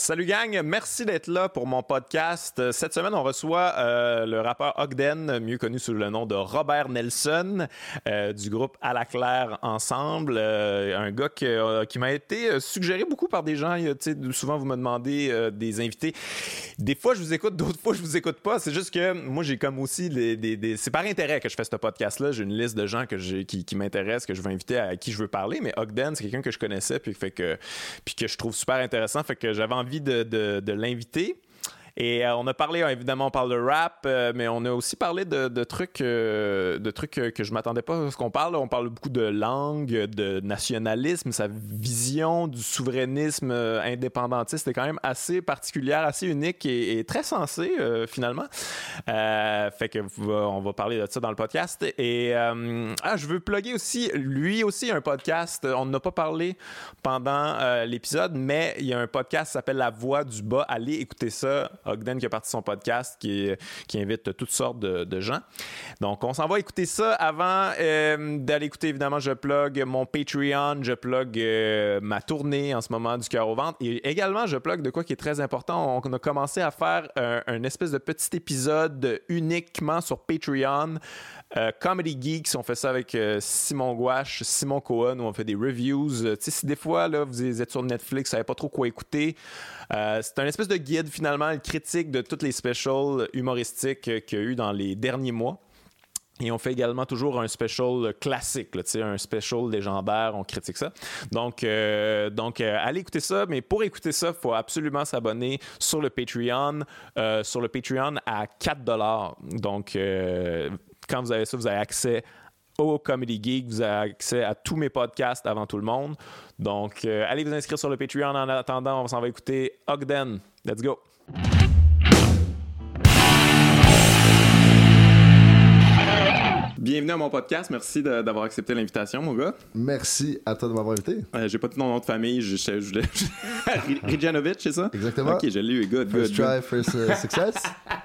Salut gang, merci d'être là pour mon podcast. Cette semaine, on reçoit euh, le rappeur Ogden, mieux connu sous le nom de Robert Nelson, euh, du groupe À la Claire Ensemble. Euh, un gars qui, m'a été suggéré beaucoup par des gens. Souvent, vous me demandez des invités. Des fois, je vous écoute, d'autres fois, je vous écoute pas. C'est juste que moi, j'ai comme aussi des, des- des- C'est par intérêt que je fais ce podcast-là. J'ai une liste de gens qui m'intéressent, que je veux inviter, à qui je veux parler. Mais Ogden, c'est quelqu'un que je connaissais, puis, fait que, puis que je trouve super intéressant. Fait que j'avais envie de, de- de l'inviter. Et euh, on a parlé, euh, évidemment, on parle de rap, euh, mais on a aussi parlé de, trucs, de trucs euh, que je m'attendais pas à ce qu'on parle. On parle beaucoup de langue, de nationalisme, sa vision du souverainisme indépendantiste est quand même assez particulière, assez unique et, très sensée, finalement. Fait que on va parler de ça dans le podcast. Et ah, je veux plugger aussi, lui aussi, un podcast. On n'a pas parlé pendant l'épisode, mais il y a un podcast qui s'appelle La Voix du Bas. Allez écouter ça. Ogden qui a parti son podcast qui, qui invite toutes sortes de, gens. Donc, on s'en va écouter ça. Avant euh, d'aller écouter, évidemment, je plug mon Patreon, je plug euh, ma tournée en ce moment du cœur au ventre. Et également, je plug de quoi qui est très important. On a commencé à faire un espèce de petit épisode uniquement sur Patreon. Euh, Comedy Geeks, on fait ça avec euh, Simon Gouache, Simon Cohen, où on fait des reviews. Euh, tu sais, si des fois, là, vous êtes sur Netflix, vous savez pas trop quoi écouter, euh, c'est un espèce de guide, finalement, critique de toutes les specials humoristiques qu'il y a eu dans les derniers mois. Et on fait également toujours un special classique, là, un special légendaire, on critique ça. Donc, donc allez écouter ça, mais pour écouter ça, il faut absolument s'abonner sur le Patreon, sur le Patreon à 4 Donc, quand vous avez ça, vous avez accès au Comedy Geek, vous avez accès à tous mes podcasts avant tout le monde. Donc, euh, allez vous inscrire sur le Patreon. En attendant, on s'en va écouter Ogden. Let's go! Bienvenue à mon podcast. Merci d'avoir accepté l'invitation, mon gars. Merci à toi de m'avoir invité. Euh, J'ai pas tout ton nom de famille. Je, je, je voulais- Rijanovic, c'est ça? Exactement. Ok, je l'ai eu. Good, First good, try, first uh, success.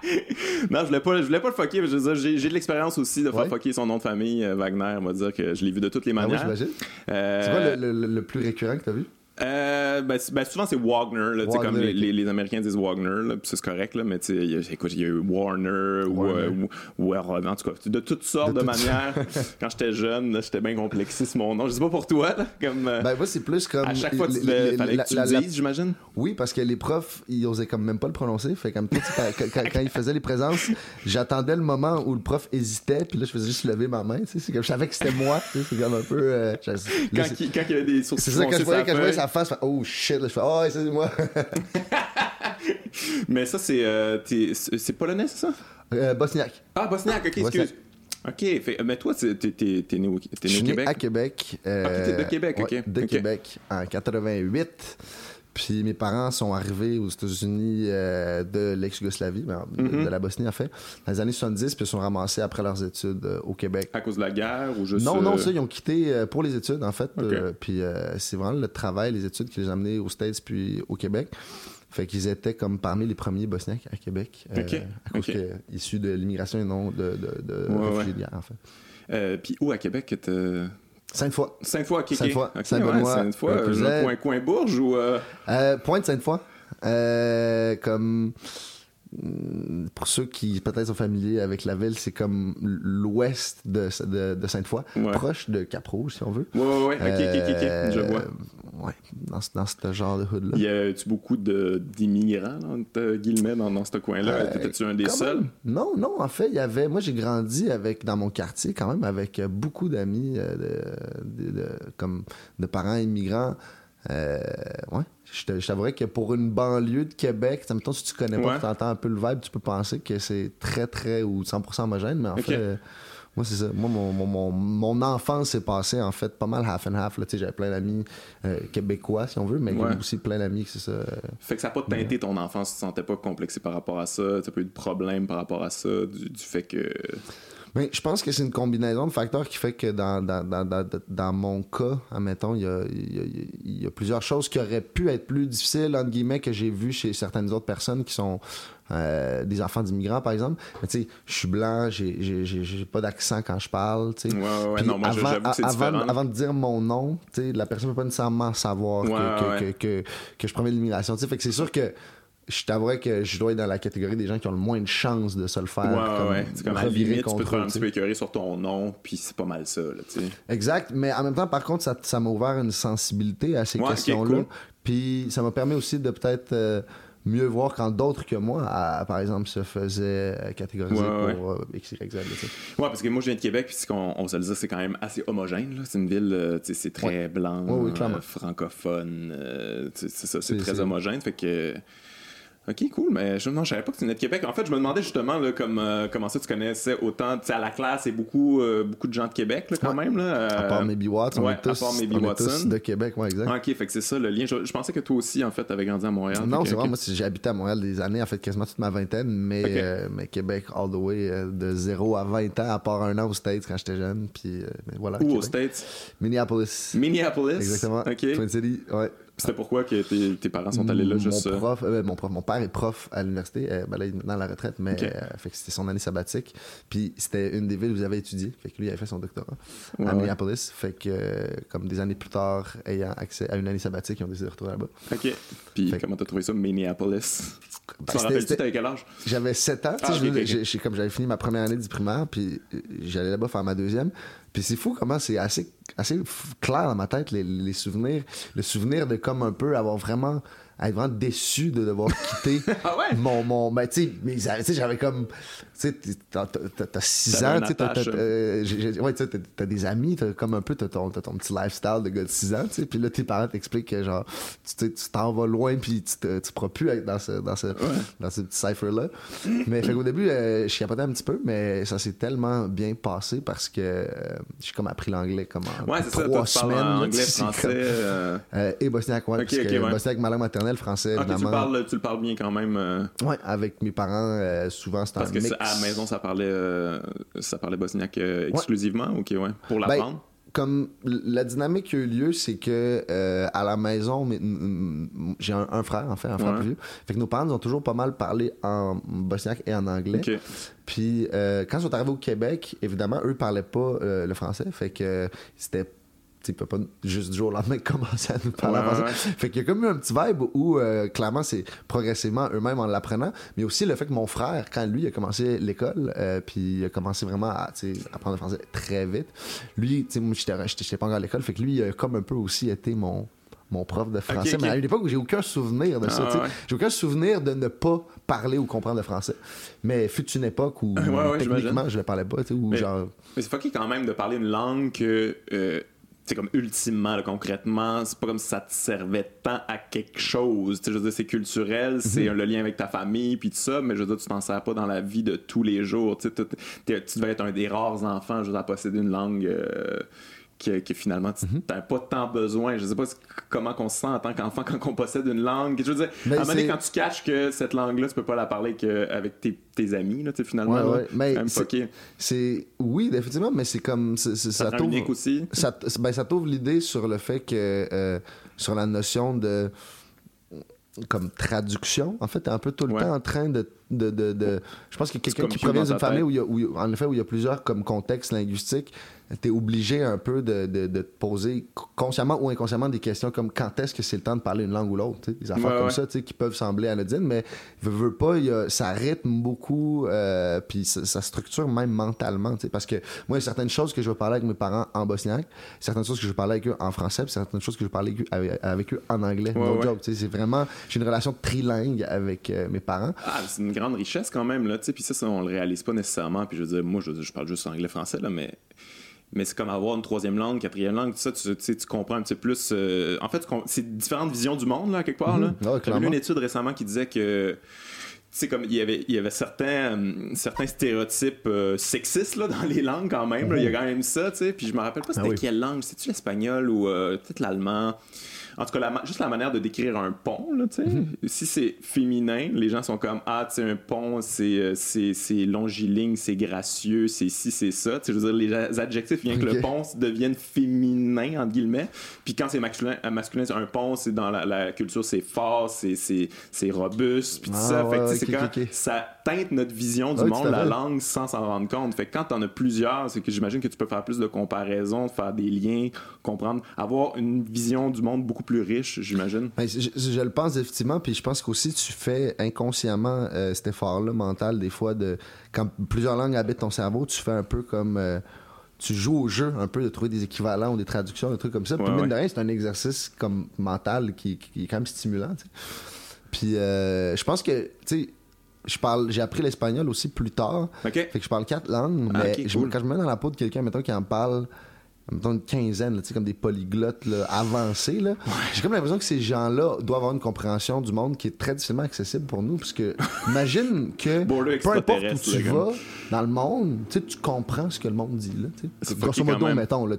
good. Non, je voulais pas, je voulais pas le fucker. je J'ai de l'expérience aussi de faire Ouais. fucker son nom de famille. euh, Wagner, on va dire que je l'ai vu de toutes les Ah oui, manières. j'imagine. Euh, C'est quoi le, le- le plus récurrent que t'as vu? Euh, ben, ben, souvent c'est Wagner, là, Wagner, comme les, les- les Américains disent Wagner, c'est correct, là, mais il y a- écoute, il y a eu Warner, ou, Warner. euh, ou, ou, en tout cas, de toutes sortes de, De toutes manières. Quand j'étais jeune, j'étais bien complexé sur mon nom. Je sais pas pour toi, là, comme euh, Ben, moi, c'est plus comme. à chaque fois, tu la- que tu la- le la- dises, j'imagine. Oui, parce que les profs, ils osaient comme même pas le prononcer. Fait comme quand, quand- quand ils faisaient les présences, j'attendais le moment où le prof hésitait, puis là, je faisais juste lever ma main. tu sais, C'est comme je savais que c'était moi. C'est comme un peu. euh, Quand, quand il y avait des sourcils c'est ça, je voyais, quand je voyais face, je fais, oh shit, là, je fais, oh, c'est moi. Mais ça, c'est euh, t'es- c'est c'est polonais, c'est ça? Euh, Bosniaque. Ah, bosniaque, ok, excuse. Ok, fait, mais toi, t'es t'es- né au, t'es Je né suis né Québec? à Québec. euh, Ah, puis t'es de Québec, ok. ouais, De Ok. Québec en 88. Puis mes parents sont arrivés aux États-Unis euh, de l'ex-Yougoslavie, de- Mhm. de la Bosnie en fait, dans les années 70, puis ils sont ramassés après leurs études euh, au Québec. À cause de la guerre ou juste. Non, non, euh, ça, ils ont quitté euh, pour les études, en fait. Puis c'est vraiment le travail, les études qui les ont amenés aux States puis au Québec. Fait qu'ils étaient comme parmi les premiers Bosniaques à Québec. à cause que, issus de l'immigration et non de, de, de Ouais, réfugiés ouais. de guerre, en fait. Puis où à Québec que Cinq-Foy. Sainte-Foy, ok. Sainte-Foy, ok, Saint-Benoît, ouais, Sainte-Foy, euh, coin, coin Bourges ou. euh, Euh, Pointe-Sainte-Foy. Euh, comme. Mm, Pour ceux qui peut-être sont familiers avec la ville, c'est comme l'ouest de, de, de Sainte-Foy, Ouais. proche de Cap-Rouge, si on veut. Ouais, ouais, ouais, ok, ok, ok, ok, je Euh, vois. Ouais, dans, ce- dans ce genre de hood-là. Y a-tu beaucoup d'immigrants, là, entre guillemets, dans, dans ce coin-là? Euh, T'étais-tu un des seuls? même. Non, non, en fait, il y avait. Moi, j'ai grandi avec dans mon quartier quand même avec euh, beaucoup d'amis euh, de, de- de- comme de parents immigrants. Euh, ouais. Je t'avouerais que pour une banlieue de Québec, mettons, si tu connais pas, Ouais. tu entends un peu le vibe, tu peux penser que c'est très, très ou 100% homogène, mais en fait, euh, moi, c'est ça. Moi, mon, mon, mon, mon enfance s'est passée en fait pas mal half and half. Tu J'avais plein d'amis euh, québécois, si on veut, mais Ouais. aussi plein d'amis que c'est ça. Fait que ça n'a pas teinté ton enfance, tu te sentais pas complexé par rapport à ça, t'as pas eu de problème par rapport à ça, du, du fait que. Mais je pense que c'est une combinaison de facteurs qui fait que dans, dans, dans, dans, mon cas, admettons, il y a, il y, a, il y a plusieurs choses qui auraient pu être plus difficiles, entre guillemets, que j'ai vues chez certaines autres personnes qui sont euh, des enfants d'immigrants, par exemple. Mais tu sais, je suis blanc, j'ai pas d'accent quand je parle, tu sais. Ouais, ouais, non, moi, avant, que avant, avant de dire mon nom, tu sais, la personne peut pas nécessairement savoir Ouais, que, que, je de l'immigration. Fait que c'est sûr que je t'avouerais que je dois être dans la catégorie des gens qui ont le moins de chances de se le faire. Ouais, comme, ouais. C'est comme à la tu peux te faire un petit peu écœurer sur ton nom, puis c'est pas mal ça, là. Exact, mais en même temps, par contre, ça ça m'a ouvert une sensibilité à ces Ouais, questions-là. cool. Puis ça m'a permis aussi de peut-être euh, mieux voir quand d'autres que moi, à- par exemple, se faisaient euh, catégoriser Ouais, pour euh, X, Y, Z. Ouais, parce que moi, je viens de Québec, puis qu'on- on, se le dit, c'est quand même assez homogène. C'est une ville, euh, c'est très blanc, oui, francophone, c'est ça, c'est C'est- très homogène. Fait que. Ok, cool, mais je, non, je savais pas que tu venais de Québec. En fait, je me demandais justement là, comme, euh, comment ça tu connaissais autant. Tu sais, à la classe, c'est beaucoup, euh, beaucoup de gens de Québec, là, quand Ouais. même. Là, À euh, part Maybe Watts, on ouais, est tous, à part Maybe on est Watson. tous de Québec, ouais, exact. Ah, ok, fait que c'est ça le lien. Je, je pensais que toi aussi, en fait, avais grandi à Montréal. Non, c'est vrai, moi j'ai habité à Montréal des années, en fait quasiment toute ma vingtaine, mais, Québec all the way de 0 à 20 ans, à part un an aux States quand j'étais jeune, puis voilà. Où aux. States? Minneapolis. Minneapolis? Exactement. Ok. Twin City, ouais. C'était pourquoi que tes, tes parents sont allés là Mon juste. euh, prof, euh, mon prof, mon père est prof à l'université. euh, ben là, il est maintenant à la retraite, mais euh, fait que c'était son année sabbatique. Puis c'était une des villes où il avait étudié. Fait que lui, il avait fait son doctorat Ouais, à ouais. Minneapolis. Fait que comme des années plus tard, ayant accès à une année sabbatique, ils ont décidé de retourner là-bas. Ok. Puis Fait- comment t'as trouvé ça, Minneapolis? Ben, tu t'en rappelles-tu, t'avais quel âge? J'avais 7 ans, Ah, je comme j'avais fini ma première année du primaire, puis j'allais là-bas faire ma deuxième. Puis c'est fou comment c'est assez, assez clair dans ma tête, les, les souvenirs. Le souvenir de comme un peu avoir vraiment, être vraiment déçu de devoir quitter Ah ouais? mon, mon, ben tu sais, mais, tu sais, j'avais comme, tu sais, t'as- t'as t'as 6 T'avais ans, tu sais, t'as- t'as- euh, ouais, t'as des amis, t'as comme un peu, t'as ton, ton petit lifestyle de gars de 6 ans, tu sais, puis là, tes parents t'expliquent que genre, tu t'en vas loin, puis tu, te- tu pourras plus être dans ce, dans ce, dans ce petit cipher-là. Mais fait qu'au début, euh, je capotais un petit peu, mais ça s'est tellement bien passé parce que euh, j'ai comme appris l'anglais comme en Ouais, trois semaines. là, anglais, français. comme- euh, euh, et bosniaque, ouais. Ok, parce ok, que. Bosniaque, ma langue maternelle, français, Ok, tu le, parles, tu le parles bien quand même. euh, Ouais, avec mes parents, euh, souvent, c'est un parce que mix. à la maison, ça parlait, euh, ça parlait bosniaque euh, exclusivement. Ok, ouais. Pour Ben, l'apprendre. comme la dynamique qui a eu lieu, c'est que à la maison, mais, j'ai un, un frère, en fait, un frère Ouais. plus vieux. Fait que nos parents nous ont toujours pas mal parlé en bosniaque et en anglais. ok. Puis quand ils sont arrivés au Québec, évidemment, eux parlaient pas le français. Fait que c'était. Tu peuvent pas juste du jour au lendemain commencer à nous parler Ouais, en français. ouais, Fait qu'il y a comme eu un petit vibe où, euh, clairement, c'est progressivement eux-mêmes en l'apprenant. Mais aussi le fait que mon frère, quand lui a commencé l'école, euh, puis il a commencé vraiment à apprendre le français très vite. Lui, tu sais, moi, j'étais pas encore à l'école. Fait que lui, il a comme un peu aussi été mon mon prof de français, mais à une époque où j'ai aucun souvenir de ça. Ah, ouais. J'ai aucun souvenir de ne pas parler ou comprendre le français. Mais fut une époque où Ouais, ouais, techniquement je le parlais pas, tu sais, ou Mais- genre. Mais c'est fucké quand même de parler une langue que. euh, c'est comme ultimement, là, concrètement, c'est pas comme si ça te servait tant à quelque chose. Tu sais, je veux dire, c'est culturel, c'est le lien avec ta famille, puis tout ça, mais je veux dire, tu t'en sers pas dans la vie de tous les jours. Tu devais être un des rares enfants, je veux dire, à posséder une langue. euh, que, que finalement tu n'as pas tant besoin. Je sais pas comment qu'on se sent en tant qu'enfant quand on possède une langue. Je veux dire, Mais à un moment donné, quand tu caches que cette langue-là, tu peux pas la parler que avec tes, tes amis, là, finalement. Ouais, c'est. Oui, effectivement, mais c'est comme. c'est- c'est- Ça, ça t'ouvre- aussi. ça, ben, ça t'ouvre l'idée sur le fait que euh, sur la notion de comme traduction en fait t'es un peu tout le Ouais. temps en train de, de, de, de- je pense que quelqu'un qui provient d'une famille où, il y a, où en effet où il y a plusieurs comme contextes linguistiques t'es obligé un peu de, de, de te poser consciemment ou inconsciemment des questions comme quand est-ce que c'est le temps de parler une langue ou l'autre tu des affaires Ouais, comme ouais. ça tu qui peuvent sembler anodines mais pas il y a- ça rythme beaucoup euh, puis ça, ça structure même mentalement tu parce que moi il y a certaines choses que je veux parler avec mes parents en bosniaque certaines choses que je veux parler avec eux en français puis certaines choses que je veux parler avec eux, avec, avec eux en anglais. Ouais, no ouais. joke tu sais, c'est vraiment j'ai une relation trilingue avec euh, mes parents. Ah, c'est une grande richesse quand même, là, tu sais, puis ça, ça, on le réalise pas nécessairement, puis je veux dire, moi, je, je parle juste anglais-français, là, mais, mais c'est comme avoir une troisième langue, quatrième langue, tout ça, tu, tu comprends un petit peu plus, euh, en fait, c'est différentes visions du monde, là, quelque part, là. Mhm. Ouais, J'avais lu une étude récemment qui disait que, c'est comme il y avait il y avait certains euh, certains stéréotypes euh, sexistes là, dans les langues quand même là. il y a quand même ça tu sais puis je me rappelle pas c'était Ah oui. quelle langue c'était tu l'espagnol ou euh, peut-être l'allemand? En tout cas la juste la manière de décrire un pont là tu sais Mhm. si c'est féminin les gens sont comme ah tu sais un pont c'est euh, c'est longiligne c'est gracieux c'est ci c'est ça. Tu sais je veux dire les adjectifs viennent que le pont devienne féminin entre guillemets. Puis quand c'est masculin euh, masculin un pont c'est dans la, la culture c'est fort c'est robuste puis tout Ah, ça. Ouais, fait que c'est quand ça teinte notre vision du Ouais, monde la langue sans s'en rendre compte. Fait que quand t'en as plusieurs c'est que j'imagine que tu peux faire plus de comparaisons faire des liens comprendre avoir une vision du monde beaucoup plus riche j'imagine Ben, je, je- je le pense effectivement, puis je pense qu'aussi tu fais inconsciemment euh, cet effort-là mental des fois de quand plusieurs langues habitent ton cerveau, tu fais un peu comme euh, tu joues au jeu un peu de trouver des équivalents ou des traductions, des trucs comme ça. Puis Ouais, mine ouais. de rien, c'est un exercice comme mental qui, qui est quand même stimulant. Puis euh, je pense que tu sais, je parle, j'ai appris l'espagnol aussi plus tard. ok Fait que je parle quatre langues, Ah, mais je- quand je me mets dans la peau de quelqu'un, mettons, qui en parle, mettons, une quinzaine, là, comme des polyglottes là, avancés, là, j'ai comme l'impression que ces gens-là doivent avoir une compréhension du monde qui est très difficilement accessible pour nous, parce que imagine que peu importe où tu vas dans le monde, tu comprends ce que le monde dit, là, Grosso modo, même. mettons, là,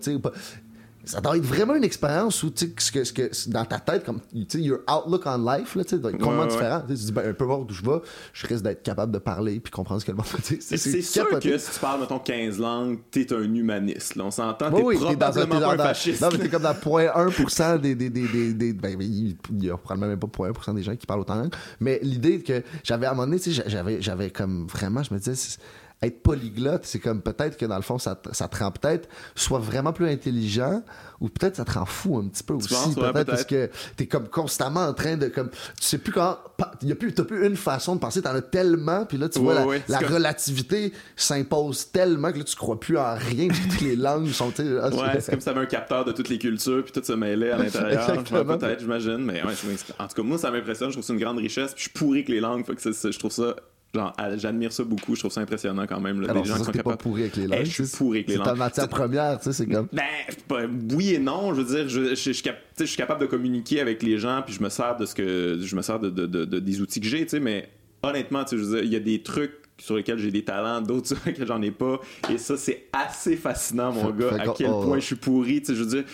ça doit être vraiment une expérience où, tu sais, que, ce que, dans ta tête, comme, tu sais, your outlook on life, là, tu sais, complètement Ouais, différent. Tu dis, ben, peu importe où je vais, je risque d'être capable de parler puis comprendre ce que le monde dit. C'est sûr capoté. que si tu parles, mettons, 15 langues, t'es un humaniste. Là. On s'entend, t'es oui, dans probablement t'es pas un dans- fasciste. Non, mais t'es comme dans 0.1% des. des, des, des, des- ben, il y a probablement même pas 0.1% des gens qui parlent autant de langues. Mais l'idée que j'avais à un moment donné, tu sais, j'avais, j'avais comme vraiment, je me disais, être polyglotte, c'est comme peut-être que dans le fond, ça, te- ça te rend peut-être soit vraiment plus intelligent ou peut-être ça te rend fou un petit peu aussi. peut-être parce que t'es comme constamment en train de comme. Tu sais plus quand. A plus, t'as plus une façon de penser, t'en as tellement, puis là, tu vois, Ouais, la, relativité s'impose tellement que là, tu crois plus en rien, toutes les langues sont. ah, Ouais, c'est comme si t'avais un capteur de toutes les cultures, puis tout se mêlait à l'intérieur. Peut-être, j'imagine. Mais ouais, en tout cas, moi, ça m'impressionne. Je trouve ça une grande richesse. Puis je suis pourri que les langues. Fait que je trouve ça. Genre, j'admire ça beaucoup. Je trouve ça impressionnant quand même. Là, Alors, des gens qui sont pas pourri avec les langues. je suis pourri avec les C'est ta langues. matière première, tu sais, c'est comme. Ben, oui et non. Je veux dire, je, je- je suis je capable de communiquer avec les gens, puis je me sers de ce que je me sers de, de- de- de- des outils que j'ai, tu sais. Mais honnêtement, tu sais, il y a des trucs sur lesquels j'ai des talents, d'autres sur lesquels j'en ai pas. Et ça, c'est assez fascinant, mon gars, à quel oh, point je suis pourri. Tu sais, je veux dire,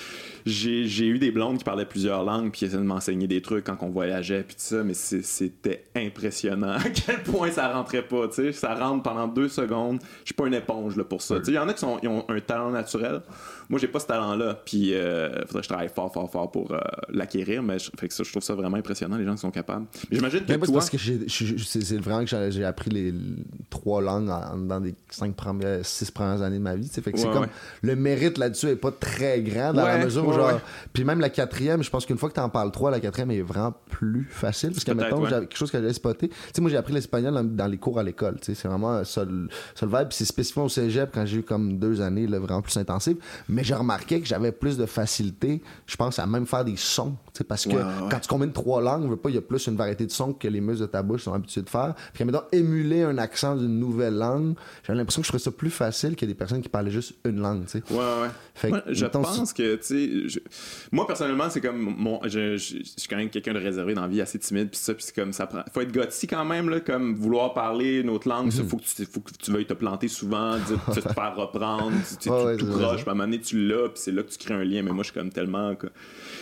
j'ai j'ai eu des blondes qui parlaient plusieurs langues, puis qui essayaient de m'enseigner des trucs quand on voyageait, puis tout ça. Mais c'était impressionnant à quel point ça rentrait pas. Tu sais, ça rentre pendant deux secondes. Je suis pas une éponge là, pour ça. Tu sais, il y en a qui sont, ils ont un talent naturel. Moi, j'ai pas ce talent-là. Puis, euh, faudrait que je travaille fort, fort, fort pour euh, l'acquérir. Mais je, fait que ça, je trouve ça vraiment impressionnant, les gens qui sont capables. Mais j'imagine que toi. parce que c'est vraiment que j'ai appris les, trois langues en- dans les cinq premières, six premières années de ma vie. Fait que c'est Ouais, comme le mérite là-dessus est pas très grand dans la mesure où genre. Puis même la quatrième, je pense qu'une fois que t'en parles trois, la quatrième est vraiment plus facile. Parce que mettons, quelque chose que j'avais spoté. Tu sais, moi j'ai appris l'espagnol dans, dans les cours à l'école. tu sais, C'est vraiment ça le, vibe. Puis c'est spécifiquement au cégep quand j'ai eu comme deux années là, vraiment plus intensives. Mais j'ai remarqué que j'avais plus de facilité, je pense, à même faire des sons. Tu sais, Parce que Ouais, ouais. quand tu combines trois langues, on veut pas, il y a plus une variété de sons que les muscles de ta bouche sont habitués de faire. Puis, mettons, émuler un accent d'une nouvelle langue, j'avais l'impression que je ferais ça plus facile que des personnes qui parlaient juste une langue, tu sais. Ouais, ouais. Fait que, Moi, je mettons, pense que, tu sais, je- moi, personnellement, c'est comme mon. Je, je- je suis quand même quelqu'un de réservé dans la vie, assez timide, puis ça, puis c'est comme ça prend. Faut être gothique quand même, là, comme vouloir parler une autre langue, Mhm. ça, faut que, tu, faut que tu veuilles te planter souvent, dire- te, te faire reprendre, tu, tu, Ouais, ouais, tu tout puis à un moment donné, tu l'as, puis c'est là que tu crées un lien, mais moi, je suis comme tellement. quoi.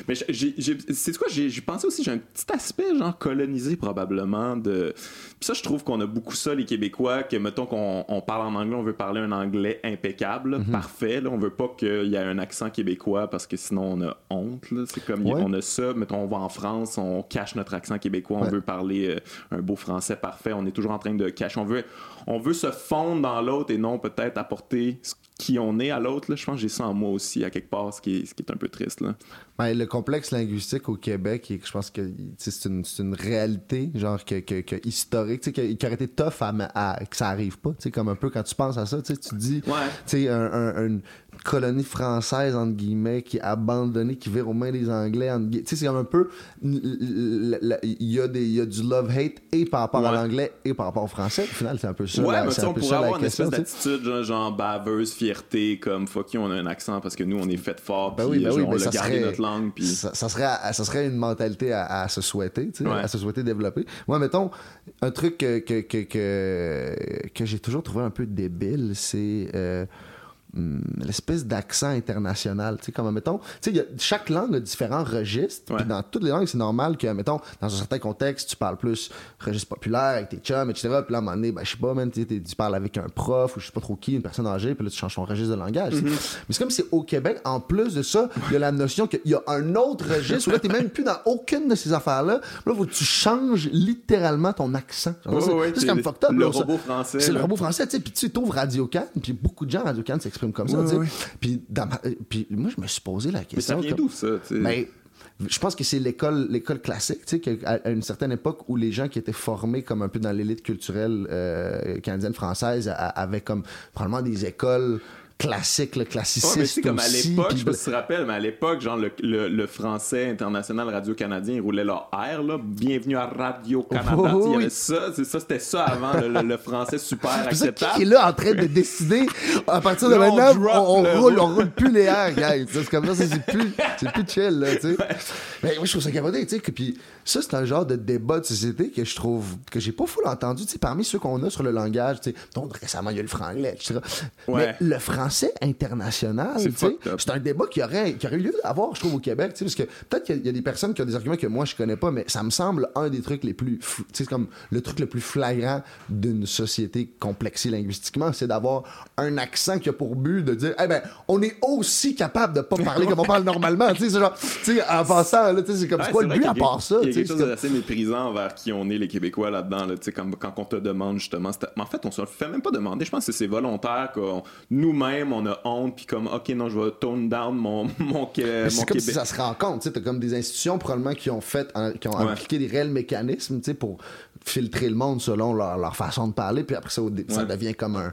Mais j'ai- j'ai. C'est quoi, j'ai pensé aussi, j'ai un petit aspect, genre, colonisé probablement, de. Puis ça, je trouve qu'on a beaucoup ça, les Québécois, que mettons qu'on on parle en anglais, on veut parler un anglais impeccable, Mhm. parfait. Là, on veut pas qu'il y ait un accent québécois parce que sinon on a honte. C'est comme, Ouais. on a ça, mettons, on va en France, on cache notre accent québécois, on Ouais. veut parler euh, un beau français parfait, on est toujours en train de cacher. On veut, on veut se fondre dans l'autre et non peut-être apporter ce qui on est à l'autre. Je pense que j'ai ça en moi aussi, à quelque part, ce qui est, ce qui est un peu triste. Là. Ben, le complexe linguistique au Québec, et je pense que c'est une, réalité, genre que, que, que historique, qui aurait été tough à, à- que ça arrive pas. tu sais, Comme un peu quand tu penses à ça, tu te dis, Ouais. un- colonie française, entre guillemets, qui est abandonnée, qui vire aux mains des Anglais, entre guillemets. Tu sais, c'est comme un peu. Il y, a des- y a du love-hate et par rapport à l'anglais et par rapport au français. Au final, c'est un peu ça. Ouais, la- mais on pourrait avoir une question, espèce d'attitude, genre, genre baveuse, fierté, comme fuck you, on a un accent parce que nous, on est fait fort, Ben puis oui, ben genre, oui, on mais a gardé serait, notre langue, puis... ça, ça serait, ça serait une mentalité à, à se souhaiter, tu sais, Ouais. à se souhaiter développer. Moi, mettons, un truc que, que, que, que, que j'ai toujours trouvé un peu débile, c'est euh, hum, l'espèce d'accent international. Tu sais, comme, mettons, tu sais, il y a- chaque langue a différents registres, puis dans toutes les langues, c'est normal que, mettons, dans un certain contexte, tu parles plus registre populaire avec tes chums, etc. Puis là, à un moment donné, ben, je sais pas, man, tu parles avec un prof ou je sais pas trop qui, une personne âgée, puis là, tu changes ton registre de langage. sais. Mais c'est comme si au Québec, en plus de ça, il y a la notion qu'il y a un autre registre où là, t'es même plus dans aucune de ces affaires-là. Là, que tu changes littéralement ton accent. Ouais, c'est- ouais, comme fucked up. le là, ça. robot français, C'est le robot français, tu sais. Puis tu t'ouvres Radio Can, puis beaucoup de gens à Radio Can comme ça. Puis, dans ma- puis moi, je me suis posé la Mais ça question. vient comme- d'où, ça? tu sais? ben, je pense que c'est l'école l'école classique, tu sais, qu'à- à une certaine époque où les gens qui étaient formés comme un peu dans l'élite culturelle euh, canadienne française a- avaient comme probablement des écoles classiques, le Ouais, classicistes mais c'est comme à aussi, l'époque, je si te rappelles, mais à l'époque, genre, le, le, le français international Radio-Canadien, ils roulaient leur R, là. Bienvenue à Radio-Canada. Oh, y oui. ça, ça, c'était ça avant, le, le- français super ça qui acceptable. est là en train de décider à partir de Là, maintenant on, on le- roule on roule plus les airs guys c'est comme ça c'est plus plus chill là tu sais mais moi je trouve ça capoté tu sais que puis ça c'est un genre de débat de société que je trouve que j'ai pas full entendu tu sais parmi ceux qu'on a sur le langage tu sais donc récemment il y a le franglais etc Ouais. mais le français international C'est c'est un débat qui aurait qui aurait eu lieu d'avoir je trouve au Québec parce que peut-être qu'il y a- il y, a des personnes qui ont des arguments que moi je connais pas mais ça me semble un des trucs les plus sais comme le truc le plus flagrant d'une société complexée linguistiquement c'est d'avoir un accent qui a pour but de dire eh ben on est aussi capable de pas parler comme on parle normalement tu sais c'est genre en passant c'est comme Ouais, c'est quoi c'est le but à part ça Il y a quelque c'est chose comme- d'assez méprisant envers qui on est, les Québécois, là-dedans. Là, comme quand on te demande justement. c'est- Mais en fait, on se le fait même pas demander. Je pense que c'est volontaire. qu'on- Nous-mêmes, on a honte. Puis comme, OK, non, je vais tone down mon, mon, c'est comme Québec. si ça se rend compte, tu sais, t'as comme des institutions probablement qui ont fait, en- qui ont Ouais. appliqué des réels mécanismes, tu sais, pour filtrer le monde selon leur, leur façon de parler, puis après ça, ça Ouais. devient comme un,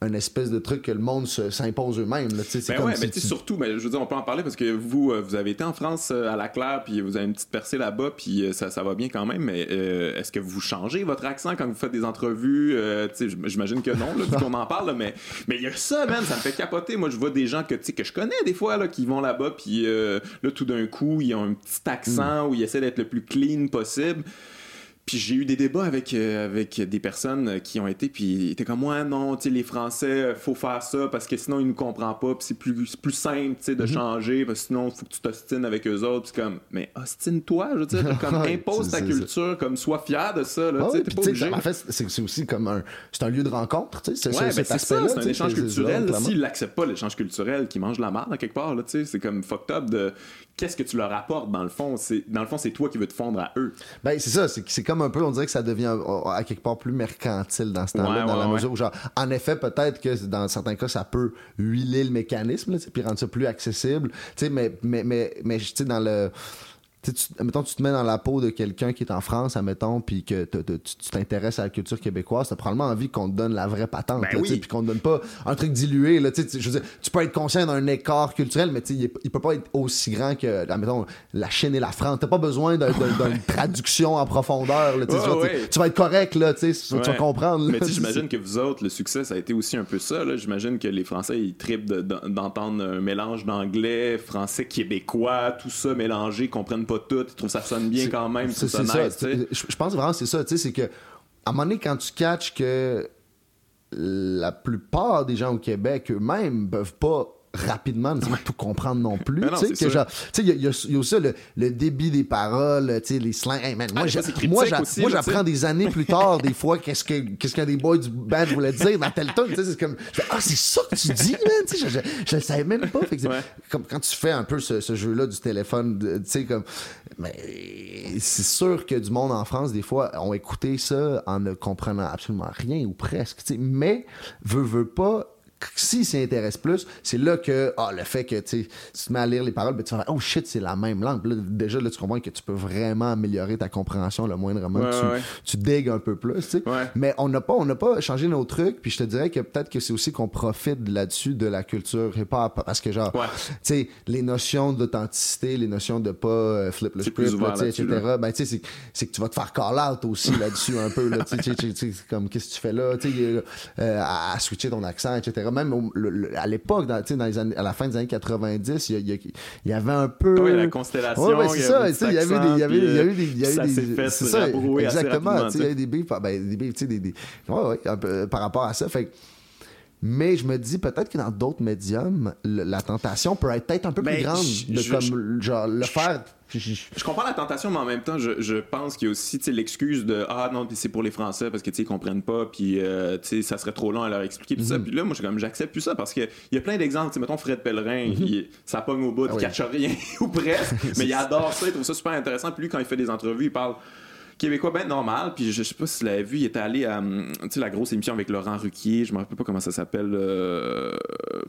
un espèce de truc que le monde se- s'impose eux-mêmes, c'est Ben ouais, si mais tu surtout, mais je veux dire, on peut en parler parce que vous, euh, vous avez été en France euh, à la Claire, puis vous avez une petite percée là-bas, puis euh, ça, ça va bien quand même. Mais euh, est-ce que vous changez votre accent quand vous faites des entrevues Euh, j'imagine que non, là, vu qu'on en parle. là, mais mais il y a ça, man, ça me fait capoter. Moi, je vois des gens que que je connais des fois là, qui vont là-bas, puis euh, là, tout d'un coup, ils ont un petit accent Mm. où ils essaient d'être le plus clean possible. Puis j'ai eu des débats avec, euh, avec des personnes qui ont été, puis ils étaient comme, ouais, non, tu sais, les Français, euh, faut faire ça parce que sinon ils nous comprennent pas, puis c'est plus, c'est plus simple, tu sais, Mhm. de changer, parce que sinon, faut que tu t'ostines avec eux autres. Puis comme, mais ostine-toi, je veux dire, comme impose ta culture, comme sois fier de ça, là, Ah tu sais, obligé. en fait, c'est c'est aussi comme un, c'est un lieu de rencontre, tu sais, c'est Ouais, ben ça, c'est un échange culturel. S'ils l'acceptent pas, l'échange culturel, qu'ils mangent de la merde à quelque part, là, tu sais, c'est comme fucked up de qu'est-ce que tu leur apportes dans le fond? C'est, dans le fond, c'est toi qui veux te fondre à eux. Ben, c'est ça, c'est comme un peu, on dirait que ça devient euh, à quelque part plus mercantile dans ce temps-là, Ouais, dans ouais, la ouais. mesure où, genre, en effet, peut-être que dans certains cas, ça peut huiler le mécanisme, là, puis rendre ça plus accessible, tu sais, mais, mais, mais, mais, tu sais, dans le. Tu sais, tu- te mets dans la peau de quelqu'un qui est en France, admettons, puis que te- te- tu t'intéresses à la culture québécoise, t'as probablement envie qu'on te donne la vraie patente, Ben oui. puis qu'on te donne pas un truc dilué, là, tu sais, tu- je veux dire, tu peux être conscient d'un écart culturel, mais il, il peut pas être aussi grand que, admettons, la Chine et la France. T'as pas besoin d'un- d'un- d'une traduction en profondeur, là, tu Ouais, vas, ouais. tu- tu vas être correct, là, tu vas comprendre. là. Mais j'imagine que vous autres, le succès, ça a été aussi un peu ça. là. J'imagine que les Français, ils tripent de- de- d'entendre un mélange d'anglais, français, québécois, tout ça mélangé, ils comprennent pas tout, ils trouvent ça sonne bien quand même, c'est ça nice, je pense vraiment que c'est ça, tu sais, c'est que à un moment donné, quand tu catches que la plupart des gens au Québec eux-mêmes peuvent pas rapidement nécessairement tout comprendre non plus. Non, tu sais, c'est que sûr. genre, tu sais, il y, a- y aussi le, le débit des paroles, tu sais, les slangs. Hey, man, moi, Ah, j'apprends des années plus tard, des fois, qu'est-ce que qu'est-ce qu'un des boys du band voulait dire dans tel tune. Tu sais, c'est comme, fais, ah, c'est ça que tu dis, man. Tu sais, je, je, je le savais même pas. Fait que c'est- Ouais. comme quand tu fais un peu ce, ce jeu-là du téléphone, tu sais, comme. Mais c'est sûr que du monde en France, des fois, ont écouté ça en ne comprenant absolument rien ou presque. tu sais. Mais, veut, veut pas. S'il s'y intéresse plus, c'est là que ah, le fait que tu te mets à lire les paroles, ben, tu vas oh shit, c'est la même langue. Là, déjà, là, tu comprends que tu peux vraiment améliorer ta compréhension le moindrement. Ouais, tu, ouais. tu digues un peu plus. tu sais. Ouais. Mais on n'a pas, on n'a pas changé nos trucs. Puis je te dirais que peut-être que c'est aussi qu'on profite là-dessus de la culture hip-hop. Parce que, genre, tu sais, les notions d'authenticité, les notions de pas euh, flip le script, là, tu etc. Ben, tu sais, c'est- que tu vas te faire call out aussi là-dessus un peu. Là, tu tu tu comme, qu'est-ce que tu fais là? Tu sais, euh, à, à switcher ton accent, etc. Même au- le- le- à l'époque, dans, dans les années, à la fin des années 90, il y, avait un peu. Oui, la constellation. Ouais, ouais, c'est il y ça. avait Tu sais, Il y avait des, il y avait, il y avait des, il y avait ça s'est fait exactement. Il y avait des ben, des beefs, tu sais, des, des, ouais, ouais, un peu, par rapport à ça. Fait mais je me dis peut-être que dans d'autres médiums, le- la tentation peut être peut-être un peu Ben, plus grande je- de je- comme genre le faire. je- comprends la tentation, mais en même temps, je, je pense qu'il y a aussi l'excuse de Ah non, c'est pour les Français parce que ils comprennent pas, puis euh, ça serait trop long à leur expliquer. Puis Mhm. ça, puis là, moi, je comme j'accepte plus ça parce qu'il y a plein d'exemples. Mettons Fred Pellerin, il- ça pogne au bout, Mhm. Ah il oui. catch rien ou presque, mais il adore ça, il trouve ça super intéressant. Puis lui, quand il fait des entrevues, il parle québécois ben normal puis je sais pas si tu l'avais vu il était allé à tu sais la grosse émission avec Laurent Ruquier je me rappelle pas comment ça s'appelle euh,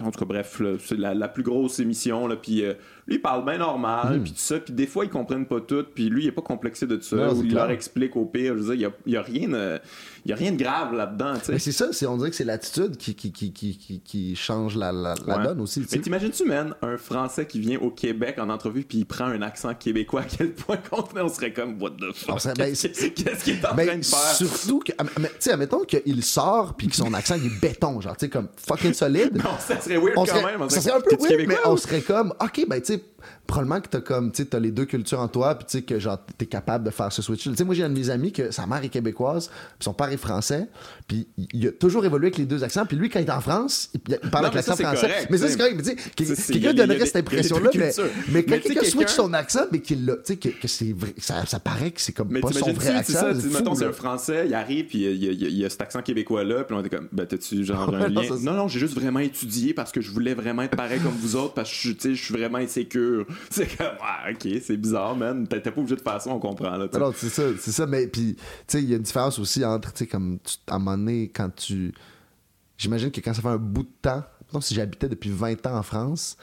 en tout cas bref c'est la, la plus grosse émission là puis euh, lui il parle bien normal puis tout ça puis des fois ils comprennent pas tout puis lui il est pas complexé de ça Non, ou il clair. leur explique au pire je veux dire il y a, il y a rien de, il y a rien de grave là-dedans tu sais Mais c'est ça, c'est, on dirait que c'est l'attitude qui, qui, qui, qui, qui, change la, la, donne aussi. Mais t'imagines-tu, man, un Français qui vient au Québec en entrevue puis il prend un accent québécois, à quel point on serait comme, what the fuck? Serait- ben, Qu'est-ce qu'est-ce qu'il est en Ben, train de faire? surtout que, mais, tu sais, admettons qu'il sort puis que son accent il est béton, genre, tu sais, comme fucking solide. Non, ça serait weird on quand serait, même. on ça serait- un peu weird, mais on serait comme, ok, ben tu sais, probablement que t'as comme, tu t'as les deux cultures en toi, puis tu sais que genre t'es capable de faire ce switch. Tu sais, moi j'ai un de mes amis que sa mère est québécoise, puis son père est français, puis il a toujours évolué avec les deux accents, puis lui quand il est en France, il, parle Non, avec mais l'accent français. correct, mais ça c'est correct, mais tu sais, quelqu'un donnerait cette impression-là, mais, mais Mais quand quelqu'un switch son accent, mais qu'il l'a, tu sais, que, que c'est vrai, ça, ça paraît que c'est comme Mais pas son vrai accent. fou, mettons, c'est un Français, il arrive, puis il y, a- cet accent québécois-là, puis on était comme, ben, t'as-tu genre un non, lien? Non, non, j'ai juste vraiment étudié parce que je voulais vraiment être pareil comme vous autres, parce que je, tu sais, je suis vraiment insécure. C'est comme, ah, ok, c'est bizarre, man. T'es pas obligé de faire ça, on comprend, là. Alors, c'est ça, c'est ça, mais puis, tu sais, il y a une différence aussi entre, tu sais, comme, à un moment donné, quand tu. J'imagine que quand ça fait un bout de temps, si j'habitais depuis 20 ans en France,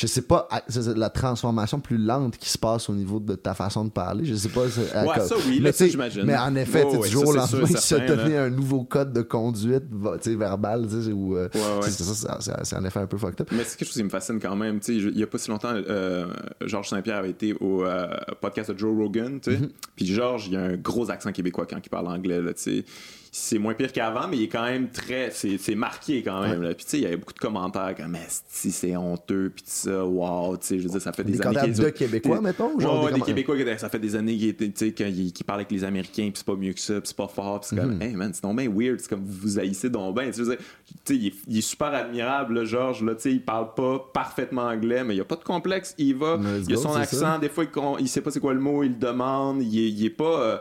je sais pas, la transformation plus lente qui se passe au niveau de ta façon de parler. Je sais pas. Ouais, ça, oui, là, mais, tu j'imagine. Mais en effet, tu sais, ouais, du jour au lendemain, se certain, donner là. un nouveau code de conduite, tu verbal, tu sais, ou. euh, Ouais, tu c'est en effet un peu fucked up. Mais c'est quelque chose qui me fascine quand même. Tu sais, je- il y a pas si longtemps, euh, Georges Saint-Pierre avait été au euh, podcast de Joe Rogan. tu sais. Mm-hmm. Puis Georges, il a un gros accent québécois quand il parle anglais. Là, tu sais. C'est moins pire qu'avant, mais il est quand même très. C'est c'est marqué quand même. là. Puis tu sais, il y avait beaucoup de commentaires comme si c'est honteux, puis tout ça, wow. Tu sais, je veux dire, ça fait Des des, années. commentaires qu'ils- de Québécois, mettons, genre ouais, des des, Québécois, ça fait des années qu'ils ils- qu'ils parlent avec les Américains, puis c'est pas mieux que ça, puis c'est pas fort, puis c'est Mhm. comme, hey man, c'est donc bien weird, c'est comme vous vous haïssez donc bien. Tu sais, il, est, il est super admirable, là, Georges, là, tu sais, il parle pas parfaitement anglais, mais il y a pas de complexe, il va, il a son accent, ça. des fois, il, il sait pas c'est quoi le mot, il le demande, il est, il est pas. euh,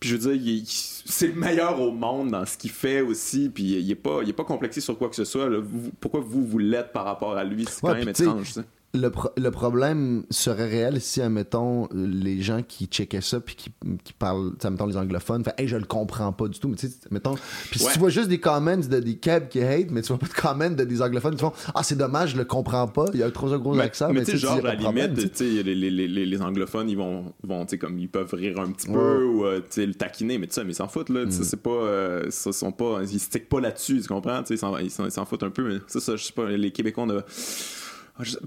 puis je veux dire, il est- c'est le meilleur au monde dans ce qu'il fait aussi, puis il est pas, il est pas complexé sur quoi que ce soit. là. Vous- pourquoi vous, vous l'êtes par rapport à lui? C'est Ouais, quand même étrange, ça. Le, pro- le problème serait réel si, admettons, les gens qui checkaient ça puis qui, qui parlent, admettons, les anglophones, fait, hey, je le comprends pas du tout. Mais tu sais, mettons, puis si tu vois juste des comments de des cabs qui hate, mais tu vois pas de comments de des anglophones qui font, ah, c'est dommage, je le comprends pas, il y a un trop un gros Mais, accent. mais tu sais, genre, à la limite, tu les, les, les, les- anglophones, ils vont, vont tu sais, comme ils peuvent rire un petit Ouais. peu ou, euh, tu sais, le taquiner, mais tu sais, mais ils s'en foutent, là. Tu Mm. c'est pas, euh, ça, sont pas, ils stickent pas là-dessus, tu comprends? Tu sais, ils s'en foutent un peu, mais ça, ça, je sais pas, les Québécois, on a.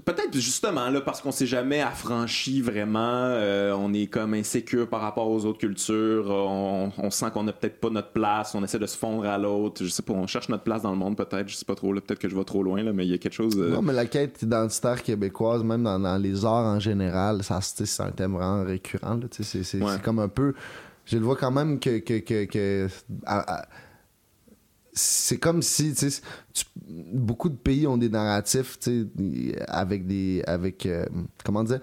Peut-être justement là parce qu'on s'est jamais affranchi vraiment, euh, on est comme insécure par rapport aux autres cultures, on, on sent qu'on a peut-être pas notre place, on essaie de se fondre à l'autre, je sais pas, on cherche notre place dans le monde peut-être, je sais pas trop là, peut-être que je vais trop loin là, mais il y a quelque chose. euh, Non, mais la quête identitaire québécoise, même dans, dans les arts en général, ça, c'est un thème vraiment récurrent. là, C'est c'est- Ouais. c'est comme un peu. Je le vois quand même que. que, que, que- à- à- c'est comme si tu beaucoup de pays ont des narratifs avec des avec euh, comment dire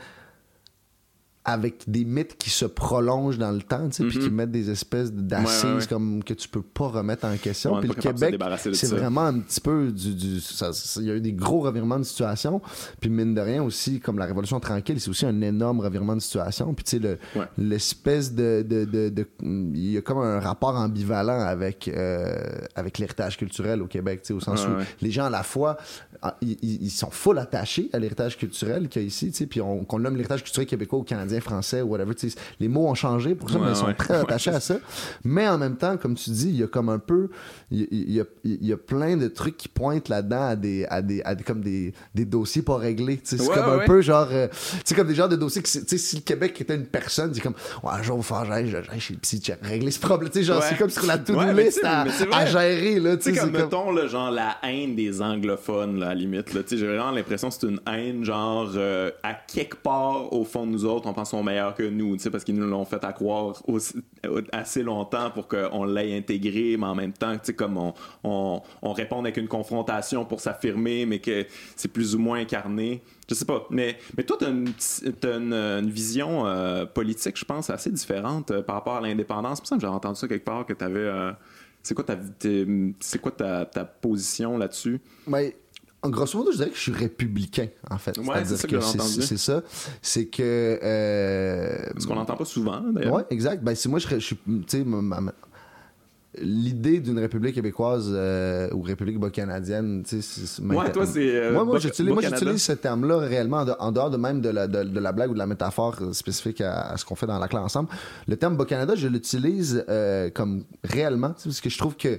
avec des mythes qui se prolongent dans le temps, puis qui mettent des espèces d'assises Ouais, ouais, ouais. comme que tu peux pas remettre en question. Puis le Québec, c'est vraiment un petit peu du... du- ça- ça- Il y a eu des gros revirements de situation. Puis mine de rien aussi, comme la Révolution tranquille, c'est aussi un énorme revirement de situation. Puis tu sais, le- l'espèce de, de, de, de- Il y a comme un rapport ambivalent avec, euh, avec l'héritage culturel au Québec, au sens où les gens à la fois, ah, ils, sont full attachés à l'héritage culturel qu'il y a ici, puis on, qu'on nomme l'héritage culturel québécois ou canadien, français, ou whatever, les mots ont changé pour ça, Ouais, mais ils sont ouais. très attachés à ça. Mais en même temps, comme tu dis, il y a comme un peu, il y a, il y a plein de trucs qui pointent là-dedans à des, à des, à des- comme des, des dossiers pas réglés, c'est comme un peu genre, euh, sais, comme des genres de dossiers que, si le Québec était une personne, c'est comme, ouais, un jour, il va falloir que j'aille chez le psy, régler ce problème, tu sais, genre, c'est comme sur la to-do list à, gérer, là, tu sais, comme, mettons, là, genre, la haine des anglophones, là, à la limite. Là. Tu sais, J'ai vraiment l'impression que c'est une haine, genre, euh, à quelque part, au fond de nous autres, on sont meilleurs que nous, tu parce qu'ils nous l'ont fait à croire aussi- assez longtemps pour qu'on l'ait intégré, mais en même temps, tu comme on, on, on répond avec une confrontation pour s'affirmer, mais que c'est plus ou moins incarné. Je sais pas. Mais, mais toi, petite- t'as une, vision euh, politique, je pense, assez différente euh, par rapport à l'indépendance. C'est pour ça que j'avais entendu ça quelque part, que t'avais... euh, c'est quoi ta, quoi ta, ta position là-dessus? Mais en grosso modo, je dirais que je suis républicain, en fait. Ouais, c'est ça que j'ai c'est- entendu. C'est ça. C'est que. euh, Parce qu'on n'entend pas souvent, d'ailleurs. Ouais, exact. Ben, c'est moi, je, suis. Tu sais, l'idée d'une république québécoise euh, ou république bas-canadienne, tu sais, Ouais, toi, c'est. euh, moi, moi, j'utilise, moi, Bas-Canada. j'utilise ce terme-là réellement en, de- en dehors de même de la, de, de la blague ou de la métaphore spécifique à, à ce qu'on fait dans la classe ensemble. Le terme Bas-Canada, je l'utilise euh, comme réellement, parce que je trouve que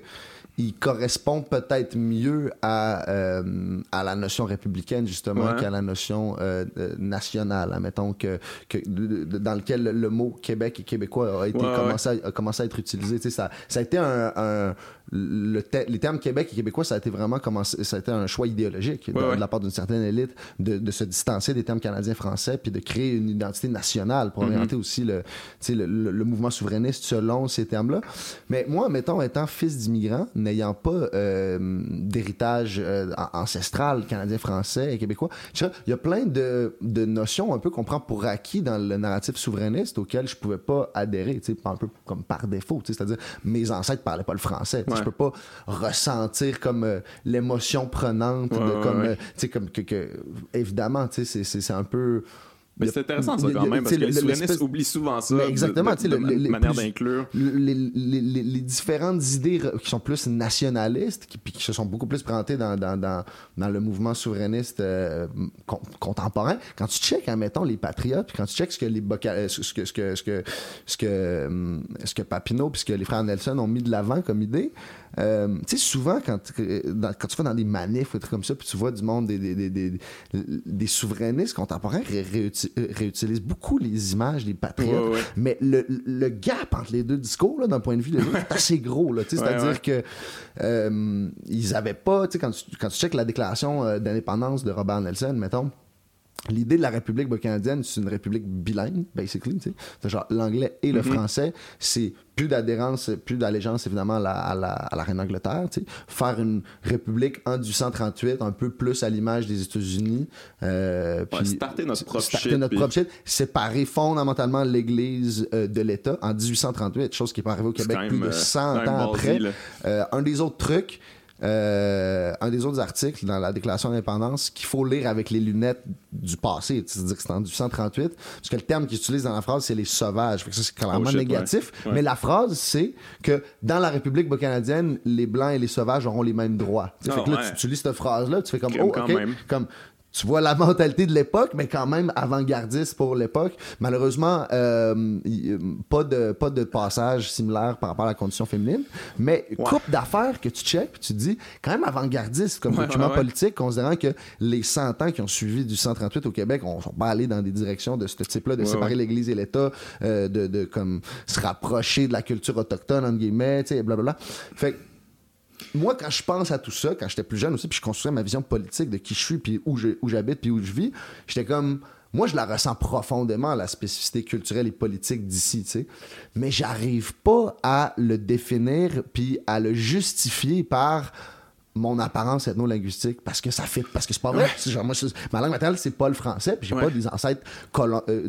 il correspond peut-être mieux à, euh, à la notion républicaine, justement, Ouais. qu'à la notion euh, euh, nationale, admettons, que, que, de- de- dans lequel le, mot Québec et québécois a, été Ouais, ouais. commencé, à, a commencé à être utilisé. Tu sais, ça, ça a été un. un- le te- les termes Québec et québécois, ça a été vraiment commencé, ça a été un choix idéologique de, Ouais, ouais. de la part d'une certaine élite de, de se distancer des termes canadiens-français puis de créer une identité nationale pour Mm-hmm. orienter aussi le, tu sais, le, le- le mouvement souverainiste selon ces termes-là. Mais moi, mettons, étant fils d'immigrants, n'ayant pas euh, d'héritage euh, an- ancestral canadien-français et québécois, il y a plein de, de notions un peu qu'on prend pour acquis dans le narratif souverainiste auquel je pouvais pas adhérer, tu sais, un peu comme par défaut, tu sais, c'est-à-dire mes ancêtres parlaient pas le français, Ouais. Je peux pas ressentir comme euh, l'émotion prenante de comme, euh, tu sais, comme que, que- évidemment, tu sais, c'est- c'est c'est un peu Mais c'est intéressant, ça, quand même, parce que les le- souverainistes oublient souvent ça. Mais exactement, tu sais, manière d'inclure. les, les- les- les différentes idées qui sont plus nationalistes, qui, puis qui se sont beaucoup plus présentées dans, dans, dans, dans le mouvement souverainiste euh, con- contemporain. Quand tu checkes, admettons, les patriotes, puis quand tu checkes ce que les Boca- ce que ce que ce que ce que ce que Papineau puis ce que les frères Nelson ont mis de l'avant comme idée, euh, tu sais, souvent quand, dans- quand tu vas dans des manifs ou des trucs comme ça, puis tu vois du monde des, des, des, souverainistes contemporains ré- réuti- euh, réutilisent beaucoup les images des patriotes. Ouais, ouais. Mais le, le gap entre les deux discours, d'un point de vue, de est assez gros. C'est-à-dire que euh, ils avaient pas, tu sais, quand tu, quand tu checkes la déclaration euh, d'indépendance de Robert Nelson, mettons, L'idée de la République bas-canadienne, c'est une république bilingue, basically. C'est genre l'anglais et le Mm-hmm. français. C'est plus d'adhérence, plus d'allégeance, évidemment, à la, à la- à la reine d'Angleterre. Faire une république en 1838, un peu plus à l'image des États-Unis. Euh, starter notre propre starter shit, notre puis- propre shit, séparer fondamentalement l'Église euh, de l'État en 1838, chose qui n'est pas arrivée au Québec plus même, de euh, 100 quand même ans après. Euh, un des autres trucs, euh, un des autres articles dans la Déclaration d'indépendance qu'il faut lire avec les lunettes du passé, c'est-à-dire que c'est en 1838, parce que le terme qu'ils utilisent dans la phrase, c'est les sauvages. Fait que ça, c'est clairement Oh shit, négatif. ouais. Ouais. Mais la phrase, c'est que dans la République bas-canadienne, les Blancs et les sauvages auront les mêmes droits. Ah, fait que là, ouais. tu, tu lis cette phrase-là, tu fais comme, oh, OK, même. comme tu vois la mentalité de l'époque, mais quand même avant-gardiste pour l'époque. Malheureusement, euh, y- pas de pas de passage similaire par rapport à la condition féminine, mais Ouais. coupe d'affaires que tu check, puis tu dis quand même avant-gardiste comme Ouais, document ouais, politique, considérant que les 100 ans qui ont suivi du 138 au Québec, on sont pas allés dans des directions de ce type-là, de séparer l'Église et l'État, euh, de, de comme se rapprocher de la culture autochtone entre guillemets, tu sais, blablabla. Fait que moi, quand je pense à tout ça, quand j'étais plus jeune aussi, puis je construisais ma vision politique de qui je suis, puis où j'habite, puis où je vis, j'étais comme. Moi, je la ressens profondément, la spécificité culturelle et politique d'ici, tu sais. Mais j'arrive pas à le définir, puis à le justifier par mon apparence ethno-linguistique parce que ça fait parce que c'est pas vrai genre moi ma langue maternelle c'est pas le français puis j'ai pas des ancêtres euh,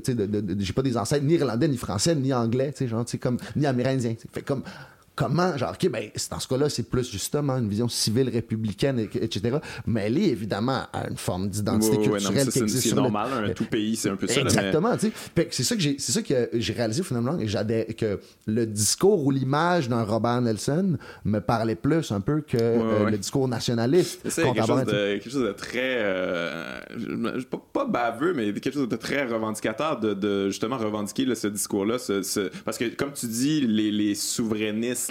j'ai pas des ancêtres ni irlandais ni français ni anglais tu sais genre comme ni amérindien fait comme comment, genre, OK, ben, dans ce cas-là, c'est plus justement une vision civile républicaine, etc. Mais elle est évidemment à une forme d'identité culturelle qui. C'est normal, un tout pays, c'est un peu ça. Exactement, tu sais. C'est ça que j'ai, c'est ça que j'ai réalisé finalement, et que le discours ou l'image d'un Robert Nelson me parlait plus un peu que euh, le discours nationaliste. C'est quelque, chose de, quelque chose de très, euh, pas, baveux, mais quelque chose de très revendicateur de, justement revendiquer ce discours-là, parce que comme tu dis, les, les souverainistes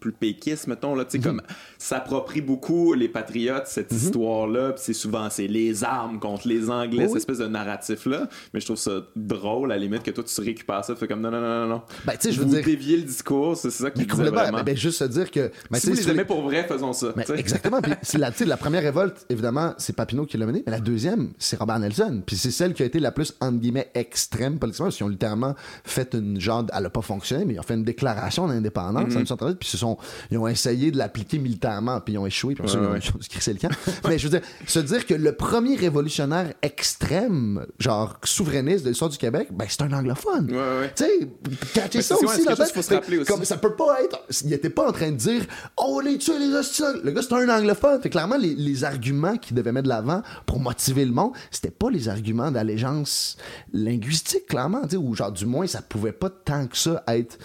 plus péquiste, mettons, là, mhm. comme s'approprie beaucoup les patriotes cette mhm. histoire-là, c'est souvent c'est les armes contre les Anglais, cette espèce de narratif-là. Mais je trouve ça drôle, à la limite, que toi tu récupères ça, fais comme non, non, non, non. Ben, tu sais, je veux dire. dévier le discours, c'est ça qui vraiment. Ben, juste se dire que. Ben, si vous les aimez pour vrai, faisons ça. exactement. Puis la, la première révolte, évidemment, c'est Papineau qui l'a mené, mais la deuxième, c'est Robert Nelson. Puis c'est celle qui a été la plus, entre guillemets, extrême politiquement, parce qu'ils ont littéralement fait une genre. Elle n'a pas fonctionné, mais ils ont fait une déclaration d'indépendance. Mhm puis se sont, ils ont essayé de l'appliquer militairement, puis ils ont échoué, puis ils ont, le camp. Mais je veux dire, se dire que le premier révolutionnaire extrême, genre souverainiste de l'histoire du Québec, ben c'est un anglophone. Tu sais, ça aussi, là Comme ça peut pas être. Il était pas en train de dire, oh, les tuer les hostiles. Le gars, c'est un anglophone. Fait clairement, les, les arguments qu'il devait mettre de l'avant pour motiver le monde, c'était pas les arguments d'allégeance linguistique, clairement, tu sais, ou genre, du moins, ça pouvait pas tant que ça être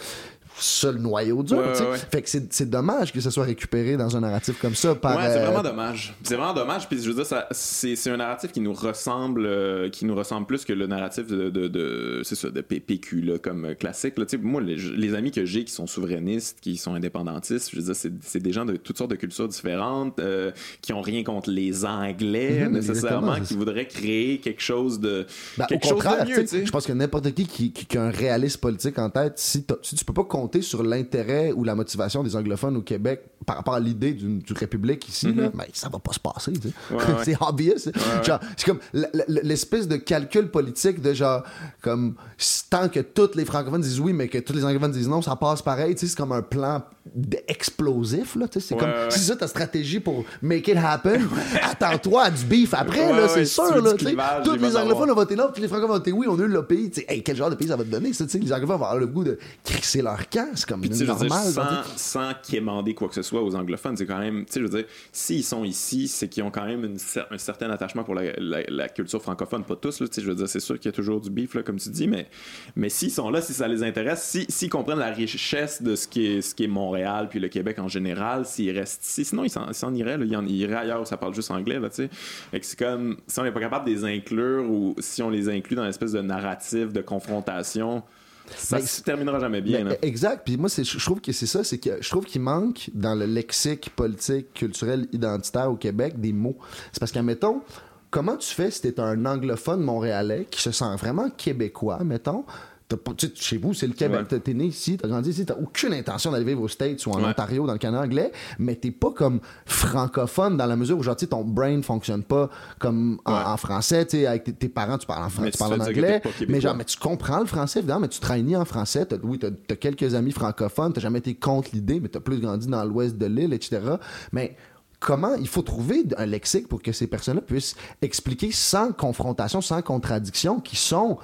seul noyau dur. Fait que c'est dommage que ça soit récupéré dans un narratif comme ça. Par, ouais, c'est vraiment euh, dommage. C'est vraiment dommage. Puis je veux dire, c'est un narratif qui nous ressemble, euh, qui nous ressemble plus que le narratif de, de, de c'est ça, de PQ là, comme classique. Là. Moi, les, amis que j'ai qui sont souverainistes, qui sont indépendantistes, je veux dire, c'est des gens de toutes sortes de cultures différentes, euh, qui ont rien contre les Anglais mhm, nécessairement, qui voudraient créer quelque chose de ben, quelque chose de mieux. Je pense que n'importe qui, qui, a un réalisme politique en tête, si, si tu peux pas sur l'intérêt ou la motivation des anglophones au Québec par rapport à l'idée d'une République ici, mm-hmm. mais ça va pas se passer. c'est obvious. c'est comme l'espèce de calcul politique de genre, comme tant que tous les francophones disent oui, mais que tous les anglophones disent non, ça passe pareil. C'est comme un plan explosif. C'est comme c'est ça ta stratégie pour make it happen. Attends-toi à du beef après, là, c'est sûr. Là, tous les anglophones ont voté là, tous les francophones ont voté oui, on a eu le pays. Hey, quel genre de pays ça va te donner? Les anglophones vont avoir le goût de crisser leur camp. C'est comme normal. sans, sans quémander quoi que ce soit aux anglophones, c'est quand même. Tu sais, je veux dire, s'ils sont ici, c'est qu'ils ont quand même une, un certain attachement pour la, culture francophone. Pas tous, là, je veux dire, c'est sûr qu'il y a toujours du beef, là, comme tu dis, mais, mais s'ils sont là, si ça les intéresse, s'ils comprennent la richesse de ce qui est, ce qui est Montréal, puis le Québec en général, s'ils restent ici. Sinon, ils s'en iraient, là, ils iraient ailleurs où ça parle juste anglais, là, tu sais. c'est comme, si on n'est pas capable de les inclure ou si on les inclut dans une espèce de narratif de confrontation, ça se terminera jamais bien. Exact. Puis moi, je trouve que c'est ça, c'est que je trouve qu'il manque dans le lexique politique, culturel, identitaire au Québec des mots. C'est parce qu'admettons, comment tu fais si t'es un anglophone montréalais qui se sent vraiment québécois, mettons, chez vous, c'est le Québec. T'es né ici, t'as grandi ici, t'as aucune intention d'aller vivre aux States ou en Ontario, dans le Canada anglais, mais t'es pas comme francophone dans la mesure où, genre, ton brain fonctionne pas comme en, français, tu avec tes, parents, tu parles en français, tu parles en anglais, mais genre, mais tu comprends le français, évidemment, mais tu ni en français, oui, t'as as quelques amis francophones, t'as jamais été contre l'idée, mais t'as plus grandi dans l'ouest de l'île, etc. Mais comment il faut trouver un lexique pour que ces personnes-là puissent expliquer sans confrontation, sans contradiction, qui sont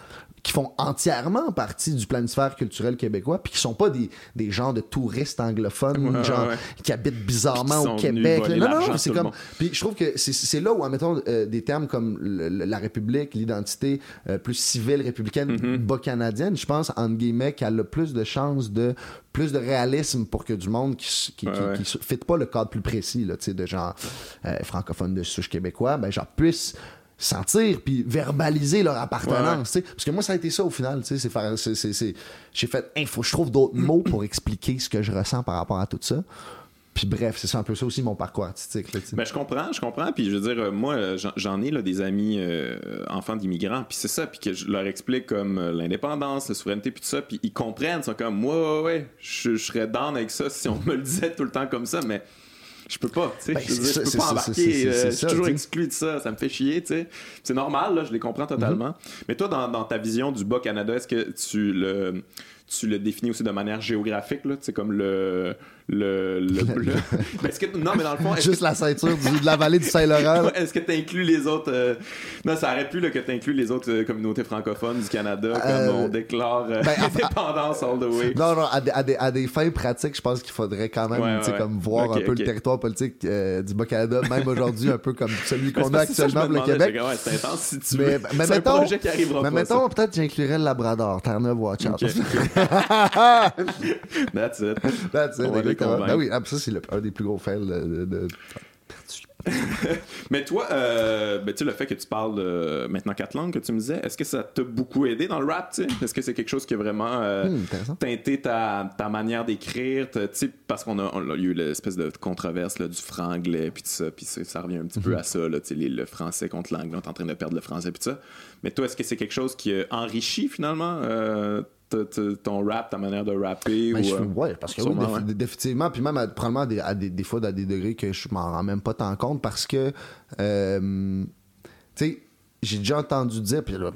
qui font entièrement partie du planisphère culturel québécois, puis qui sont pas des, des genres de touristes anglophones, genre, qui habitent bizarrement au Québec. Non, non, c'est comme. Puis je trouve que c'est là où, en mettant euh, des termes comme la République, l'identité euh, plus civile républicaine, mm-hmm. bas canadienne, je pense, entre guillemets, qu'elle a plus de chances de plus de réalisme pour que du monde qui qui, qui, fit pas le cadre plus précis là, de genre euh, francophone de souche québécois, ben genre puisse sentir puis verbaliser leur appartenance parce que moi ça a été ça au final c'est faire c'est j'ai fait il faut que je trouve d'autres mots pour expliquer ce que je ressens par rapport à tout ça puis bref, c'est un peu ça aussi mon parcours artistique. ben, je comprends, je comprends. Puis je veux dire, moi, j'en ai là, des amis euh, enfants d'immigrants. Puis c'est ça. Puis que je leur explique comme euh, l'indépendance, la souveraineté, puis tout ça. Puis ils comprennent. Ils sont comme, moi, ouais, ouais, je, je serais down avec ça si on me le disait tout le temps comme ça. Mais je peux pas, tu sais. Ben, je, peux pas embarquer. Euh, je suis toujours exclu de ça. Ça me fait chier, tu sais. C'est normal, là, je les comprends totalement. Mm-hmm. Mais toi, dans, ta vision du Bas Canada, est-ce que tu le tu le définis aussi de manière géographique, là, c'est comme le. Le, le, le- est-ce que, non, mais dans le fond, Juste la ceinture du- de la vallée du Saint-Laurent. Est-ce que tu inclus les autres. euh, Non, ça aurait pu là, que tu inclus les autres euh, communautés francophones du Canada, comme Euh, on déclare euh, ben, l'indépendance all the way. Non, non, à des, à des- à des fins pratiques, je pense qu'il faudrait quand même Ouais, comme voir un peu le territoire politique du Bas-Canada, même aujourd'hui, un peu comme celui Ben, qu'on a actuellement me pour le Québec. comme, ouais, c'est intense si tu Mais, veux. mais mettons, un projet qui arrivera mais pas. mettons peut-être j'inclurais le Labrador, Terre-Neuve, Watch out. Ok, ok. That's it. That's it, Exactement. convaincre. Ben oui, ah, ça c'est le- un des plus gros fails de, de- Mais toi, euh, ben, le fait que tu parles euh, maintenant quatre langues que tu me disais, est-ce que ça t'a beaucoup aidé dans le rap? Est-ce que c'est quelque chose qui a vraiment euh, Hmm, teinté ta, ta manière d'écrire, tu sais, parce qu'on a, on a eu l'espèce de controverse là, du franglais, puis tout ça, puis ça, ça revient un petit Mhm. peu à ça, là, les- le français contre l'anglais, on est en train de perdre le français, puis tout ça. Mais toi, est-ce que c'est quelque chose qui a enrichi finalement euh, ton rap, ta manière de rapper? Ben, ou, euh, ouais, parce que oui, sûrement, défi- ouais. définitivement, puis même à- probablement à des, à des, des fois à des degrés que je m'en rends même pas tant compte parce que, euh, tu sais, j'ai déjà entendu dire, puis là,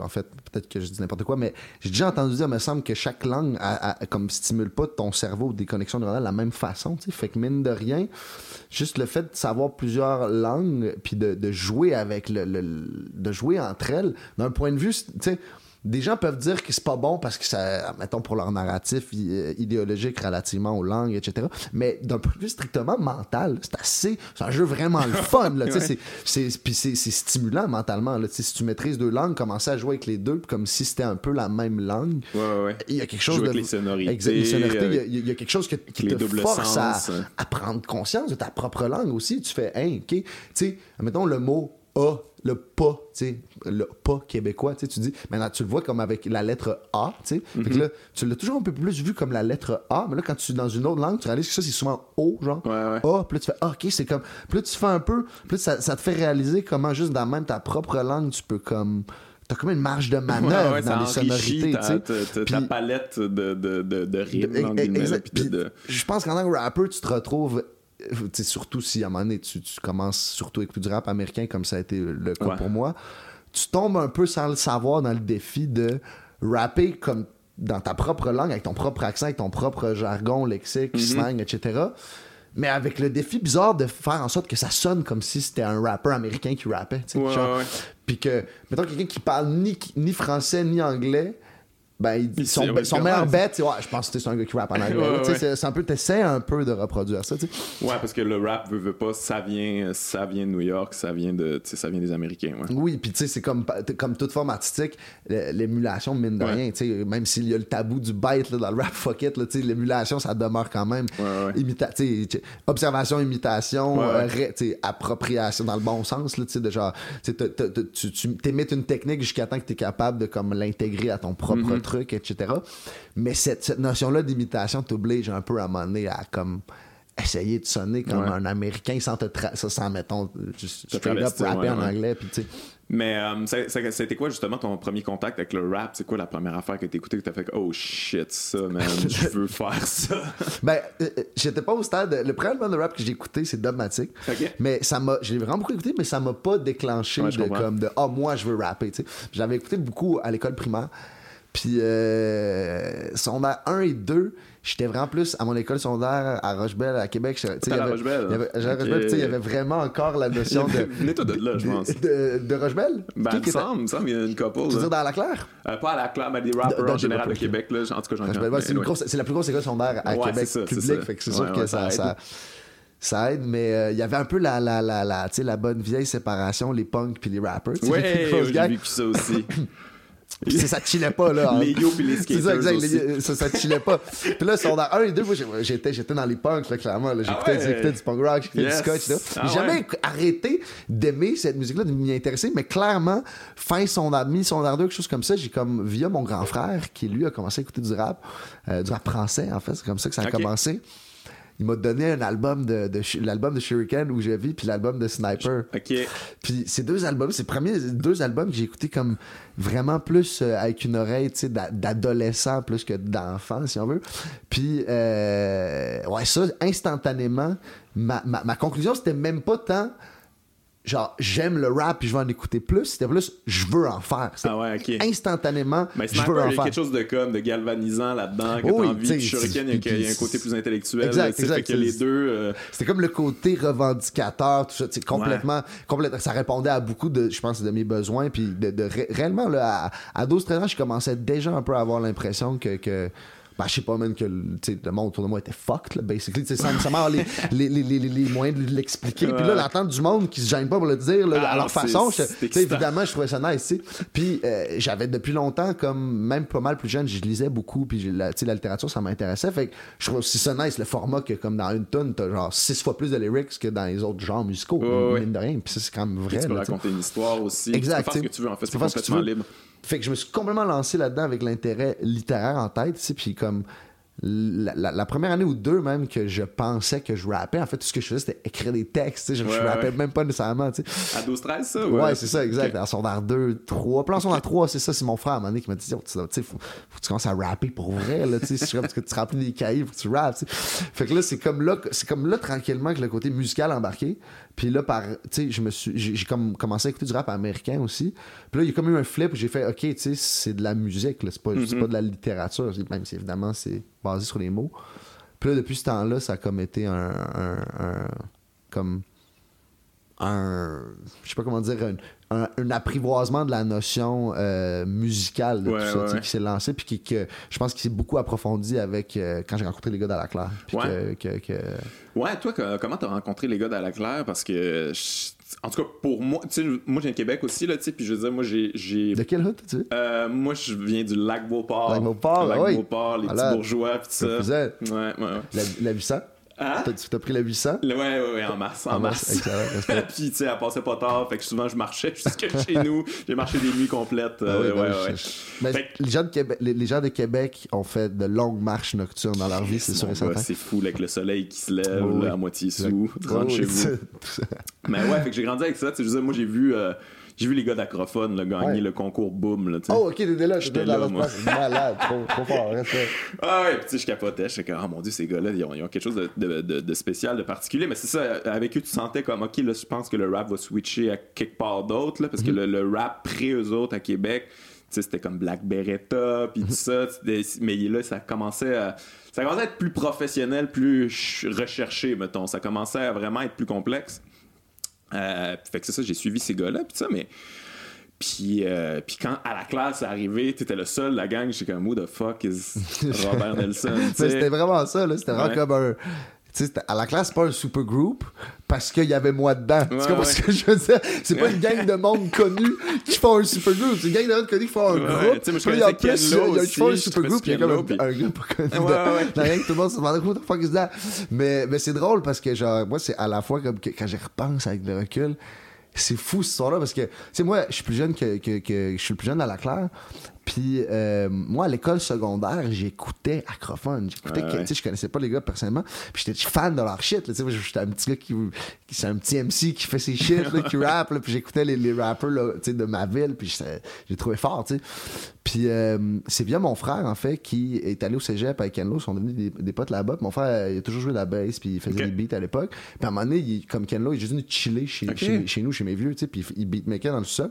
en fait, peut-être que je dis n'importe quoi, mais j'ai déjà entendu dire, il me semble que chaque langue, a- a- comme stimule pas ton cerveau des connexions neuronales de la même façon, tu sais, fait que mine de rien, juste le fait de savoir plusieurs langues, puis de, de jouer avec le, le- de jouer entre elles, d'un point de vue, tu sais, des gens peuvent dire que c'est pas bon parce que ça, mettons, pour leur narratif euh, idéologique relativement aux langues, etc. Mais d'un point de vue strictement mental, c'est assez, c'est un jeu vraiment le fun, là, tu sais, Ouais. c'est, puis c'est, c'est stimulant mentalement, là, tu sais, si tu maîtrises deux langues, commencer à jouer avec les deux, comme si c'était un peu la même langue. Ouais, ouais. Il y a quelque chose Jouer de. avec les sonorités, Exact, les sonorités, il y a- avec il y, a quelque chose que- qui les te force à, sens. à prendre conscience de ta propre langue aussi. Tu fais, hein, ok, tu sais, mettons le mot A, le pas, tu sais, le pas québécois, tu dis, maintenant tu le vois comme avec la lettre A, tu Mhm. là, tu l'as toujours un peu plus vu comme la lettre A, mais là, quand tu es dans une autre langue, tu réalises que ça, c'est souvent O, genre. Ouais, ouais. A, puis là, tu fais, ah, ok, c'est comme. Puis là, tu fais un peu, puis là, ça, ça te fait réaliser comment, juste dans même ta propre langue, tu peux comme. T'as comme une marge de manœuvre Ouais, ouais, dans les sonorités, ta, tu sais. ta- ta- palette de, de, de, de de- Puis de- Je pense qu'en tant que rapper, tu te retrouves. Euh, surtout si à un moment donné, tu, tu commences surtout avec du rap américain, comme ça a été le cas Ouais. pour moi, tu tombes un peu sans le savoir dans le défi de rapper comme dans ta propre langue, avec ton propre accent, avec ton propre jargon, lexique, Mhm. slang, etc. Mais avec le défi bizarre de faire en sorte que ça sonne comme si c'était un rappeur américain qui rappait. tu sais, Ouais, ouais. Puis que, mettons, quelqu'un qui parle ni, ni français ni anglais, ben, son, ouais, son meilleur c'est ouais, je pense que c'est un gars qui rappe en anglais. Ouais, là, tu sais, ouais. c'est- un peu, t'essaies un peu de reproduire ça, tu sais. Ouais, parce que le rap veut, veut pas, ça vient, ça vient de New York, ça vient de, ça vient des Américains, ouais. Oui, puis tu sais, c'est comme, comme toute forme artistique, l'émulation, mine de rien, tu sais, même s'il y a le tabou du bite là, dans le rap, fuck it, là, tu sais, l'émulation, ça demeure quand même. Imita- observation, imitation, euh, appropriation dans le bon sens, là, tu sais, de genre, tu t'émites une technique jusqu'à temps que tu es capable de comme l'intégrer à ton propre Mm-hmm. Truc, etc. Mais cette, cette notion-là d'imitation t'oblige un peu à donné à comme essayer de sonner comme Ouais. un américain sans te tra- ça, sans mettons straight up rapper ouais, en ouais. anglais puis tu sais Mais euh, a été quoi justement ton premier contact avec le rap? C'est quoi la première affaire que t'as écouté que t'as fait oh shit, ça, man, je veux faire ça? Ben, euh, euh, j'étais pas au stade. Le premier album de rap que j'ai écouté, c'est Dogmatic. Ok. Mais ça m'a. J'ai vraiment beaucoup écouté, mais ça m'a pas déclenché Ouais, je de comprends. comme de Ah, moi, je veux rapper. tu sais. J'avais écouté beaucoup à l'école primaire. Puis, euh, secondaire 1 et 2, j'étais vraiment plus à mon école secondaire à Rochebelle, à Québec. tu sais, il y à Rochebelle? il y avait- j'allais à Ok. Rochebelle, tu sais, il y avait vraiment encore la notion de. Venez-toi de là, je de- pense. De, de Rochebelle Ben, il me semble, il me semble qu'il y a une couple. Tu veux dire dans la claire? Euh, pas à la classe, mais des rappers Dans- en général de. Québec. Là. En tout cas, j'en c'est, anyway. la plus grosse école secondaire à Ouais, Québec ça, public, fait que c'est Ouais, sûr que ouais, ça, ça ça, aide. ça aide, mais euh, il y avait un peu la, la, la, la, la bonne vieille séparation, les punks puis les rappers. sais, Ouais, j'ai vécu ça aussi. Ça, ça chillait pas, là. Les yo puis les C'est ça, exact. les- ça, ça chillait pas. Puis là, secondaire 1 et 2, moi, j'ai- j'étais, j'étais dans les punks, là, clairement. là. J'écoutais, Ah ouais? du punk rock, j'écoutais Yes. du scotch, là. Ah J'ai jamais ouais? arrêté d'aimer cette musique-là, de m'y intéresser, mais clairement, fin son mi son 2, quelque chose comme ça, j'ai comme, via mon grand frère, qui lui a commencé à écouter du rap, euh, du rap français, en fait, c'est comme ça que ça a commencé. Il m'a donné un album de, de l'album de Shuriken où j'ai vu, puis l'album de Sniper. Ok. Puis ces deux albums, ces premiers deux albums que j'ai écoutés comme vraiment plus euh, avec une oreille tu sais, d'a- d'adolescent plus que d'enfant, si on veut. Puis, euh, ouais, ça, instantanément, ma, ma, ma conclusion, c'était même pas tant genre j'aime le rap puis je vais en écouter plus c'était plus je veux en faire Ah ouais, ok. instantanément Mais je Sniper, veux en il y a faire quelque chose de comme de galvanisant là-dedans, que Oui, t'as envie. Puis Shuriken, il y a- y, un côté plus intellectuel. Exact, là, exact, Fait que les deux. euh, C'était comme le côté revendicateur, tout ça, tu sais, complètement, complètement. Ça répondait à beaucoup de, je pense, de mes besoins. Puis de, de ré- réellement, là, à, à 12-13 ans, je commençais déjà un peu à avoir l'impression que. que ben, je sais pas même que le monde autour de moi était fucked, là, basically. Tu sais, Sans nécessairement les, les, les, les, moyens de l'expliquer. Puis là, Ouais. l'entendre du monde qui se gêne pas pour le dire, là, Ah, à leur non, c'est- façon, je- évidemment, je trouvais ça nice. Puis euh, j'avais depuis longtemps, comme même pas mal plus jeune, je lisais beaucoup, puis la, tu sais, la littérature, ça m'intéressait. Fait que je trouve aussi ça nice, le format que comme dans une tonne, t'as genre six fois plus de lyrics que dans les autres genres musicaux, mine de rien. Puis ça, c'est quand même puis vrai. tu peux là, raconter une histoire aussi. Exact, Tu peux faire ce t'sais. que tu veux, en fait. C'est complètement libre. Fait que je me suis complètement lancé là-dedans avec l'intérêt littéraire en tête, tu puis comme la, la- la première année ou deux même que je pensais que je rappais, en fait, tout ce que je faisais, c'était écrire des textes, je, je Ouais, rappais ouais. même pas nécessairement. À 12-13, ça? Ouais, c'est ça, exact. Ok. En secondaire 2, 3. Puis en secondaire 3, c'est ça, c'est mon frère à un moment donné qui m'a dit, faut, faut que tu commences à rapper pour vrai, là, tu sais, c'est comme parce que tu remplis des cahiers, faut que tu rappes. Fait que là, c'est comme là, c'est comme là, tranquillement, que le côté musical embarqué. Puis là, par, tu sais, je me suis, j'ai comme commencé à écouter du rap américain aussi. Puis là, il y a comme eu un flip où j'ai fait, OK, tu sais, c'est de la musique, là, c'est pas, c'est pas de la littérature, même si évidemment, c'est basé sur les mots. Puis là, depuis ce temps-là, ça a comme été un, un- un- comme un je sais pas comment dire un- un apprivoisement de la notion euh, musicale de Ouais, tout ça ouais, ouais. qui s'est lancé puis qui, que je pense qu'il s'est beaucoup approfondi avec euh, quand j'ai rencontré les gars d'Alaclaire puis Ouais. que, que, que- Ouais, toi, que- comment t'as rencontré les gars d'Alaclaire? Parce que, je- en tout cas, pour moi, tu sais, moi, j'ai un Québec aussi, là, tu sais, puis je veux dire, moi, j'ai. j'ai- de quelle hood tu Euh, moi, je viens du lac Beauport. Lac Beauport, Lac oui. Beauport, les petits bourgeois, tout Ça. Ouais, ouais, ouais. la, la 800 Hein? T'as- pris la 800 Le- Ouais, ouais, ouais, en mars. En, En mars. Puis, tu sais, elle passait pas tard, fait que souvent, je marchais jusque chez nous. J'ai marché des nuits complètes. Ah euh, oui, ouais, ouais. je- je- Fait que- les, gens de Québec, les, les gens de Québec ont fait de longues marches nocturnes dans leur vie, c'est sûr et certain. C'est fou, là, avec le soleil qui se lève, oui. là, à moitié sous, chez vous. Mais ouais, fait que j'ai grandi avec ça. Tu sais, moi, j'ai vu, euh, j'ai vu les gars d'Acrophone gagner Ouais. le concours Boom. Là. Oh, ok, t'étais là, J'étais là, moi. Malade, trop, trop fort, respect. Ah ouais, puis tu sais, je capotais. J'étais comme, ah mon dieu, ces gars-là, ils ont, ils ont quelque chose de, de- de- de spécial, de particulier. Mais c'est ça, avec eux, tu sentais comme, ok, là, je pense que le rap va switcher à quelque part d'autre, là, parce Mhm. que le, le rap pré-eux autres à Québec, tu sais, c'était comme Black Beretta, puis tout ça. c'était- Mais là, ça commençait à. Ça commençait à être plus professionnel, plus ch- recherché, mettons. Ça commençait à vraiment être plus complexe. Euh, fait que c'est ça, j'ai suivi ces gars-là, puis ça, mais. Puis, euh, puis quand à la classe c'est arrivé, t'étais le seul, la gang, j'étais comme, who the fuck is Robert Nelson? sais? c'était vraiment ça, là. C'était vraiment Ouais. comme un. À la classe, c'est pas un super group parce qu'il y avait moi dedans. Ouais, tu comprends ouais. ce que je veux dire? C'est pas une gang de monde connu qui font un super group. C'est une gang de monde connu qui font un groupe. Puis il y a plus, Ken Lo il y a qui font un super group, il y a comme un, groupe connu. Dans rien que tout le monde se demandait who the fuck is that? Mais, mais c'est drôle parce que, genre, moi, c'est à la fois comme que, quand j'y repense avec le recul, c'est fou cette histoire-là parce que, tu sais, moi, je suis plus jeune que, que, que- je suis le plus jeune à la Claire. Puis, euh, moi, à l'école secondaire, j'écoutais Acrophone. J'écoutais, Ouais, ouais. tu sais, je connaissais pas les gars personnellement. Puis, j'étais fan de leur shit, là. Tu sais, j'étais un petit gars qui, qui- c'est un petit MC qui fait ses shit, là, qui rappe, là. Puis, j'écoutais les, les rappers, là, tu sais, de ma ville. Puis, j'ai trouvé fort, tu sais. Puis, euh, c'est via mon frère, en fait, qui est allé au cégep avec Ken Lo. Ils sont devenus des, des potes là-bas. Mon frère, il a toujours joué de la bass, puis il faisait des beats à l'époque. Puis à un moment donné, il- comme Ken Lo, il est juste venu chiller chez, chez, chez nous, chez mes vieux, tu sais, puis il beatmaker dans le sol.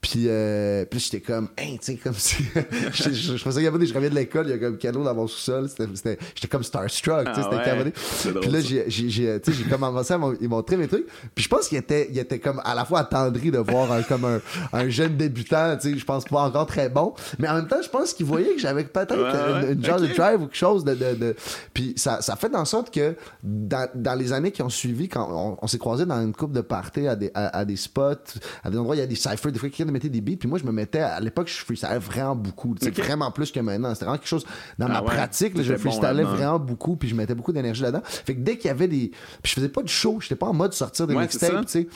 Puis, euh, puis j'étais comme, hein, tu sais, comme si. je, je, je pensais qu'il y avait des. Je reviens de l'école, il y a comme Lo dans mon sous-sol. J'étais comme starstruck, tu sais, Ah c'était ouais. Puis là, j'ai, à mon- ils montrer mes trucs. Puis je pense qu'il était, il était comme à la fois attendri de voir un, comme un, un jeune débutant, tu sais, je pense pas encore très bon. Mais en même temps, je pense qu'il voyait que j'avais peut-être Ouais, une, une genre de drive ou quelque chose de. de, de- Puis ça, ça fait en sorte que dans, dans les années qui ont suivi, quand on, on s'est croisés dans une coupe de parties à des, à, à des spots, à des endroits, il y a des cyphers, des fois quelqu'un mettait des beats. Puis moi, je me mettais, à l'époque, je freestylais vraiment beaucoup. Ok. Vraiment plus que maintenant. C'était vraiment quelque chose dans ma Ah ouais, pratique. là, je t'étais bon freestylais là-dedans. vraiment beaucoup. Puis je mettais beaucoup d'énergie là-dedans. Fait que dès qu'il y avait des. Puis je faisais pas de show. J'étais pas en mode sortir des Ouais, c'est mixtapes, tu sais.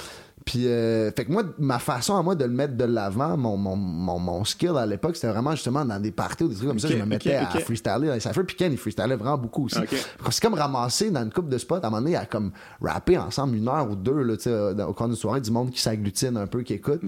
Puis, euh, fait que moi, ma façon à moi de le mettre de l'avant, mon, mon, mon, mon skill à l'époque, c'était vraiment justement dans des parties ou des trucs comme ça. Je me mettais ok, à ok. freestyler dans les cyphers. Puis Ken, il freestylait vraiment beaucoup aussi. S'est comme ramassé dans une coupe de spots, à un moment donné, à comme rapper ensemble une heure ou deux, là, au cours d'une soirée, du monde qui s'agglutine un peu, qui écoute.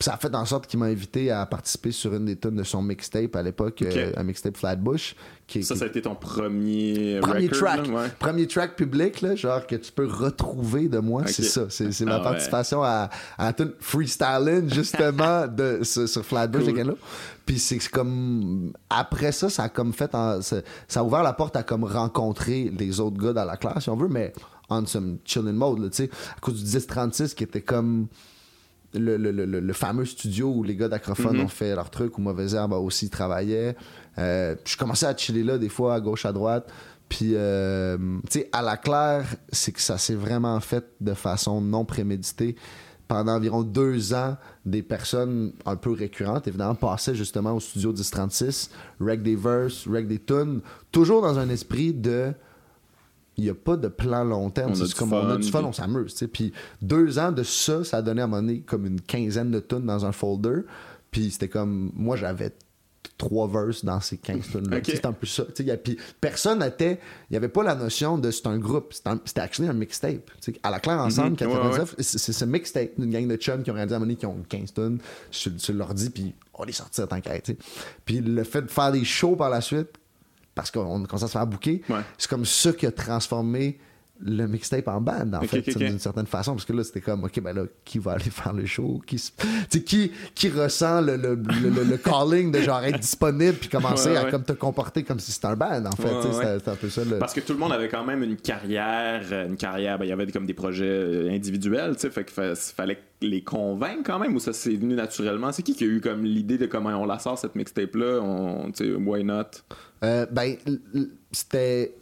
Puis ça a fait en sorte qu'il m'a invité à participer sur une des tunes de son mixtape à l'époque, euh, un mixtape Flatbush. Qui, Ça, qui- ça a été ton premier, premier record, track, là, ouais. premier track public, là, genre que tu peux retrouver de moi, c'est ça. C'est ma Ah ouais. participation à, à la tune freestyling, justement, de, sur, sur Flatbush Cool. Lo. Puis c'est comme. Après ça, ça a comme fait. en- ça, a ouvert la porte à comme rencontrer les autres gars dans la classe, si on veut, mais on some chilling mode, là, tu sais. À cause du 1036 qui était comme. Le, le- le- le- le fameux studio où les gars d'Acrophone Mhm. ont fait leur truc, où Mauvais Herbe aussi travaillé. Euh, je commençais à chiller là des fois à gauche, à droite. Puis, euh, tu sais, à la claire, c'est que ça s'est vraiment fait de façon non préméditée. Pendant environ deux ans, des personnes un peu récurrentes, évidemment, passaient justement au studio 1036, rec des verses, rec des tunes, toujours dans un esprit de il n'y a pas de plan long terme. C'est comme on a fun, du fun, on s'amuse. Puis deux ans de ça, ça a donné à moment donné comme une quinzaine de tunes dans un folder. Puis c'était comme, moi j'avais trois verses dans ces 15 tunes-là. Ok. Tu sais, C'était un peu ça. Puis personne n'était, il n'y avait pas la notion de c'est un groupe. C'était actually un mixtape. À la claire ensemble, Mhm. 99, c'est c'est ce mixtape d'une gang de chums qui ont réalisé à donné qui ont 15 tonnes sur, sur l'ordi, puis on les sortit en tant. Puis le fait de faire des shows par la suite, parce qu'on commence à se faire bouquer, Ouais. c'est comme ça qui a transformé le mixtape en band, en fait, d'une certaine façon. Parce que là, c'était comme, OK, ben là, qui va aller faire le show? Qui, se- tu sais, qui, qui ressent le, le, le- calling de genre être disponible puis commencer Ouais, à ouais. comme te comporter comme si c'était un band, en fait. Ouais, c'était- un peu ça. Parce que tout le monde avait quand même une carrière, euh, une carrière, ben, il y avait comme des projets euh, individuels, tu sais, fait qu'il fa- fallait les convaincre quand même, ou ça s'est venu naturellement? C'est qui qui a eu comme l'idée de comment on la sort cette mixtape-là, tu sais, why not? Euh, ben, c'était.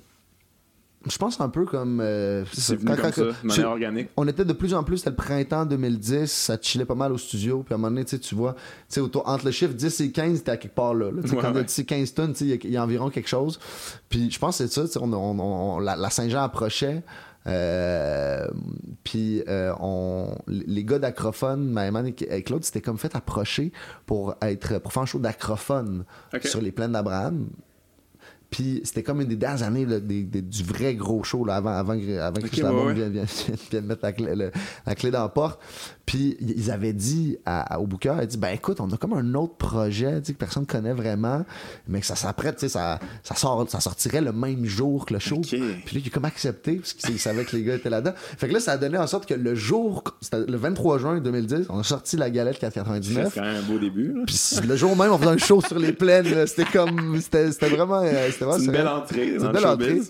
Je pense un peu comme. euh, C'est quand- comme quand- ça, de manière organique. on était de plus en plus, c'était le printemps 2010, ça chillait pas mal au studio, puis à un moment donné, tu vois, autour- entre le chiffre 10 et 15, t'es à quelque part là. là. Ouais, quand ouais. tu dis 15 tonnes, il y a- il y, a environ quelque chose. Puis je pense que c'est ça, on, on- on- la, la Saint-Jean approchait. euh, puis euh, on, les gars d'acrophone, Maëman et Claude, c'était comme fait approcher pour être pour faire un show d'acrophone sur les plaines d'Abraham. Puis c'était comme une des dernières années là, des- des- du vrai gros show là, avant, avant, que- avant que ouais, ouais. vienne, vienne- vienne mettre la clé, le- la clé dans la porte. Puis ils avaient dit à, à- au booker, ils dit ben écoute, on a comme un autre projet que personne connaît vraiment, mais que ça s'apprête, tu sais, ça, ça, sort, ça sortirait le même jour que le show. Puis là, il a comme accepté parce qu'il savait que les gars étaient là-dedans. Fait que là, ça a donné en sorte que le jour, c'était le 23 juin 2010, on a sorti la galette C'est 499. quand même un beau début. là. Puis le jour même, on faisait un show sur les plaines. C'était comme. C'était vraiment. euh, C'était vraiment C'est une belle entrée C'est une le belle entrée.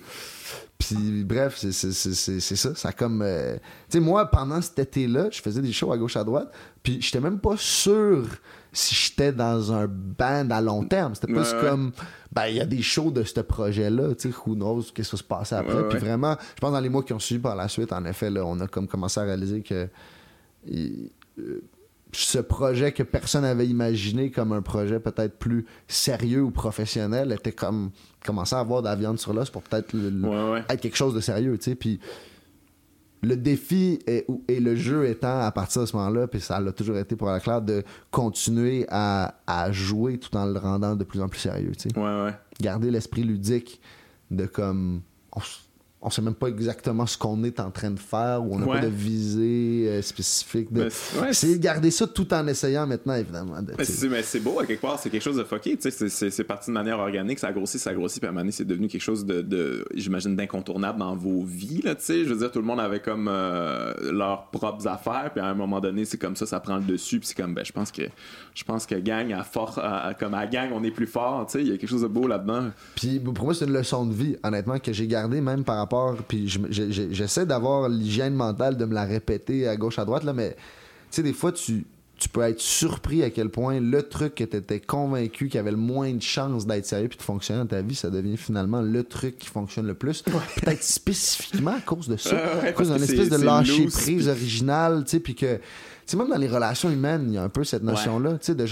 Puis bref, c'est ça. Ça comme. euh, Tu sais, moi, pendant cet été-là, je faisais des shows à gauche, à droite. Puis j'étais même pas sûr si j'étais dans un band à long terme. C'était plus Ouais, comme. Ben, il y a des shows de ce projet-là. Tu sais, who knows, qu'est-ce qui va se passer après. Ouais, ouais. Puis vraiment, je pense dans les mois qui ont suivi par la suite, en effet, là, on a comme commencé à réaliser que. il- euh, ce projet que personne n'avait imaginé comme un projet peut-être plus sérieux ou professionnel était comme commençait à avoir de la viande sur l'os pour peut-être Ouais, ouais. être quelque chose de sérieux, tu sais. Puis le défi est- et le jeu étant à partir de ce moment-là, puis ça l'a toujours été pour la claire, de continuer à, à jouer tout en le rendant de plus en plus sérieux, tu sais. Ouais, ouais. Garder l'esprit ludique de comme. On, on sait même pas exactement ce qu'on est en train de faire ou on n'a Ouais. pas de visée euh, spécifique. De... C'est- ouais, c'est garder ça tout en essayant maintenant, évidemment. de- Mais c'est, mais c'est beau à quelque part, c'est quelque chose de fucké, tu sais, c'est, parti de manière organique, ça a grossi, ça a grossi, puis à un moment donné, c'est devenu quelque chose de, de j'imagine, d'incontournable dans vos vies, là, tu sais, je veux dire, tout le monde avait comme euh, leurs propres affaires, puis à un moment donné, c'est comme ça, ça prend le dessus, puis c'est comme, ben, je pense que, je pense que gang, à fort, à- comme à gang, on est plus fort, tu sais, il y a quelque chose de beau là-dedans. Puis pour moi, c'est une leçon de vie, honnêtement, que j'ai gardé même par rapport. Puis je- je- je- j'essaie d'avoir l'hygiène mentale de me la répéter à gauche, à droite, là, mais tu sais, des fois, tu, tu peux être surpris à quel point le truc que tu étais convaincu qu'il avait le moins de chances d'être sérieux puis de fonctionner dans ta vie, ça devient finalement le truc qui fonctionne le plus. Peut-être spécifiquement à cause de ça. Ouais, à cause d'une espèce de lâcher prise originale, tu sais, puis que. Sais, même dans les relations humaines, il y a un peu cette notion-là, tu sais, de Tu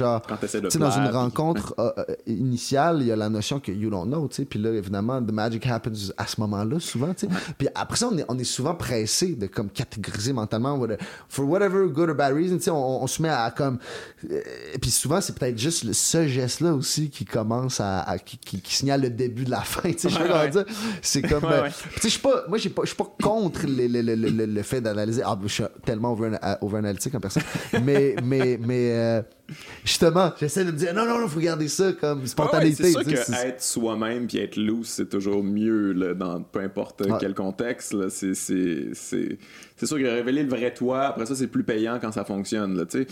sais, dans plaire, une rencontre euh, euh, initiale, il y a la notion que you don't know, tu sais. Puis là, évidemment, the magic happens à ce moment-là, souvent, tu sais. Puis après ça, on est, on est souvent pressé de comme catégoriser mentalement, for whatever good or bad reason, tu sais, on, on se met à comme. euh, puis souvent, c'est peut-être juste le- ce geste-là aussi qui commence à. à- qui, qui- qui signale le début de la fin, tu sais. Je Ouais, pas ouais. dire. C'est comme. Ouais, euh, ouais. tu sais, je suis pas. Moi, pas- je suis pas contre le, le- le- le- le- le fait d'analyser. Ah, je suis tellement over- over-analytique personne. mais, mais, mais euh, justement, j'essaie de me dire, non, non, il faut garder ça comme spontanéité. c'est sûr que être soi-même puis être loose, c'est toujours mieux là, dans peu importe quel contexte. C'est sûr que révéler le vrai toi, après ça, c'est plus payant quand ça fonctionne. Là, sais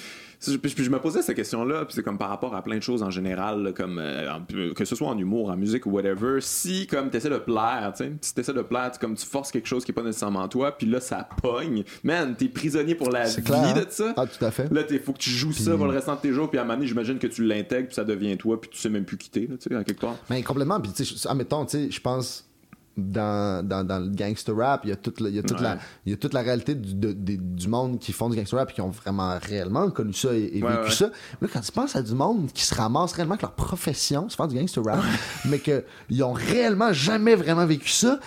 puis, je me posais cette question-là, puis c'est comme par rapport à plein de choses en général, comme euh, que ce soit en humour, en musique ou whatever. Si comme tu essaies de plaire, tu sais, si essaies de plaire, comme tu forces quelque chose qui est pas nécessairement toi, puis là ça pogne, man, t'es prisonnier pour la vie de hein? ça. Ah, tout à fait. Là, il faut que tu joues ça pour le restant de tes jours, puis à un moment donné, j'imagine que tu l'intègres, puis ça devient toi, puis tu sais même plus quitter, tu sais, à quelque part. Mais complètement, puis tu sais, admettons, tu sais, je pense dans, dans, dans, le gangster rap, il y a toute, il y a toute, la, il y a toute la réalité du, de, du monde qui font du gangster rap et qui ont vraiment réellement connu ça et, vécu ça. Mais là, quand tu penses à du monde qui se ramasse réellement avec leur profession, c'est faire du gangster rap, mais qu'ils ont réellement jamais vraiment vécu ça,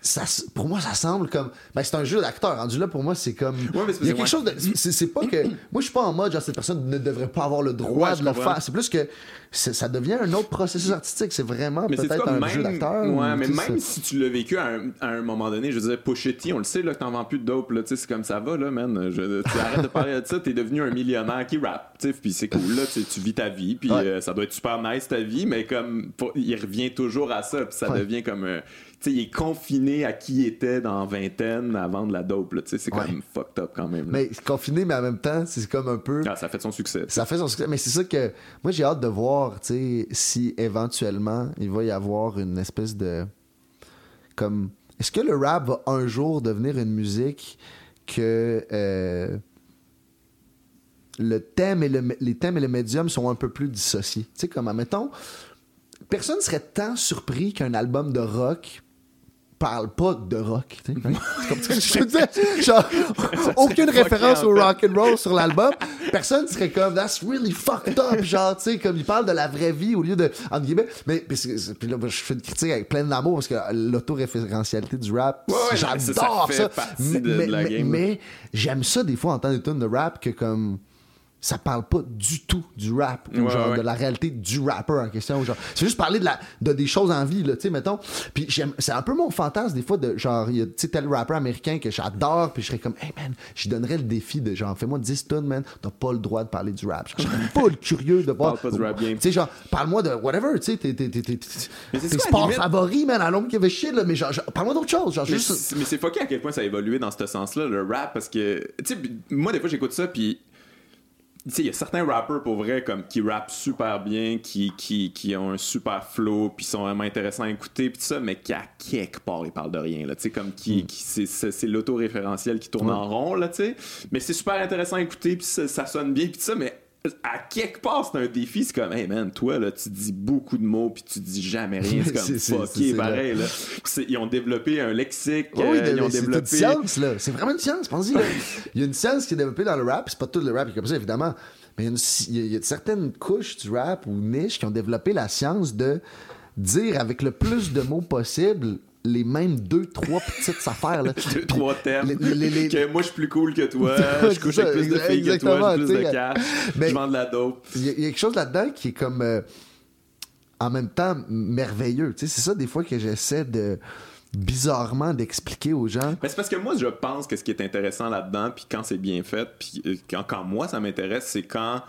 ça, pour moi, ça semble comme. Ben, c'est un jeu d'acteur. Rendu là, pour moi, c'est comme. il y a quelque chose de. C'est pas que. Moi, je suis pas en mode, genre, cette personne ne devrait pas avoir le droit de le faire. C'est plus que ça devient un autre processus artistique. C'est vraiment peut-être un jeu d'acteur. Ouais, mais même si tu l'as vécu à un, moment donné, je dire, Pushetti, on le sait, là, que t'en vends plus de dope, là, c'est comme ça va, là, man. Je, tu arrêtes de parler de ça, t'es devenu un millionnaire qui rappe, puis c'est cool, là, tu vis ta vie, puis euh, ça doit être super nice ta vie, mais comme, il revient toujours à ça, puis ça devient comme. Euh, sais, il est confiné à qui il était dans vingtaine avant de la dope. C'est quand même fucked up quand même. Mais confiné, mais en même temps, c'est comme un peu. Ah, ça fait son succès. Ça fait son succès. Mais c'est ça que. Moi, j'ai hâte de voir si éventuellement il va y avoir une espèce de. Comme. Est-ce que le rap va un jour devenir une musique que. Euh, le thème et le, les thèmes et le médium sont un peu plus dissociés? Tu sais, comme, admettons, personne serait tant surpris qu'un album de rock parle pas de rock. Tu sais. je veux dire, genre, aucune référence au rock and roll sur l'album. Personne serait comme That's really fucked up. Genre, tu sais, comme il parle de la vraie vie au lieu de. Entre guillemets. Mais puis, là, je fais une critique avec plein d'amour parce que l'autoréférentialité du rap, j'adore ça. mais, mais j'aime ça des fois entendre des tunes de rap que comme ça parle pas du tout du rap ou genre de la réalité du rapper en question genre c'est juste parler de la de des choses en vie là tu sais mettons. Puis j'aime c'est un peu mon fantasme des fois de genre il y a tu sais tel rapper américain que j'adore puis je serais comme hey man je donnerais le défi de genre fais-moi 10 tonnes man t'as pas le droit de parler du rap. Je serais pas curieux de voir tu sais genre parle-moi de whatever tu sais tes sports favoris man I don't give a shit là mais genre, parle-moi d'autre chose genre mais juste mais c'est fucké à quel point ça a évolué dans ce sens là le rap parce que tu sais moi des fois j'écoute ça puis il y a certains rappers pour vrai comme qui rappent super bien, qui, qui, qui ont un super flow, puis sont vraiment intéressants à écouter, puis tout ça, mais qui à quelque part ils parlent de rien là, tu sais comme qui, mm. qui c'est l'autoréférentiel qui tourne en rond là, tu sais. Mais c'est super intéressant à écouter, puis ça, ça, sonne bien, puis tout ça, mais à quelque part, c'est un défi. C'est comme, hey man, toi, là, tu dis beaucoup de mots puis tu dis jamais rien. C'est comme, fucké, pareil. Là. Ils ont développé un lexique. oui, euh, ils ont développé. C'est une science, là. C'est vraiment une science, pensez Il y a une science qui est développée dans le rap. C'est pas tout le rap qui est comme ça, évidemment. Mais il y, a certaines couches du rap ou niches qui ont développé la science de dire avec le plus de mots possible les mêmes deux, trois petites affaires. Là. deux, trois thèmes. que moi, je suis plus cool que toi. je couche avec plus de filles que toi. J'ai plus de cash. je vends de la dope. Il y, a quelque chose là-dedans qui est comme... Euh, en même temps merveilleux. c'est ça des fois que j'essaie de bizarrement d'expliquer aux gens. c'est parce que moi, je pense que ce qui est intéressant là-dedans, puis quand c'est bien fait, puis euh, quand, quand moi, ça m'intéresse, c'est quand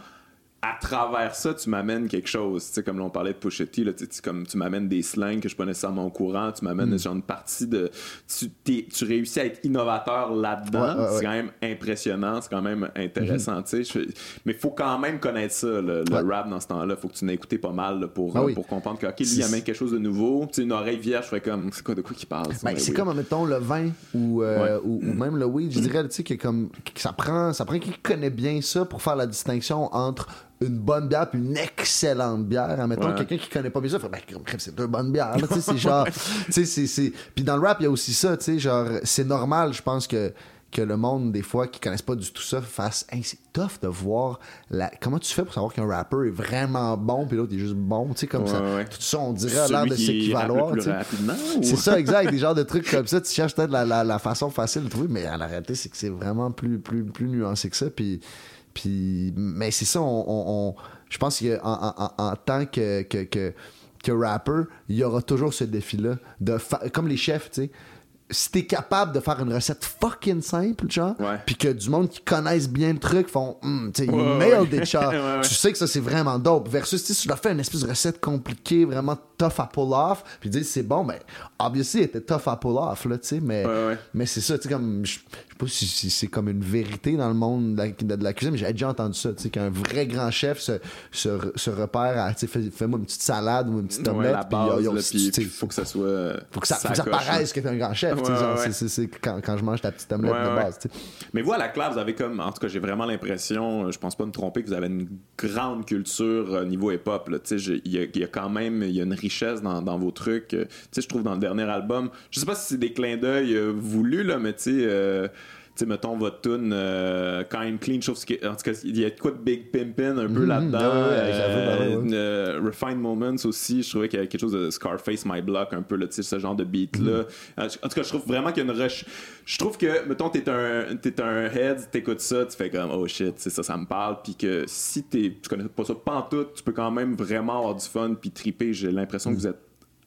à travers ça, tu m'amènes quelque chose. Tu sais, comme l'on parlait de Pusha T, là, tu, comme tu m'amènes des slangs que je suis pas nécessairement au courant, tu m'amènes mm. une partie de. Tu, tu réussis à être innovateur là-dedans. c'est quand même impressionnant, c'est quand même intéressant. Mm-hmm. tu sais, mais il faut quand même connaître ça, le, rap dans ce temps-là. faut que tu n'aies écouté pas mal pour, ah pour comprendre que, OK, lui, il amène quelque chose de nouveau. Tu sais, une oreille vierge, je ferais comme, c'est quoi de quoi qu'il parle? Ben, c'est comme, mettons, le vin ou, euh, ou, même le weed. Je dirais, tu sais, que comme, ça prend, ça prend qui connaît bien ça pour faire la distinction entre une bonne bière puis une excellente bière. Admettons, quelqu'un qui connaît pas bien ça, fait, ben, c'est deux bonnes bières. c'est genre, tu sais, c'est. Puis dans le rap, il y a aussi ça, tu sais, genre, c'est normal, je pense que que le monde, des fois, qui connaissent pas du tout ça, fasse hey, c'est tough de voir la... comment tu fais pour savoir qu'un rapper est vraiment bon, puis l'autre est juste bon, tu sais, comme ça. Tout ça, on dirait à l'air de s'équivaloir. C'est ça, exact. des genres de trucs comme ça, tu cherches peut-être la, la, la, façon facile de trouver, mais en réalité, c'est que c'est vraiment plus, plus, plus nuancé que ça. Puis puis, mais c'est ça, on, je pense qu'en en, en, tant que, que, que, rapper, il y aura toujours ce défi-là. De comme les chefs, tu sais si t'es capable de faire une recette fucking simple, genre, puis que du monde qui connaissent bien le truc font, Hum, tu sais, you Ouais, nailed ouais. Tu sais que ça, c'est vraiment dope. Versus, si tu leur fais une espèce de recette compliquée, vraiment tough à pull off, puis disent c'est bon, ben, obviously, était tough à pull off, là, tu sais, mais, mais c'est ça, tu sais, comme, pas si, si c'est comme une vérité dans le monde de la, de- de la cuisine, mais j'ai déjà entendu ça, tu sais, qu'un vrai grand chef se, se, se repère à, tu sais, fais- fais-moi une petite salade ou une petite omelette, puis il faut que ça soit. faut que ça, faut que ça paraisse que t'es un grand chef, Ouais, ouais, c'est- quand, quand je mange ta petite omelette Ouais, de base. Mais vous, à la classe, vous avez comme. En tout cas, j'ai vraiment l'impression, euh, je pense pas me tromper, que vous avez une grande culture euh, niveau hip-hop. Tu sais, Il y, a- il y a quand même il y a une richesse dans, dans vos trucs. Euh, Tu sais, je trouve dans le dernier album, je sais pas si c'est des clins d'œil euh, voulus, là, mais tu sais. euh, sais, mettons votre tune euh, Kind Clean, je trouve que, en tout cas, il y a de quoi de Big Pimpin un peu Mhm, là-dedans. ouais, ouais, j'avoue, Euh, bah ouais, euh, Refined Moments aussi, je trouvais qu'il y avait quelque chose de Scarface My Block, un peu, là, ce genre de beat-là. Mhm. En tout cas, je trouve vraiment qu'il y a une rush. Je trouve que, mettons, t'es un, t'es un head, t'écoutes ça, tu fais comme, oh shit, c'est ça, ça me parle. Puis que si t'es, tu connais pas ça pantoute, tu peux quand même vraiment avoir du fun puis triper. J'ai l'impression que Mhm. vous êtes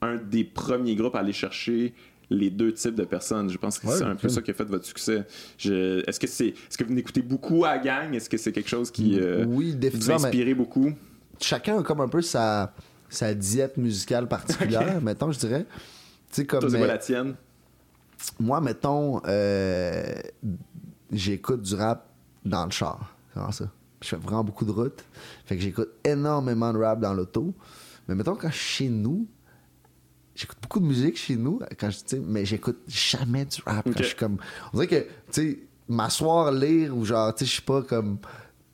un des premiers groupes à aller chercher les deux types de personnes. Je pense que Ouais, c'est un peu ça qui a fait votre succès. Je- est-ce que c'est, est-ce que vous écoutez beaucoup à la gang? Est-ce que c'est quelque chose qui euh, Oui, vous mais- inspire beaucoup? chacun a comme un peu sa, sa diète musicale particulière, mettons, je dirais. Tu sais, comme. Toi, c'est la tienne? Moi, mettons, euh, j'écoute du rap dans le char. C'est ça. Je fais vraiment beaucoup de routes. Fait que j'écoute énormément de rap dans l'auto. Mais mettons, quand je suis chez nous, j'écoute beaucoup de musique chez nous, quand je, mais j'écoute jamais du rap. Quand je suis comme. On dirait que, tu sais, m'asseoir, lire ou genre, tu sais, je suis pas comme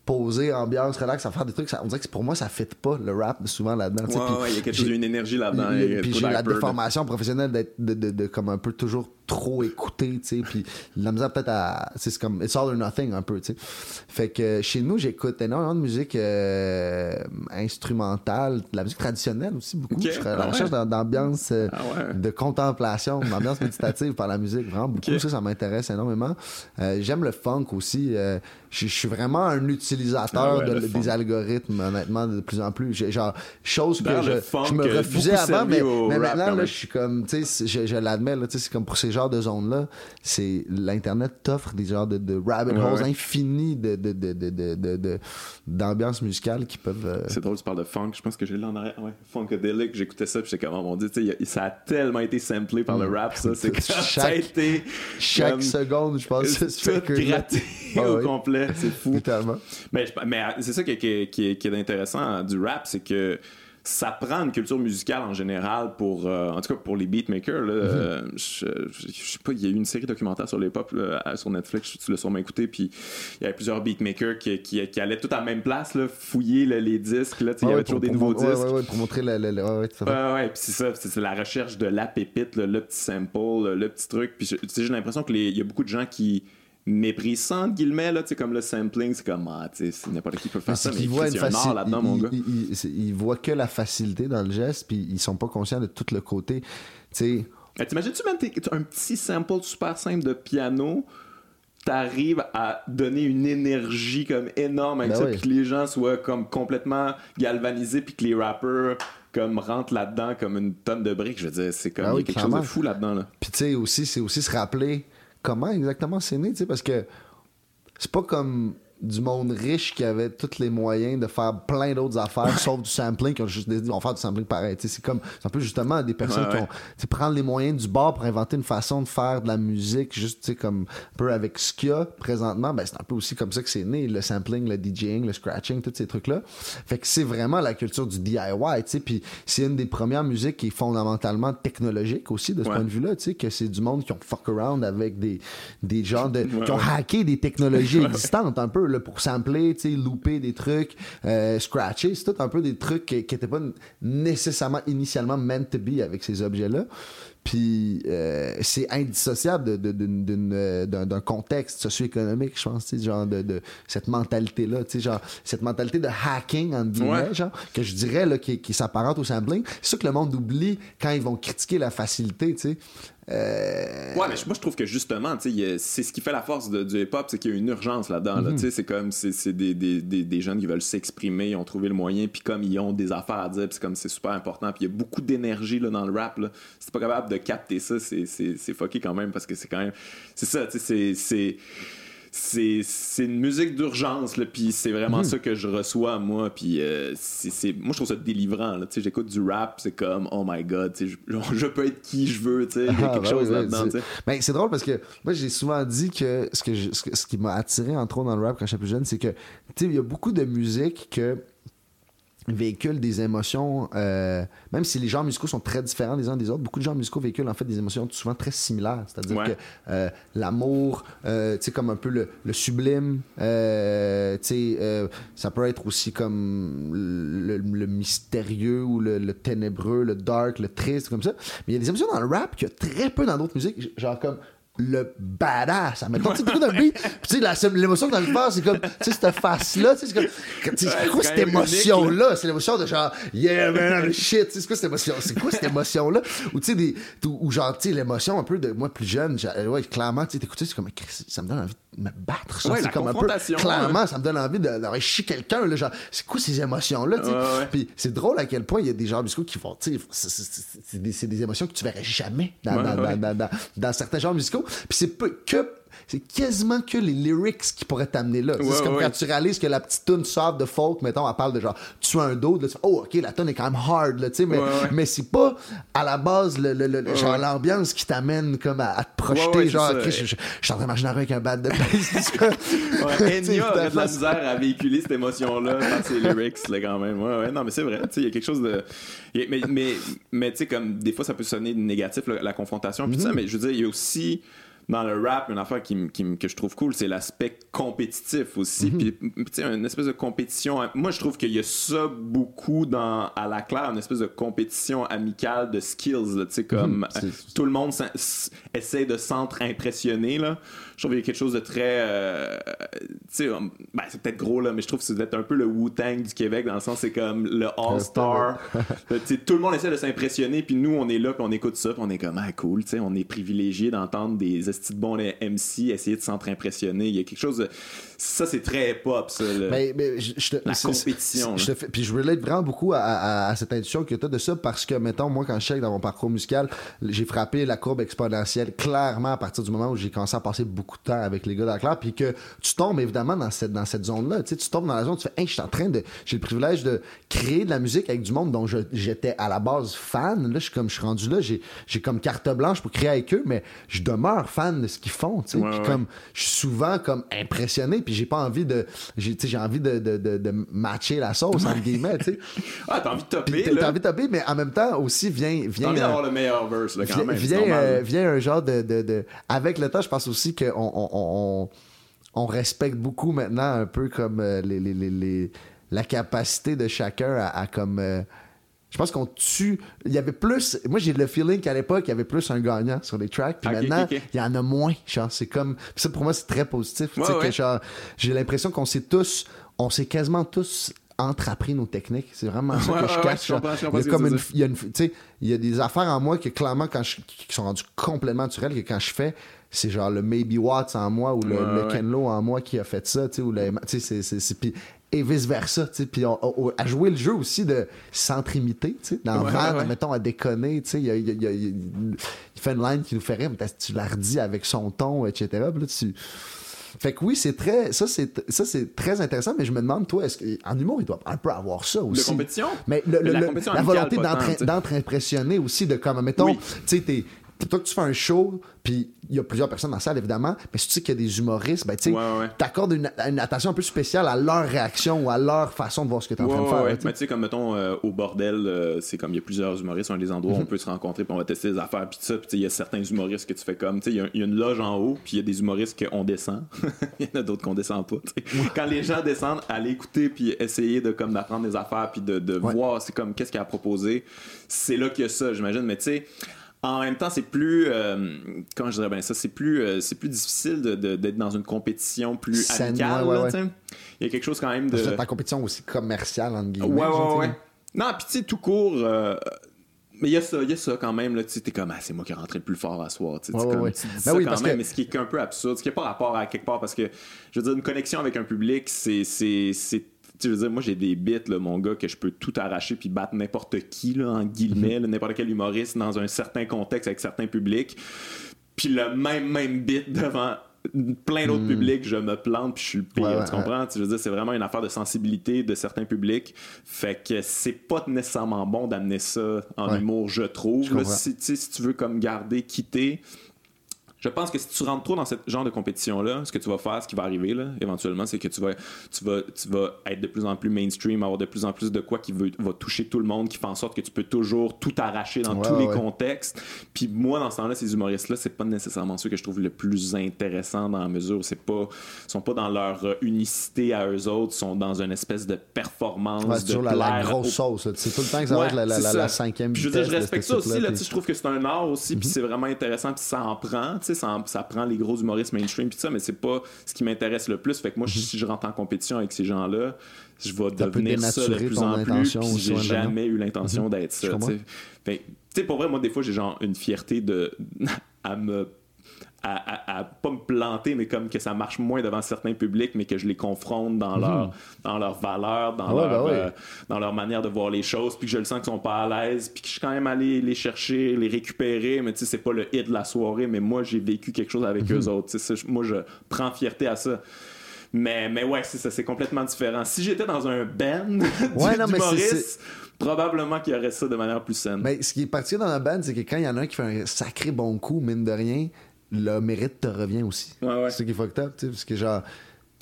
poser, ambiance, relax, à faire des trucs, ça, on dirait que pour moi, ça fit pas le rap souvent là-dedans. Ouais, ouais, il y a quelque chose, j'ai- une énergie là-dedans. puis j'ai la déformation professionnelle d'être de, de, de comme un peu toujours trop écouté, tu sais, puis la misère peut-être à c'est comme it's all or nothing un peu, tu sais. Fait que chez nous, j'écoute énormément de musique euh, instrumentale, de la musique traditionnelle aussi beaucoup. Je à la ah recherche d'ambiance euh, Ah ouais. de contemplation, d'ambiance méditative par la musique, vraiment beaucoup. Ça, ça m'intéresse énormément. Euh, J'aime le funk aussi. je suis vraiment un utilisateur Ah ouais, de- le des funk. algorithmes, honnêtement, de plus en plus. Genre, chose que je, funk je me refusais avant, mais, maintenant, là, je suis comme, tu sais, je, je l'admets, là, tu sais, c'est comme pour ces de zones-là, c'est l'Internet t'offre des genres de, de rabbit Ouais, holes ouais. infinis de, de, de, de, de, de- de- d'ambiance musicale qui peuvent. euh, C'est drôle, tu parles de funk. Je pense que j'ai là en arrière. Ouais, Funkadelic, j'écoutais ça, puis j'étais comme, oh mon dieu, a- ça a tellement été samplé par le rap, ça. C'est que ça a Chaque- été chaque comme seconde, je pense, tout gratté Ah au complet. C'est fou. Littéralement. Mais, mais euh, c'est ça qui, qui- qui- qui est intéressant hein, du rap, c'est que ça prend une culture musicale en général pour, euh, en tout cas pour les beatmakers. Là, Euh, je, je- je sais pas, il y a eu une série documentaire sur les pop là, sur Netflix, tu l'as sûrement écouté, puis il y avait plusieurs beatmakers qui, qui, qui allaient tout à la même place, là, fouiller là, les disques. Là, il y avait toujours des nouveaux disques. ouais, ouais, pour montrer le- le- ouais, puis c'est ça, c'est la recherche de la pépite, le petit sample, le, petit truc. Puis j'ai l'impression que les- il y a beaucoup de gens qui méprisent ça, entre guillemets, là, tu sais, comme le sampling, c'est comme, ah, tu sais, n'importe qui peut faire ça, mais Chris, une là-dedans, mon gars. Ils, voient que la facilité dans le geste, puis ils sont pas conscients de tout le côté. Tu sais, Euh, T'imagines-tu, t'es- un petit sample super simple de piano, t'arrives à donner une énergie comme énorme avec Ben ça, oui. puis que les gens soient comme complètement galvanisés, puis que les rappers comme rentrent là-dedans comme une tonne de briques. Je veux dire, c'est comme Ben il y a oui, quelque chose de fou là-dedans. Là. Puis tu sais aussi, c'est aussi se rappeler comment exactement c'est né, tu sais, parce que c'est pas comme du monde riche qui avait tous les moyens de faire plein d'autres affaires sauf du sampling qui ont juste dit on va faire du sampling pareil c'est comme c'est un peu justement des personnes Ouais, qui ouais. ont tu sais, prendre les moyens du bord pour inventer une façon de faire de la musique juste comme un peu avec ce qu'il y a présentement ben c'est un peu aussi comme ça que c'est né le sampling le DJing le scratching tous ces trucs là fait que c'est vraiment la culture du DIY tu sais puis c'est une des premières musiques qui est fondamentalement technologique aussi de ce Ouais. point de vue là tu sais que c'est du monde qui ont fuck around avec des des gens de Ouais, qui ont ouais. hacké des technologies existantes un peu là, pour sampler, louper des trucs, euh, scratcher, c'est tout un peu des trucs qui n'étaient pas nécessairement initialement meant to be avec ces objets-là. Puis euh, c'est indissociable euh, d'un contexte socio-économique, je pense, genre de, de cette mentalité-là, tu sais, genre cette mentalité de hacking, entre guillemets, Ouais. genre, que je dirais là, qui, qui s'apparente au sampling. C'est ça que le monde oublie quand ils vont critiquer la facilité, tu sais. Euh, Ouais, mais moi je trouve que justement, c'est ce qui fait la force de- du hip-hop, c'est qu'il y a une urgence là-dedans. là. Tu sais, c'est comme c'est c'est des, des, des, des jeunes qui veulent s'exprimer, ils ont trouvé le moyen, puis comme ils ont des affaires à dire, puis c'est comme c'est super important, puis il y a beaucoup d'énergie là, dans le rap. Là. Si t'es pas capable de capter ça, c'est fucké quand même parce que c'est quand même. C'est ça, tu sais, c'est c'est une musique d'urgence puis c'est vraiment hmm. ça que je reçois moi puis euh, c'est moi je trouve ça délivrant tu sais j'écoute du rap c'est comme oh my god je, je, peux être qui je veux tu sais il y a ah, quelque chose là-dedans ben, c'est drôle parce que moi j'ai souvent dit que ce que ce, qui m'a attiré entre autres dans le rap quand j'étais plus jeune c'est que tu sais il y a beaucoup de musique que véhiculent des émotions, euh, même si les genres musicaux sont très différents les uns des autres, beaucoup de genres musicaux véhiculent en fait des émotions souvent très similaires. C'est-à-dire que euh, l'amour, euh, tu sais, comme un peu le, sublime, tu sais, ça peut être aussi comme le, mystérieux ou le, ténébreux, le dark, le triste, comme ça. Mais il y a des émotions dans le rap qu'il y a très peu dans d'autres musiques, genre comme le badass. Ça met tu sais, d'un beat. tu sais, l'émotion que t'as envie de faire, c'est comme, tu sais, cette face-là, tu sais, c'est comme, c'est quoi cette émotion-là? C'est l'émotion de genre, yeah, man, shit, c'est quoi cette émotion? C'est quoi cette émotion-là? Ou, tu sais, des, ou genre, tu sais, l'émotion un peu de moi plus jeune, ouais, clairement, tu sais, t'écoutais, c'est comme, ça me donne envie de me battre, ça. c'est comme un peu, clairement, ça me donne envie d'aller chier quelqu'un, là, genre, c'est quoi ces émotions-là, tu sais? Puis c'est drôle à quel point il y a des genres musicaux qui font, tu sais, c'est des, émotions que tu verrais jamais dans, dans, dans, dans, dans certains genres musicaux. Puis c'est peu que c'est quasiment que les lyrics qui pourraient t'amener là. c'est comme quand tu réalises que la petite tune sort de folk, mettons, elle parle de genre, tu as un dos, oh, ok, la tune est quand même hard, là, tu sais, mais, mais c'est pas à la base le, le, genre l'ambiance qui t'amène comme à, te projeter, genre, ok, je, suis en train d'imaginer avec un bad de bass. ouais, Enya aurait de la misère à véhiculer cette émotion-là dans ses lyrics, là, quand même. Ouais, ouais, non, mais c'est vrai, tu sais, il y a quelque chose de. Mais, mais, mais, tu sais, comme des fois, ça peut sonner négatif, la confrontation, puis ça, mm-hmm. mais je veux dire, il y a aussi dans le rap, une affaire qui, que je trouve cool, c'est l'aspect compétitif aussi. Mhm. Puis, tu sais, une espèce de compétition. Moi, je trouve qu'il y a ça beaucoup dans à la claire, une espèce de compétition amicale de skills. Tu sais, comme mhm. euh, tout le monde essaie de s'entre-impressionner. Là je trouve qu'il y a quelque chose de très. Euh, tu sais, ben, c'est peut-être gros, là, mais je trouve que c'est un peu le Wu-Tang du Québec, dans le sens, c'est comme le All-Star. tout le monde essaie de s'impressionner, puis nous, on est là, puis on écoute ça, puis on est comme, ah, cool, tu sais, on est privilégié d'entendre des estis de bons MC essayer de s'entre-impressionner. Il y a quelque chose de. Ça, c'est très pop, ça. mais, je, la compétition. Je puis je relate vraiment beaucoup à, cette intuition que tu as de ça, parce que, mettons, moi, quand je check dans mon parcours musical, j'ai frappé la courbe exponentielle clairement à partir du moment où j'ai commencé à passer beaucoup de temps avec les gars de la classe, puis que tu tombes évidemment dans cette, dans cette zone-là. Tu, sais, tu tombes dans la zone, tu fais, hey, je suis en train de. J'ai le privilège de créer de la musique avec du monde dont j'étais à la base fan. Là, je suis comme, je suis rendu là, j'ai, j'ai comme carte blanche pour créer avec eux, mais je demeure fan de ce qu'ils font. Tu sais, puis comme, je suis souvent comme impressionné, puis j'ai pas envie de. J'ai, j'ai envie de, de, de, matcher la sauce, entre guillemets. Tu sais. ah, t'as envie de topper. T'as envie de topper, mais en même temps aussi, vient. vient t'as envie d'avoir le meilleur verse, là, quand même. Vient, euh, vient un genre de, de, Avec le temps, je pense aussi qu'on on on, respecte beaucoup maintenant un peu comme euh, les, la capacité de chacun à, comme. Euh, je pense qu'on tue. Il y avait plus. Moi, j'ai le feeling qu'à l'époque, il y avait plus un gagnant sur les tracks. Puis maintenant, il y en a moins. Genre, c'est comme. ça, pour moi, c'est très positif. j'ai l'impression qu'on s'est tous. On s'est quasiment tous entreappris nos techniques. C'est vraiment ça que je cache. il y a comme il y a une, il y a des affaires en moi que clairement quand je, qui sont rendues complètement naturelles que quand je fais, c'est genre le Maybe Watts en moi ou le, Ken Lo en moi qui a fait ça, tu sais, ou le, tu sais, c'est, et vice versa, tu sais, puis à jouer le jeu aussi de s'entre-imiter, tu sais, dans ouais, mettons à déconner, tu sais, il, fait une line qui nous fait rire, mais tu la redis avec son ton, etc. Là, tu fait que oui, c'est très. Ça, c'est, ça, c'est très intéressant, mais je me demande, toi, est-ce qu'en humour, il doit un peu avoir ça aussi. La compétition? Mais la, volonté d'entre-impressionner aussi, de comme, mettons, tu sais, t'es toi que tu fais un show, puis il y a plusieurs personnes dans la salle, évidemment, mais si tu sais qu'il y a des humoristes, ben, tu sais, t'accordes une, attention un peu spéciale à leur réaction ou à leur façon de voir ce que tu es en train de faire. Ouais. Mais tu sais, comme mettons, euh, au bordel, euh, c'est comme il y a plusieurs humoristes, un des endroits où on mhm. peut se rencontrer, puis on va tester des affaires, puis ça, puis il y a certains humoristes que tu fais comme, tu sais, il y, a une loge en haut, puis il y a des humoristes qu'on descend, il y en a d'autres qu'on descend pas. Quand les gens descendent, aller écouter, puis essayer de comme d'apprendre des affaires, puis de, de voir, c'est comme qu'est-ce qu'il a proposé, c'est là qu'il y a ça, j'imagine, mais tu sais, en même temps, c'est plus, euh, comment je dirais bien ça, c'est plus, euh, c'est plus difficile d'être dans une compétition plus amicale. Il y a quelque chose quand même de. C'est ta compétition aussi commerciale, entre guillemets. Ouais, ouais, ouais. Non, puis tu sais, tout court. Euh, mais il y a ça, il y a ça quand même. Là, tu es comme, ah, c'est moi qui est rentré le plus fort à soir. Tu, ben ça quand même, mais ce qui est un peu absurde, ce qui n'a pas rapport à quelque part, parce que, je veux dire, une connexion avec un public, c'est tu veux dire, moi j'ai des bits, là, mon gars, que je peux tout arracher puis battre n'importe qui, là, en guillemets, n'importe quel humoriste dans un certain contexte avec certains publics. Puis le même, même bit devant plein d'autres publics, je me plante puis je suis le pire. Ouais, ouais, tu comprends? Tu veux dire, c'est vraiment une affaire de sensibilité de certains publics. Fait que c'est pas nécessairement bon d'amener ça en humour, je trouve. Je Là, comprends. si, si tu veux comme garder, quitter. Je pense que si tu rentres trop dans ce genre de compétition-là, ce que tu vas faire, ce qui va arriver là, éventuellement, c'est que tu vas, tu, vas, tu vas être de plus en plus mainstream, avoir de plus en plus de quoi qui veut, va toucher tout le monde, qui fait en sorte que tu peux toujours tout arracher dans Ouais, tous les contextes. Puis moi, dans ce temps-là, ces humoristes-là, c'est pas nécessairement ceux que je trouve le plus intéressant dans la mesure où c'est pas, sont pas dans leur unicité à eux autres, sont dans une espèce de performance, Ouais, c'est de toujours la, grosse au sauce. C'est tout le temps que ça va être la, cinquième Puis je veux dire, je respecte ça aussi. Là, puis- je trouve que c'est un art aussi, puis c'est vraiment intéressant, puis ça en prend. Tu sais, Ça, en- ça prend les gros humoristes mainstream, puis ça, mais c'est pas ce qui m'intéresse le plus. Fait que moi, si je rentre en compétition avec ces gens-là, je vais Ça devenir ça de plus en plus. Puis j'ai jamais eu l'intention d'être ça. Tu sais, pour vrai, moi, des fois, j'ai genre une fierté de à me à, à- à pas me planter, mais comme que ça marche moins devant certains publics, mais que je les confronte dans leur dans leurs valeurs, dans, Mhm. Ouais, leur, ouais. euh, dans leur manière de voir les choses, puis que je le sens qu'ils sont pas à l'aise, puis que je suis quand même allé les chercher, les récupérer, mais tu sais, c'est pas le hit de la soirée, mais moi, j'ai vécu quelque chose avec Mhm. eux autres. Sais, ça, moi, je prends fierté à ça. Mais, mais ouais, c'est ça, c'est complètement différent. Si j'étais dans un band Ouais, non, mais probablement qu'il y aurait ça de manière plus saine. Mais ce qui est particulier dans la band, c'est que quand il y en a un qui fait un sacré bon coup, mine de rien, le mérite te revient aussi. Ouais, ouais. C'est ça qui est fucked up, tu sais, parce que genre,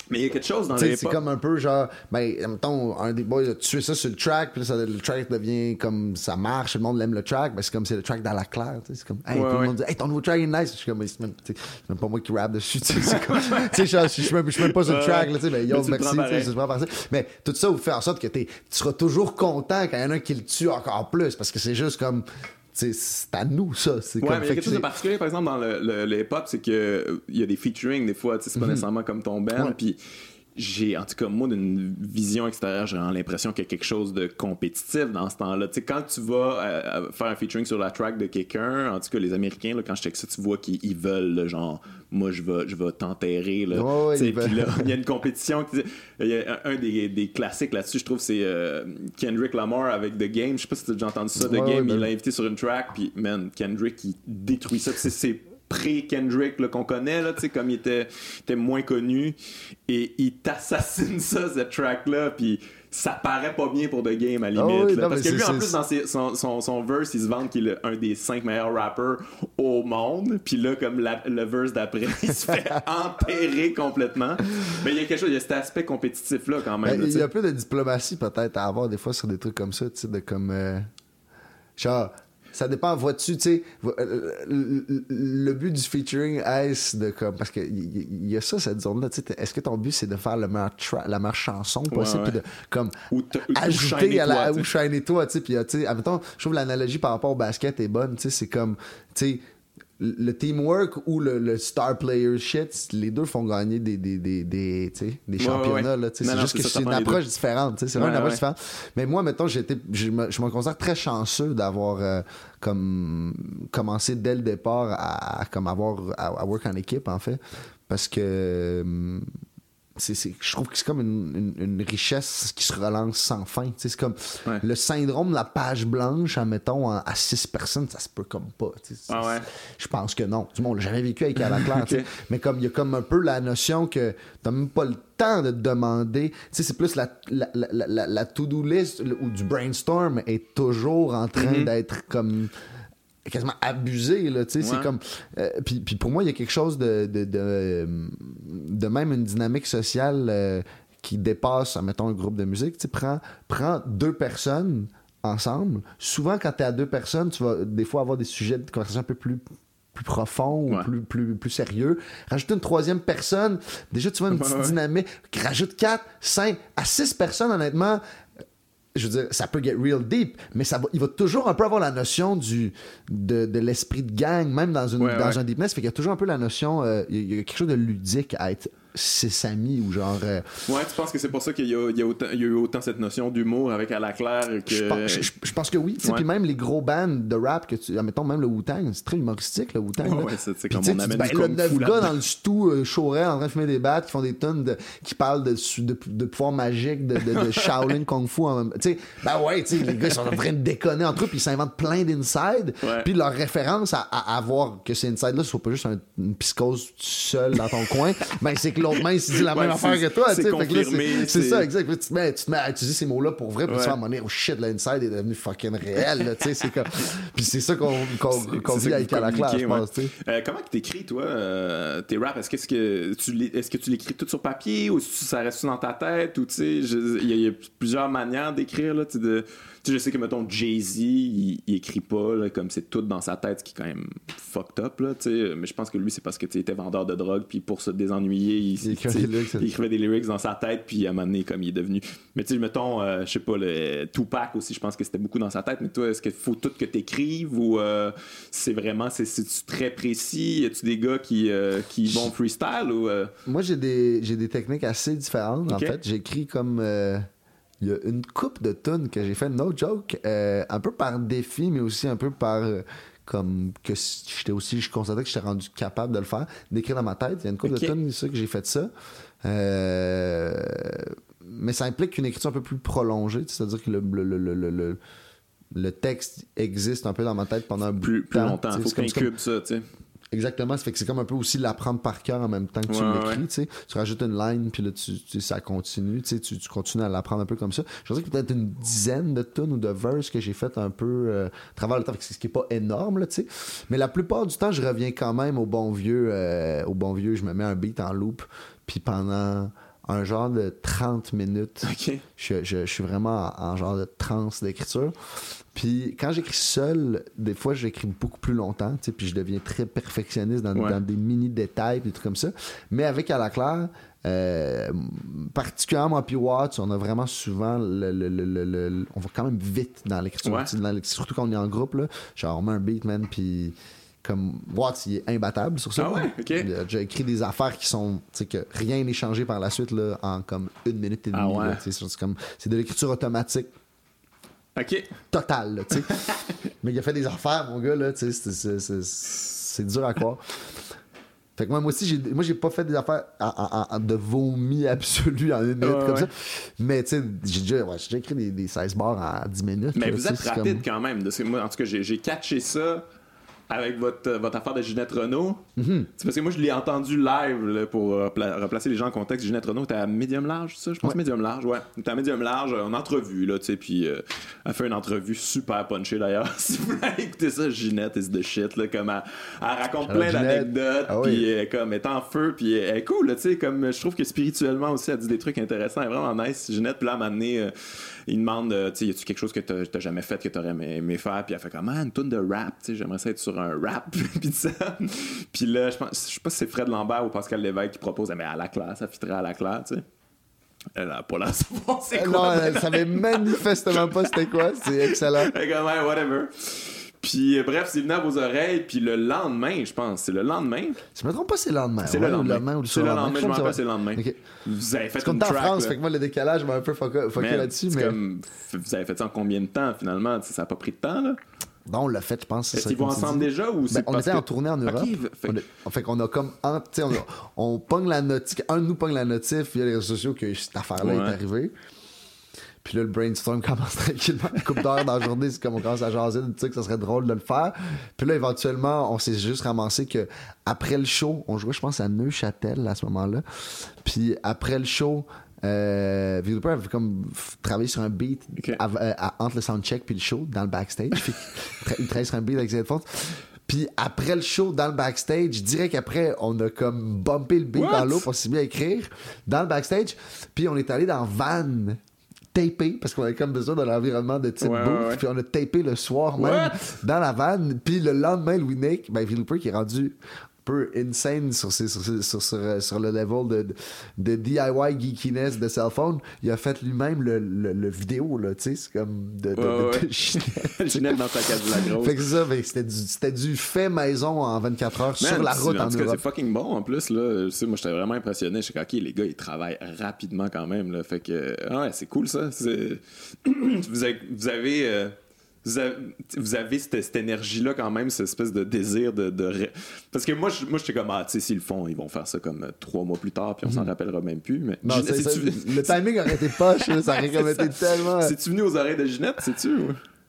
Mais il y a quelque chose dans les c'est comme un peu genre, ben, mettons, un des boys a tué ça sur le track, puis ça- le track devient comme ça marche, tout le monde aime le track, ben, c'est comme c'est le track dans la claire, tu sais, c'est comme, hey, Ouais, tout ouais. le monde dit, hey, ton nouveau track est nice, je suis comme, mais c'est même, pas moi qui rappe dessus, tu sais, tu je suis même, pas sur le track, là, tu sais, ben, yo, Mais merci, tu sais, par. Mais tout ça vous fait en sorte que tu seras toujours content quand il y en a un qui le tue encore plus, parce que c'est juste comme, c'est à nous, ça, c'est Ouais, comme, mais il y a quelque que chose de particulier, par exemple, dans le, le, le hip-hop, c'est que euh, il y a des featuring des fois, c'est pas nécessairement comme ton band, puis j'ai, en tout cas, moi, d'une vision extérieure, j'ai l'impression qu'il y a quelque chose de compétitif dans ce temps-là. Tu sais, quand tu vas euh, faire un featuring sur la track de quelqu'un, en tout cas, les Américains, là, quand je check ça, tu vois qu'ils ils veulent, là, genre, moi, je vais, je vais t'enterrer, là. Là, il y a une compétition. qui- Il y a un, des, des classiques là-dessus, je trouve, c'est euh, Kendrick Lamar avec The Game. Je sais pas si tu as déjà entendu ça, The Game. ben il l'a invité sur une track, puis man, Kendrick, il détruit ça. C'est pré-Kendrick qu'on connaît, là, comme il était, était moins connu. Et il t'assassine ça, cette track-là, puis ça paraît pas bien pour The Game à la limite. Ah oui, là. non, parce que lui, en plus, dans ses- son, son, son verse, il se vante qu'il est un des cinq meilleurs rappers au monde. Puis là, comme la- le verse d'après, il se fait enterrer complètement. Mais il y a quelque chose, il y a cet aspect compétitif-là quand même. Ben, il y a plus de diplomatie peut-être à avoir des fois sur des trucs comme ça, tu sais, de comme. euh, genre, ça dépend, vois-tu, tu sais, euh, le, but du featuring est de comme. Parce qu'il y, il y a ça, cette zone-là, tu sais, est-ce que ton but c'est de faire le meilleur la meilleure chanson possible, puis de comme. Ou te- ou ajouter à la ou shiner toi tu sais puis euh, tu sais admettons je trouve l'analogie par rapport au basket est bonne tu sais c'est comme tu sais le teamwork ou le, le star player shit les deux font gagner des des des des, des championnats ouais. c'est juste que c'est une approche différente c'est vraiment Ouais, une approche différente. Mais moi mettons été je me, je me considère très chanceux d'avoir euh, comme commencé dès le départ à, à comme avoir à, à work en équipe en fait. Parce que c'est, c'est- je trouve que c'est comme une, une- une richesse qui se relance sans fin. C'est comme Ouais. le syndrome de la page blanche, admettons, à six personnes, ça se peut comme pas. Ah ouais? Je pense que non. Du moins, on l'a jamais vécu avec Alain Claire. tu sais. Ok. Mais comme il y a comme un peu la notion que t'as même pas le temps de te demander. C'est plus la, la, la, la- to-do list ou du brainstorm est toujours en train Mm-hmm. d'être comme quasiment abusé là tu sais c'est comme euh, puis, puis pour moi il y a quelque chose de de, de, de même une dynamique sociale euh, qui dépasse mettons un groupe de musique tu prends prends deux personnes ensemble souvent quand tu es à deux personnes tu vas des fois avoir des sujets de conversation un peu plus plus profonds ou Ouais. plus, plus, plus sérieux. Rajoute une troisième personne, déjà tu vois une Ouais, petite ouais. dynamique. Rajoute quatre, cinq, à six personnes, honnêtement, je veux dire, ça peut get real deep, mais ça va, il va toujours un peu avoir la notion du, de, de l'esprit de gang, même dans, une, Ouais, dans ouais. un deepness. Fait qu'il y a toujours un peu la notion, euh, il y a- il y a quelque chose de ludique à être six amis ou genre. euh, Ouais, tu penses que c'est pour ça qu'il y a, il y a autant- il y a eu autant cette notion d'humour avec à la claire que. Je pense, je- je pense que oui. Ouais. Puis même les gros bands de rap que tu. Mettons même le Wu-Tang, c'est très humoristique le Wu-Tang. Ouais, c'est comme on amène ben, du le kung neuf fu gars dans le stew euh, raide, en train de fumer des battes, qui font des tonnes de. qui parlent de, de, de pouvoirs magiques, de, de, de Shaolin Kung Fu. en Tu sais, ben ouais, tu sais, les gars ils sont en train de déconner entre eux, puis ils s'inventent plein d'inside. Puis leur référence à, à, à voir que ces inside-là, ce soit pas juste un- une psychose seule dans ton coin, ben c'est que l'autre main, il se dit la même affaire que toi. c'est tu ça, exact. Tu te mets, tu te mets à utiliser ces mots-là pour vrai, puis tu vas à donné, oh shit, l'inside est devenu fucking réel. tu c'est comme... Puis c'est ça qu'on qu'on vit avec à la classe, je pense. tu. Euh, comment que t'écris, toi, euh, tes raps? Est-ce que, tu l'é- est-ce que tu l'écris tout sur papier ou ça reste dans ta tête? Ou, tu sais, je- il y, a- plusieurs manières d'écrire, là, tu de... Sais, je sais que, mettons, Jay-Z, il, il écrit pas, là, comme c'est tout dans sa tête, ce qui est quand même fucked up, là, tu sais. Mais je pense que lui, c'est parce que, tu était vendeur de drogue, puis pour se désennuyer, il, Il écrivait des lyrics, il écrivait des lyrics dans sa tête, puis à un moment donné, comme il est devenu... Mais tu sais, mettons, euh, je sais pas, le Tupac aussi, je pense que c'était beaucoup dans sa tête, mais toi, est-ce qu'il faut tout que t'écrives ou euh, c'est vraiment, c'est, très précis? Y a-tu des gars qui, euh, qui vont freestyle ou... Moi, j'ai des, des techniques assez différentes. En fait, j'écris comme. Il y a une coupe de tunes que j'ai fait, no joke, euh, un peu par défi, mais aussi un peu par. euh, comme que j'étais aussi, je constatais que j'étais rendu capable de le faire, d'écrire dans ma tête. Il y a une coupe de tunes, ça, que j'ai fait ça. Euh, mais ça implique une écriture un peu plus prolongée, c'est-à-dire que le, le, le, le, le- le- le texte existe un peu dans ma tête pendant un bout plus, de plus temps. longtemps? sais, Faut comme- incube ça, tu sais. Exactement, ça fait que c'est comme un peu aussi l'apprendre par cœur en même temps que tu Ouais, l'écris, ouais. tu sais. Tu rajoutes une line, puis là, tu, ça continue, tu sais, tu, tu continues à l'apprendre un peu comme ça. Je dirais que peut-être une dizaine de tunes ou de verses que j'ai fait un peu euh, à travers le temps, ce qui est pas énorme, là, tu sais. Mais la plupart du temps, je reviens quand même au bon vieux, euh, au bon vieux, je me mets un beat en loop, puis pendant un genre de 30 minutes, je, je- je suis vraiment en, en genre de transe d'écriture. Puis quand j'écris seul, des fois j'écris beaucoup plus longtemps, tu sais, puis je deviens très perfectionniste dans, Ouais. dans des mini détails, des trucs comme ça. Mais avec à la claire, euh, particulièrement moi puis Watts, on a vraiment souvent le, le- le- on va quand même vite dans l'écriture, Ouais. surtout quand on est en groupe là. Genre on met un beat man puis comme Watts il est imbattable sur ça. Ah ouais? OK. Il a déjà écrit des affaires qui sont, tu sais, que rien n'est changé par la suite là, en comme une minute et demie. Ah ouais? là, c'est comme, c'est de l'écriture automatique OK. totale, tu sais. Mais il a fait des affaires, mon gars, là, tu sais, c'est- c'est- c'est- c'est dur à croire. Fait que moi, moi aussi, j'ai, moi, j'ai pas fait des affaires de vomi absolu en une minute comme ouais. ça. Mais, tu sais, j'ai déjà, ouais, j'ai déjà écrit des, des 16 bars en 10 minutes. Mais là, vous êtes rapide comme- quand même. de moi, en tout cas, j'ai, j'ai catché ça avec votre, euh, votre affaire de Ginette Renault. Mm-hmm. C'est parce que moi, je l'ai entendu live là, pour euh, pla- replacer les gens en contexte. Ginette Renault était à médium large, ça? Je pense Ouais. médium large, ouais. Elle était à médium large, euh, en entrevue, là, tu sais. Puis euh, elle fait une entrevue super punchée d'ailleurs. si vous voulez écouter ça, Ginette is the shit, là. Comme elle, elle raconte plein d'anecdotes, Ah oui. puis elle, comme, elle est en feu, puis elle est cool, tu sais. Comme je trouve que spirituellement aussi, elle dit des trucs intéressants. Elle est vraiment nice. Ginette, puis là, à un euh, il demande, tu sais, y a-tu quelque chose que t'as jamais fait, que t'aurais aimé, aimé faire? Puis elle fait comme, ah, une tonne de rap, tu sais, j'aimerais ça être sur un rap, puis ça. Puis là, je pense, je sais pas si c'est Fred Lambert ou Pascal Lévesque qui propose, mais à la classe, ça fitterait à la classe, tu sais. Elle a pas l'air de savoir c'est Euh, quoi. Non, elle savait manifestement pas c'était quoi. C'est excellent. Que, ouais, whatever. Puis euh, bref, c'est venu à vos oreilles, puis le lendemain, je pense, c'est le lendemain? Si je me trompe pas, c'est le lendemain. C'est ouais, le ou lendemain. C'est le lendemain, je me rappelle, c'est le lendemain. Vous avez fait une est en France, là. fait que moi, le décalage m'a un peu fucké là-dessus. Mais comme, vous avez fait ça en combien de temps finalement? Ça a pas pris de temps, là? Non, on l'a fait, je pense. Est-ce qu'ils vont ensemble déjà ou Ben, c'est on parce était que- en tournée en Europe. Ok, fait- On, a- fait qu'on a comme. en- tu sais, on, on pogne la notif. Un de nous pogne la notif via les réseaux sociaux que cette affaire-là Ouais. est arrivée. Puis là, le brainstorm commence tranquillement. Une couple d'heures dans la journée, c'est comme on commence à jaser, tu sais que ça serait drôle de le faire. Puis là, éventuellement, on s'est juste ramassé que après le show, on jouait, je pense, à Neuchâtel à ce moment-là. Puis après le show, euh, avait comme travaillé sur un beat euh, à- entre le soundcheck puis le show dans le backstage. Il tra- il travaillait sur un beat avec ses headphones. Puis après le show, dans le backstage, je dirais qu'après, on a comme bumpé le beat What? dans l'eau pour s'y bien écrire dans le backstage. Puis on est allé dans Van tapé parce qu'on avait comme besoin de l'environnement de type Ouais, booth. ouais, ouais. Puis on a tapé le soir même What? dans la van. Puis le lendemain, Louis Nick, ben Philipper qui est rendu peu insane sur, ses- sur, ses- sur, sur, sur le level de, de DIY geekiness de cell phone. Il a fait lui-même le, le, le vidéo, là, tu sais, c'est comme de, de, Ouais, ouais. dans sa cage de la grosse. Fait que ça, c'était du, c'était du fait maison en 24 heures sur la route en tout Europe. c'est fucking bon en plus là. Je sais, moi j'étais vraiment impressionné. Je suis ok, les gars ils travaillent rapidement quand même là. Fait que ah ouais, c'est cool ça. C'est- vous avez, vous avez, euh, vous avez, vous avez cette, cette énergie-là quand même, cette espèce de désir de. Parce que moi, je- moi j'étais comme, ah, tu sais, s'ils le font, ils vont faire ça comme euh, trois mois plus tard, puis on s'en rappellera même plus. Mais Mhm. Non, ça, le timing aurait été poche, ça aurait comme été tellement. C'est-tu venu aux oreilles de Ginette, sais-tu?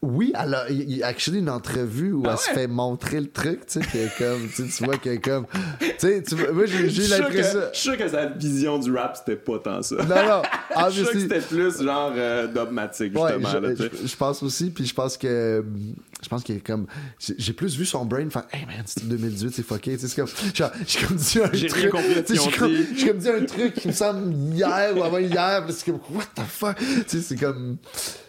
Ou- Oui, alors, il y a actually une entrevue où Ah elle se fait montrer le truc, tu sais, qui est comme, tu vois, que comme, tu sais, tu moi, j'ai l'impression. que- je suis sûr que sa vision du rap, c'était pas tant ça. Non, non, Je suis sûr que c'était plus genre euh, dogmatique, justement. je, pense aussi, puis je pense que je pense qu'il est comme j'ai plus vu son brain faire hey man c'est 2018 c'est fucké tu sais c'est comme j'ai comme dit un truc rien compris ce comme, j'ai comme dit un truc qui me semble hier ou avant hier c'est comme what the fuck? Tu sais c'est comme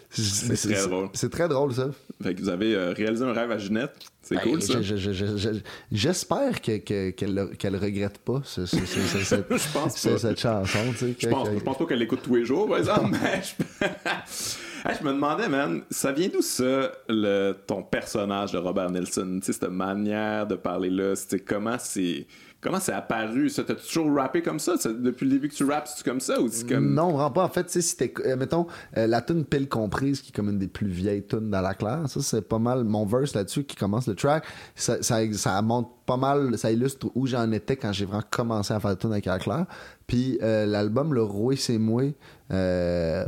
c'est très drôle. c'est très drôle ça Fait que vous avez euh, réalisé un rêve à Ginette. C'est Ben, cool, ça. je- je- je- je- je- J'espère que- que- qu'elle le- qu'elle regrette pas ce- ce- ce- ce- cette, pense pas. cette chanson. Je pense, que- je pense pas qu'elle l'écoute tous les jours, par exemple, mais je... Hey, je me demandais, man, ça vient d'où ça, le, ton personnage de Robert Nelson? Cette manière de parler là, c'était comment c'est... Comment c'est apparu, ça? T'as toujours rappé comme ça? Depuis le début que tu rappes, c'est comme ça? Ou c'est comme... Non, vraiment pas. En fait, si t'éc- euh, mettons, euh, la tune Pile Comprise, qui est comme une des plus vieilles tunes dans la claire, ça, c'est pas mal mon verse là-dessus qui commence le track. Ça, ça, ça montre pas mal, ça illustre où j'en étais quand j'ai vraiment commencé à faire la tune avec la claire. Puis euh, l'album Le Roué, c'est moi,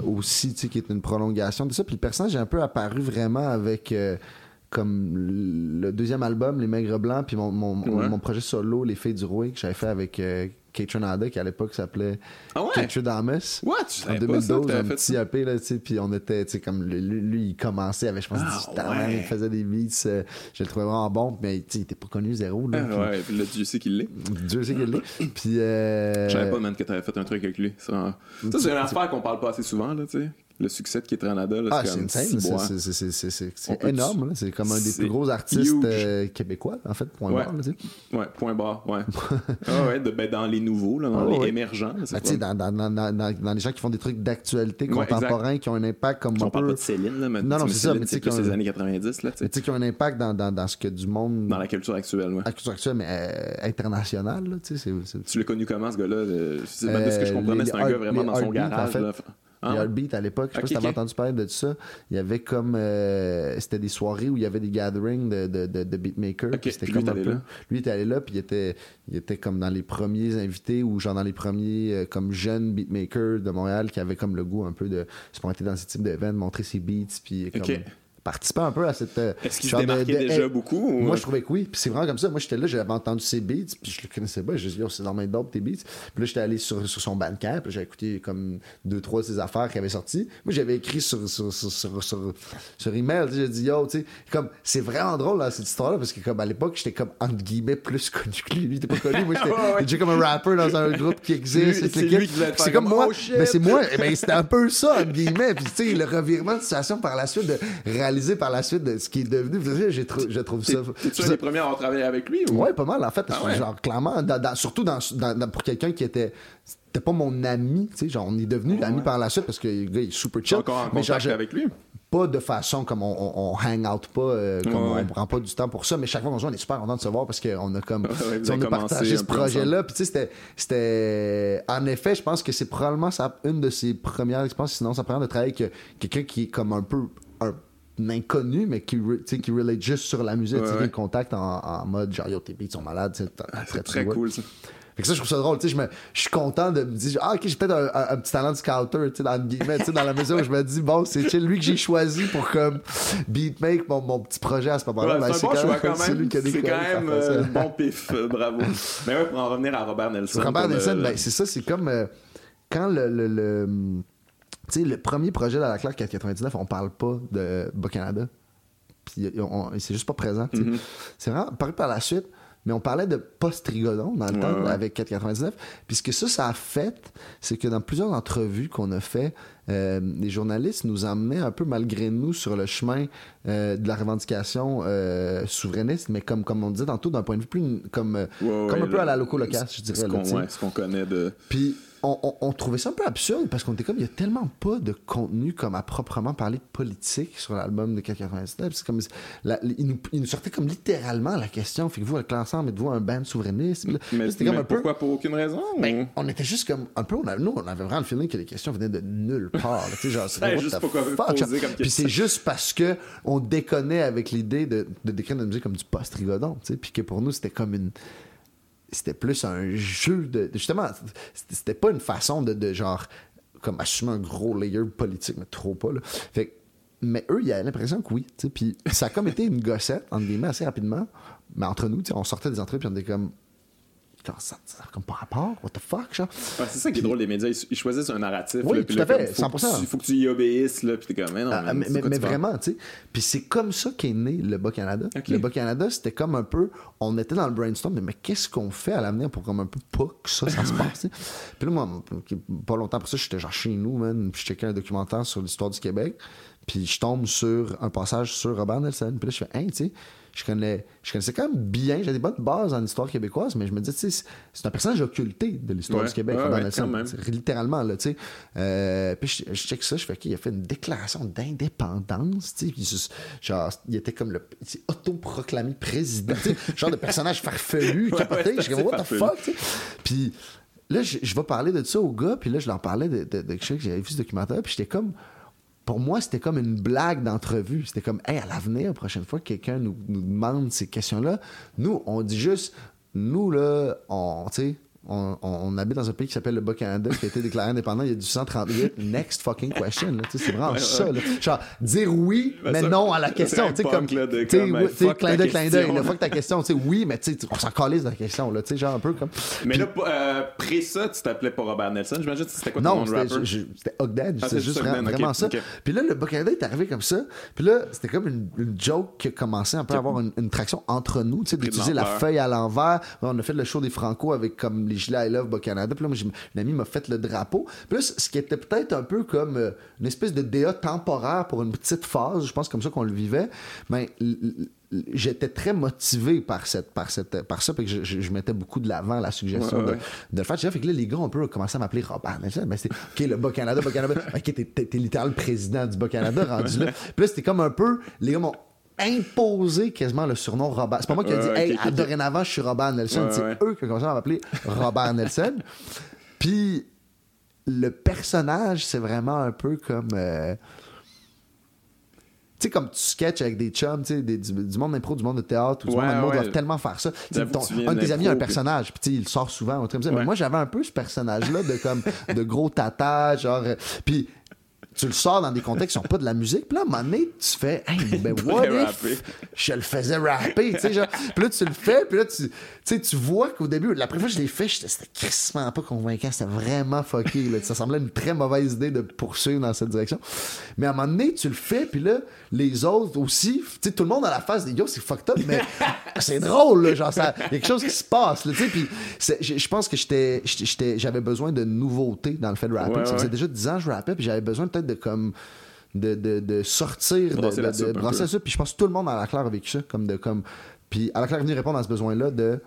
aussi, tu sais, qui est une prolongation de ça. Puis le personnage est un peu apparu vraiment avec. Comme le deuxième album, Les Maigres Blancs, puis mon, mon, Ouais. mon projet solo, Les Filles du Roué, que j'avais fait avec euh, Ada, qui à l'époque s'appelait Ah ouais? Damas. What? Tu En savais pas ça, 2012, que un fait petit ça? EP, là, tu sais, puis on était, tu sais, comme, lui, lui, il commençait avec, je pense, Ah, 18 ans, ouais. il faisait des beats, euh, je le trouvais vraiment bon, mais, tu sais, il était pas connu zéro, là. Ah, ouais, puis là, Dieu sait qu'il l'est. Dieu sait qu'il l'est. Puis, euh... Je savais pas, man, que t'avais fait un truc avec lui. Ça, ça, c'est une affaire qu'on parle pas assez souvent, là, tu sais. Le succès de Kate Ranada, là, Ah, c'est c'est énorme, c'est comme un des plus gros artistes euh, québécois, en fait, point Ouais. barre, là. Ouais, point barre, ouais. ah ouais, de- ben, dans les nouveaux, là, dans Ah les ouais. émergents. là, c'est tu sais, pas- dans, dans, dans, dans, dans les gens qui font des trucs d'actualité Ouais, contemporains, qui ont un impact comme On parle pas de Céline, là, mais Non, non, c'est ça, mais c'est les années 90, là, tu sais. qui ont un impact dans, ce que du monde... Dans la culture actuelle, ouais. la culture actuelle, mais euh, internationale, là, tu sais. Tu l'as connu comment, ce gars-là? euh, ben, de ce que je comprenais, c'est un gars vraiment dans son garage. Ah, Il y a le beat à l'époque, je sais pas si t'avais entendu parler de ça. Il y avait comme euh, c'était des soirées où il y avait des gatherings de, de, de, de beatmakers. Ok, puis c'était puis lui, comme un peu. là? Lui il était allé là, puis il était, il était comme dans les premiers invités ou genre dans les premiers euh, comme jeunes beatmakers de Montréal qui avaient comme le goût un peu de se pointer dans ce type d'événements, montrer ses beats, puis comme Ok. participer un peu à cette. euh, Est-ce qu'il se genre de- démarquait de- déjà hey, beaucoup? ou- moi, je trouvais que oui. Puis c'est vraiment comme ça. Moi, j'étais là, j'avais entendu ses beats, puis je le connaissais pas. Je disais, yo, c'est dans mes dope tes beats. Puis là, j'étais allé sur, sur son bandcamp, puis j'ai écouté comme deux, trois de ses affaires qui avaient sorti. Moi, j'avais écrit sur, sur, sur, sur, sur, sur email, j'ai dit, yo, tu sais, comme, c'est vraiment drôle, là, cette histoire-là, parce que comme à l'époque, j'étais comme, entre guillemets, plus connu que lui. Lui, était pas connu. Moi, j'étais Ouais, comme un rapper dans un groupe qui existe. C'est comme moi. oh, shit. Mais c'est moi. Eh ben, c'était un peu ça, entre guillemets. Puis, tu sais, le revirement de situation par la suite, de par la suite de ce qui est devenu. J'ai trou- je trouve ça. Un des premiers à avoir travaillé avec lui? Ou? Ouais, pas mal, en fait. Ah ouais? Genre, clairement, dans- dans- surtout dans, pour quelqu'un qui était. C'était pas mon ami, tu sais. Genre, on est devenu Ouais. amis par la suite parce que le gars, il est super Tu chill. encore en mais contact avec lui? pas de façon comme on, on, on hang out pas, euh, comme Ouais, on prend pas du temps pour ça, mais chaque fois qu'on se voit, on est super content de se voir parce qu'on a comme. Ouais, tu on a partagé ce projet-là. Puis, tu sais, c'était-. En effet, je pense que c'est probablement sa- une de ses premières expériences, sinon sa première de travailler avec euh, quelqu'un qui est comme un peu. Inconnu mais qui qui relate juste sur la musique Ouais, ouais. contact en, en mode genre yo tes beats sont malades t'as- Ah, très, C'est très cool, ça. fait que ça, je trouve ça drôle. Tu sais, je, me, je suis content de me dire, ah, ok, j'ai peut-être un, un- un petit talent de scouter, tu sais, dans dans la mesure où je me dis, bon, c'est lui que j'ai choisi pour comme beatmake mon, mon petit projet à ce moment-là. Ouais, Ben, c'est bon quand c'est même. qui a C'est quand même euh, bon pif, euh, bravo. Mais ouais, pour en revenir à Robert Nelson. Robert Nelson, le- ben, c'est ça, c'est comme euh, quand le. le, le, tu sais, le premier projet de la claque 499, on parle pas de Bas-Canada. Puis c'est juste pas présent. Mhm. C'est vraiment paru par la suite, mais on parlait de post-rigodon dans le Ouais, temps ouais. avec 499. Puis ce que ça, ça a fait, c'est que dans plusieurs entrevues qu'on a fait, euh, les journalistes nous emmenaient un peu malgré nous sur le chemin euh, de la revendication euh, souverainiste, mais comme, comme on disait tantôt, d'un point de vue plus comme, euh, Ouais, comme un peu à la loco-locasse, je Ce dirais. qu'on ce qu'on connaît de. Puis on, on- on trouvait ça un peu absurde parce qu'on était comme, il y a tellement pas de contenu comme à proprement parler de politique sur l'album de 99. C'est comme, la- il, nous, il nous sortait comme littéralement la question, fait que vous, avec l'ensemble, êtes-vous un band souverainiste? Là, Mais, là, comme un peu. pourquoi pour aucune raison Ben, ou- on était juste comme un peu, on a- nous, on avait vraiment le feeling que les questions venaient de nulle part. Tu sais, genre, c'est juste Puis c'est juste parce que on déconnait avec l'idée de, de décrire notre musique comme du post-rigodon, tu sais, puis que pour nous, c'était comme une c'était plus un jeu de. Justement, c'était pas une façon de, de genre. Comme assumer un gros layer politique, mais trop pas, là. Fait mais eux, il y l'impression que oui. Puis ça a comme été une gossette, entre guillemets, assez rapidement. Mais entre nous, on sortait des entrées, puis on était comme. Putain, ça, comme pas rapport, what the fuck, genre? C'est ça qui est drôle, les médias, ils, choisissent un narratif. Oui, là, tout à fait, faut que 100%. tu- faut que tu y obéisses, là, puis t'es comme, mais non, Ah, mais tu vraiment, tu sais. Puis c'est comme ça qu'est né le Bas-Canada. Le Bas-Canada, c'était comme un peu. On était dans le brainstorm, mais, mais qu'est-ce qu'on fait à l'avenir pour comme un peu pas que ça, ça se passe. Puis là, moi, pas longtemps après ça, j'étais genre chez nous, man. Puis je checkais un documentaire sur l'histoire du Québec. Puis je tombe sur un passage sur Robert Nelson. Puis là, je fais, hein, tu sais. Je, connais, je connaissais quand même bien, j'avais des bonnes bases en histoire québécoise, mais je me disais, tu sais, c'est- un personnage occulté de l'histoire Ouais, du Québec, ouais, ouais. C'est littéralement là tu sais Euh, puis je, je check ça je fais qu'il a fait une déclaration d'indépendance tu sais genre il était comme le autoproclamé président tu sais genre de personnage farfelu capoté je suis comme what the fuck tu sais. puis là je, je vais parler de ça au gars puis là je leur parlais de, de, de que j'avais vu ce documentaire puis j'étais comme pour moi, c'était comme une blague d'entrevue. C'était comme, hey, à l'avenir, la prochaine fois que quelqu'un nous, nous demande ces questions-là, nous, on dit juste, nous, là, on, tu sais, on, on- on habite dans un pays qui s'appelle le Bas-Canada, qui a été déclaré indépendant il y a du 138. Next fucking question. C'est vraiment Ouais, ça. ouais. là. Genre, dire oui, Ben, mais ça, non à la question. Tu sais, comme, tu sais, clin d'œil, clin d'œil. question. là, Fuck ta question. Tu sais, oui, mais tu sais, on s'en calisse de la question. Là, tu sais, genre un peu comme. Mais là, euh, après ça, tu t'appelais pas Robert Nelson, j'imagine que c'était quoi ton nom de c'était rapper? c'était Ogden. Ah, c'est c'est juste ok, vraiment ça. Puis là, le Bas-Canada est arrivé comme ça. Puis là, c'était comme une, une joke qui a commencé un peu à avoir une, une traction entre nous, tu sais, d'utiliser la feuille à l'envers. On a fait le show des Franco avec comme les gilets I Love Bas-Canada. Puis là, moi, une amie m'a fait le drapeau. Là, ce qui était peut-être un peu comme euh, une espèce de DA temporaire pour une petite phase, je pense comme ça qu'on le vivait, mais j'étais très motivé par cette par cette par ça puis que je, je- je mettais beaucoup de l'avant la suggestion Ouais, ouais. de, de le faire. Fait que là, les gars, on peut commencer à m'appeler Robert Nelson. Ben, c'est, OK, le Bas-Canada, Bas-Canada. OK, t'es, t'es, t'es littéralement le président du Bas-Canada rendu là. Puis là, c'était comme un peu, les gars m'ont imposé quasiment le surnom Robert. C'est pas moi qui ai dit, hey, dorénavant, je suis Robert Nelson. C'est eux qui ont commencé à m'appeler Robert Nelson. Puis le personnage, c'est vraiment un peu comme. euh, tu sais, comme tu sketches avec des chums, tu sais, du, monde d'impro, du monde de théâtre, ou du Ouais, monde ouais. doivent tellement faire ça. Ton- un de tes amis a un personnage, puis tu sais, il sort souvent, truc. Mais moi, j'avais un peu ce personnage-là de comme de gros tata, genre. euh, Puis tu le sors dans des contextes qui sont pas de la musique. Puis là, à un moment donné, tu fais, hey, ben what if je le faisais rapper, tu sais, genre. Puis là, tu le fais, puis là, tu, sais, tu vois qu'au début, la première fois que je l'ai fait, c'était crissement pas convaincant, c'était vraiment fucké, là. Ça semblait une très mauvaise idée de poursuivre dans cette direction. Mais à un moment donné, tu le fais, puis là, les autres aussi, tu sais, tout le monde a la face yo, c'est fucked up, mais c'est drôle, là, genre, ça, il y a quelque chose qui se passe, tu sais, puis je pense que j'étais, j'avais besoin de nouveautés dans le fait de rapper. Ouais, Ça faisait déjà 10 ans que je rappais, puis j'avais besoin peut-être de comme de, de, de sortir, de, Brasser de, la soupe soupe. Puis je pense que tout le monde à la Claire a vécu ça, comme de comme. Puis à la Claire est venu répondre à ce besoin-là de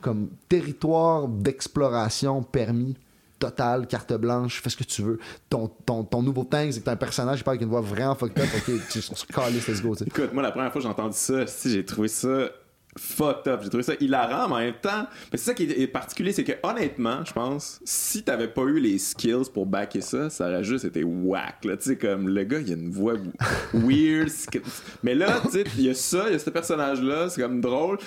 comme territoire d'exploration permis total, carte blanche, fais ce que tu veux. Ton, ton, ton nouveau tank, c'est que t'as un personnage qui parle avec une voix vraiment fucked up, ok, tu, on se let's go. Écoute, moi, la première fois que j'ai entendu ça, si, j'ai trouvé ça fucked up. J'ai trouvé ça hilarant, mais en même temps, mais c'est ça qui est particulier, c'est que honnêtement, je pense, si t'avais pas eu les skills pour backer ça, ça aurait juste été whack. Là, tu sais, comme le gars, il a une voix weird. Mais là, tu sais, il y a ça, il y a ce personnage-là, c'est comme drôle.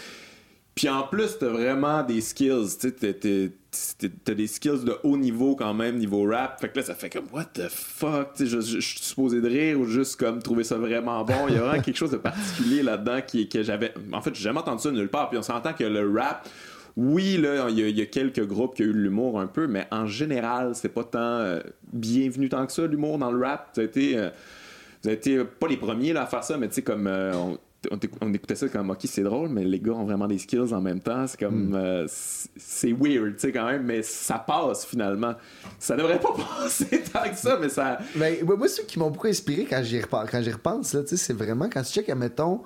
Puis en plus, t'as vraiment des skills, t'as des skills de haut niveau quand même, niveau rap. Fait que là, ça fait comme, what the fuck, je, je- suis supposé de rire ou juste comme trouver ça vraiment bon. Il y a vraiment quelque chose de particulier là-dedans qui, que j'avais. En fait, j'ai jamais entendu ça nulle part. Puis on s'entend que le rap, oui, là, il y, a- quelques groupes qui ont eu l'humour un peu, mais en général, c'est pas tant euh, bienvenu tant que ça, l'humour dans le rap. Ça a été. euh, vous avez été pas les premiers là, à faire ça, mais tu sais, comme. euh, on, écoutait ça comme, ok, c'est drôle, mais les gars ont vraiment des skills en même temps. C'est comme, Hmm. euh, c'est weird, tu sais, quand même, mais ça passe finalement. Ça devrait pas passer tant que ça, mais ça. Ben, moi, moi, ceux qui m'ont beaucoup inspiré quand j'y repense, quand j'y repense là, tu sais, c'est vraiment quand tu check, admettons,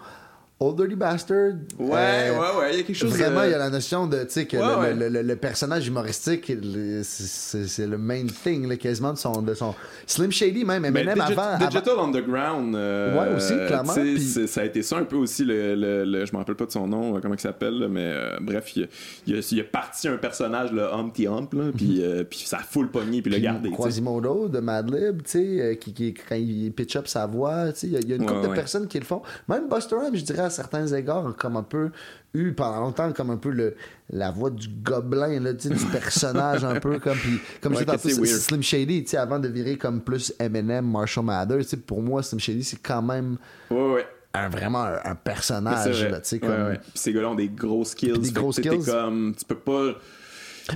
Old Dirty Bastard. Ouais, euh, ouais, ouais, il y a quelque chose Vraiment, de- il y a la notion de, tu sais, que Ouais, le, ouais. le- le- le personnage humoristique, le- c'est- le main thing, là, quasiment, de son, de son. Slim Shady, même, Eminem Digi- avant. avant- Digital Underground. euh, Ouais, aussi, clairement, Ça a été ça un peu aussi, le, le- le- je me rappelle pas de son nom, euh, comment il s'appelle, mais euh, bref, il, a- il, a, il a parti un personnage, le Humpty Hump, là, puis, euh, puis ça a full pogné, puis le sais. Quasimodo de Madlib, tu sais, qui, qui, quand il pitch up sa voix, tu sais, il y a- y, une Ouais, couple de personnes qui le font. Même Buster Rhymes, je dirais, à certains égards, comme un peu eu pendant longtemps comme un peu le, la voix du gobelin, là, tu sais, du personnage un peu comme, puis, comme Ouais, je. Slim Shady, tu sais, avant de virer comme plus Eminem, Marshall Mathers, tu sais, pour moi, Slim Shady, c'est quand même Ouais, ouais. un, vraiment un, personnage, là, tu sais, Ouais, comme... Puis ces gars-là ont des gros skills. Des gros skills. comme, tu peux pas.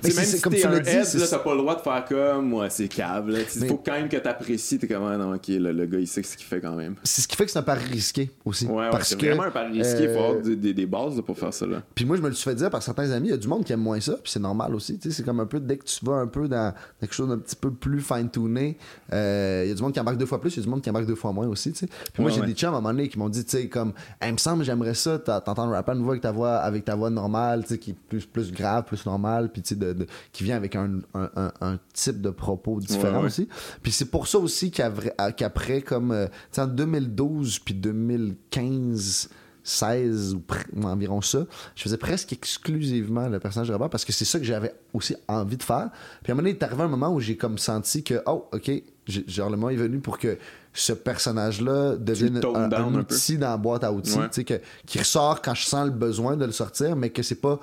Mais même si comme t'es tu un head, là, t'as pas le droit de faire comme, ouais, c'est câble. Il faut quand même que t'apprécies. T'es comme, ah, non, ok, le, le gars, il sait ce qu'il fait quand même. C'est ce qui fait que c'est un pari risqué aussi. Ouais, ouais, parce c'est que, vraiment un pari risqué. Il faut euh, avoir des, des- des bases là, pour faire ça, là. Puis moi, je me le suis fait dire par certains amis, il y a du monde qui aime moins ça, puis c'est normal aussi. C'est comme un peu, dès que tu vas un peu dans quelque chose d'un petit peu plus fine-tuné, euh, il y a du monde qui embarque deux fois plus, il y a du monde qui embarque deux fois moins aussi. tu sais. Puis moi, Ouais, j'ai ouais. des chums à un moment donné qui m'ont dit, tu sais, comme, Hey, il me semble, j'aimerais ça, t'entendre rapper avec ta voix, avec ta voix normale, tu sais, qui est plus, plus grave, plus normale, puis tu de- de- qui vient avec un, un, un- un type de propos différent Ouais, ouais. aussi. Puis c'est pour ça aussi qu'après, comme, euh, tu sais, en 2012 puis 2015, 16 ou environ ça, je faisais presque exclusivement le personnage de Robert parce que c'est ça que j'avais aussi envie de faire. Puis à un moment donné, il est arrivé un moment où j'ai comme senti que, oh, ok, genre le moment est venu pour que ce personnage-là devienne tones un, outil dans la boîte à outils, Ouais. tu sais, que, qui ressort quand je sens le besoin de le sortir, mais que c'est pas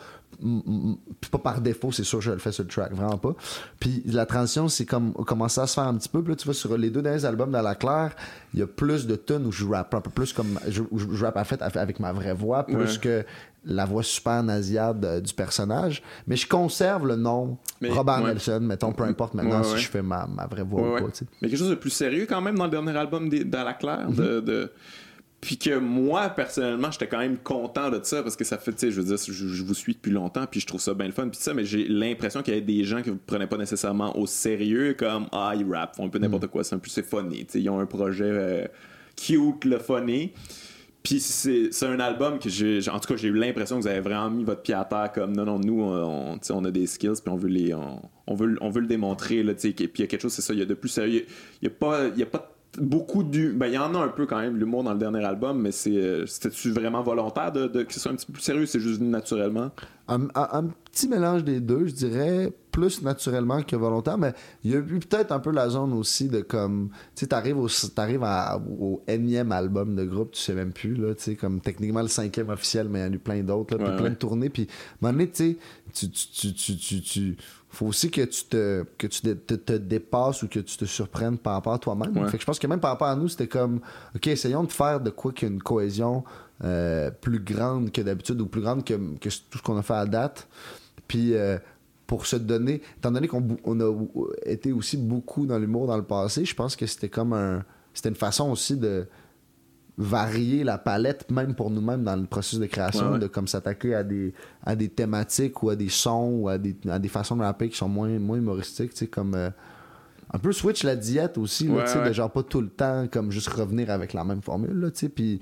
pas par défaut, c'est sûr que je le fais sur le track, vraiment pas. Puis la transition, c'est comme commencer à se faire un petit peu. Puis là, tu vois, sur les deux derniers albums dans la claire, il y a plus de tunes où je rappe un peu plus comme je, où je rappe en fait avec ma vraie voix, plus Ouais. que la voix super nasillarde euh, du personnage. Mais je conserve le nom Mais- Robert ouais. Nelson, mettons, peu importe maintenant Ouais, si je fais ma, ma vraie voix ou pas. Mais quelque chose de plus sérieux quand même dans le dernier album des- dans la claire. de, de- Puis que moi, personnellement, j'étais quand même content de ça parce que ça fait, tu sais, je veux dire, je, je vous suis depuis longtemps puis je trouve ça bien le fun. Puis ça, mais j'ai l'impression qu'il y avait des gens qui ne prenaient pas nécessairement au sérieux comme Ah, ils rappent, font un peu n'importe quoi, c'est un peu c'est funny. Tu sais, ils ont un projet euh, cute, le funny. Puis c'est un album que j'ai. En tout cas, j'ai eu l'impression que vous avez vraiment mis votre pied à terre comme non, non, nous, on, a des skills, puis on veut les. On, veut, on veut le démontrer, là, tu sais. Puis il y a quelque chose, c'est ça, il y a de plus sérieux. Il y a a pas beaucoup du. Ben, il y en a un peu quand même, l'humour dans le dernier album, mais c'est. euh, C'était-tu vraiment volontaire de, de- que ce soit un petit peu plus sérieux? C'est juste naturellement? un, un- un petit mélange des deux, je dirais, plus naturellement que volontaire, mais il y a eu peut-être un peu la zone aussi de comme, tu sais, t'arrives au, t'arrives à- au énième album de groupe, tu sais même plus, là, tu sais, comme techniquement le cinquième officiel, mais il y en a eu plein d'autres, là, puis Ouais, plein de tournées, puis à un moment donné, tu sais, tu, tu, tu, tu, tu, tu- faut aussi que tu te, que tu te, te- te dépasses ou que tu te surprennes par rapport à toi-même. Ouais. Fait que je pense que même par rapport à nous, c'était comme, OK, essayons de faire de quoi qu'il y ait une cohésion euh, plus grande que d'habitude ou plus grande que, que tout ce qu'on a fait à date. Puis euh, pour se donner, étant donné qu'on on a été aussi beaucoup dans l'humour dans le passé, je pense que c'était comme un. C'était une façon aussi de varier la palette, même pour nous-mêmes dans le processus de création, Ouais, ouais. de comme s'attaquer à des, à des thématiques ou à des sons ou à des, à des façons de rapper qui sont moins, moins humoristiques, tu sais, comme. euh, un peu switch la diète aussi, là, Ouais, tu sais, de genre pas tout le temps comme juste revenir avec la même formule, là, tu sais, puis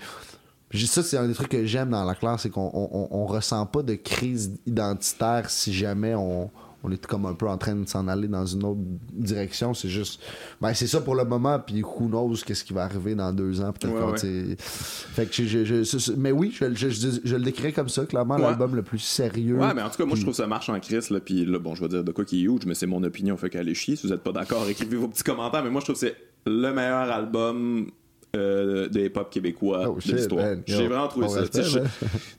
ça, c'est un des trucs que j'aime dans la classe, c'est qu'on on, on- on ressent pas de crise identitaire si jamais on, on est comme un peu en train de s'en aller dans une autre direction. C'est juste, ben c'est ça pour le moment, puis who knows qu'est-ce qui va arriver dans deux ans, peut-être Ouais, ouais. Fait que je, je- je- ce- mais oui, je, le décrirais comme ça, clairement, Ouais. l'album le plus sérieux. Ouais, mais en tout cas, moi, je trouve ça marche en crise. Là, puis là, bon, je vais dire de quoi qui est huge, mais c'est mon opinion. Fait qu'allez chier. Si vous êtes pas d'accord, écrivez vos petits commentaires. Mais moi, je trouve que c'est le meilleur album euh, de hip-hop québécois Oh, de l'histoire. J'ai vraiment trouvé ça.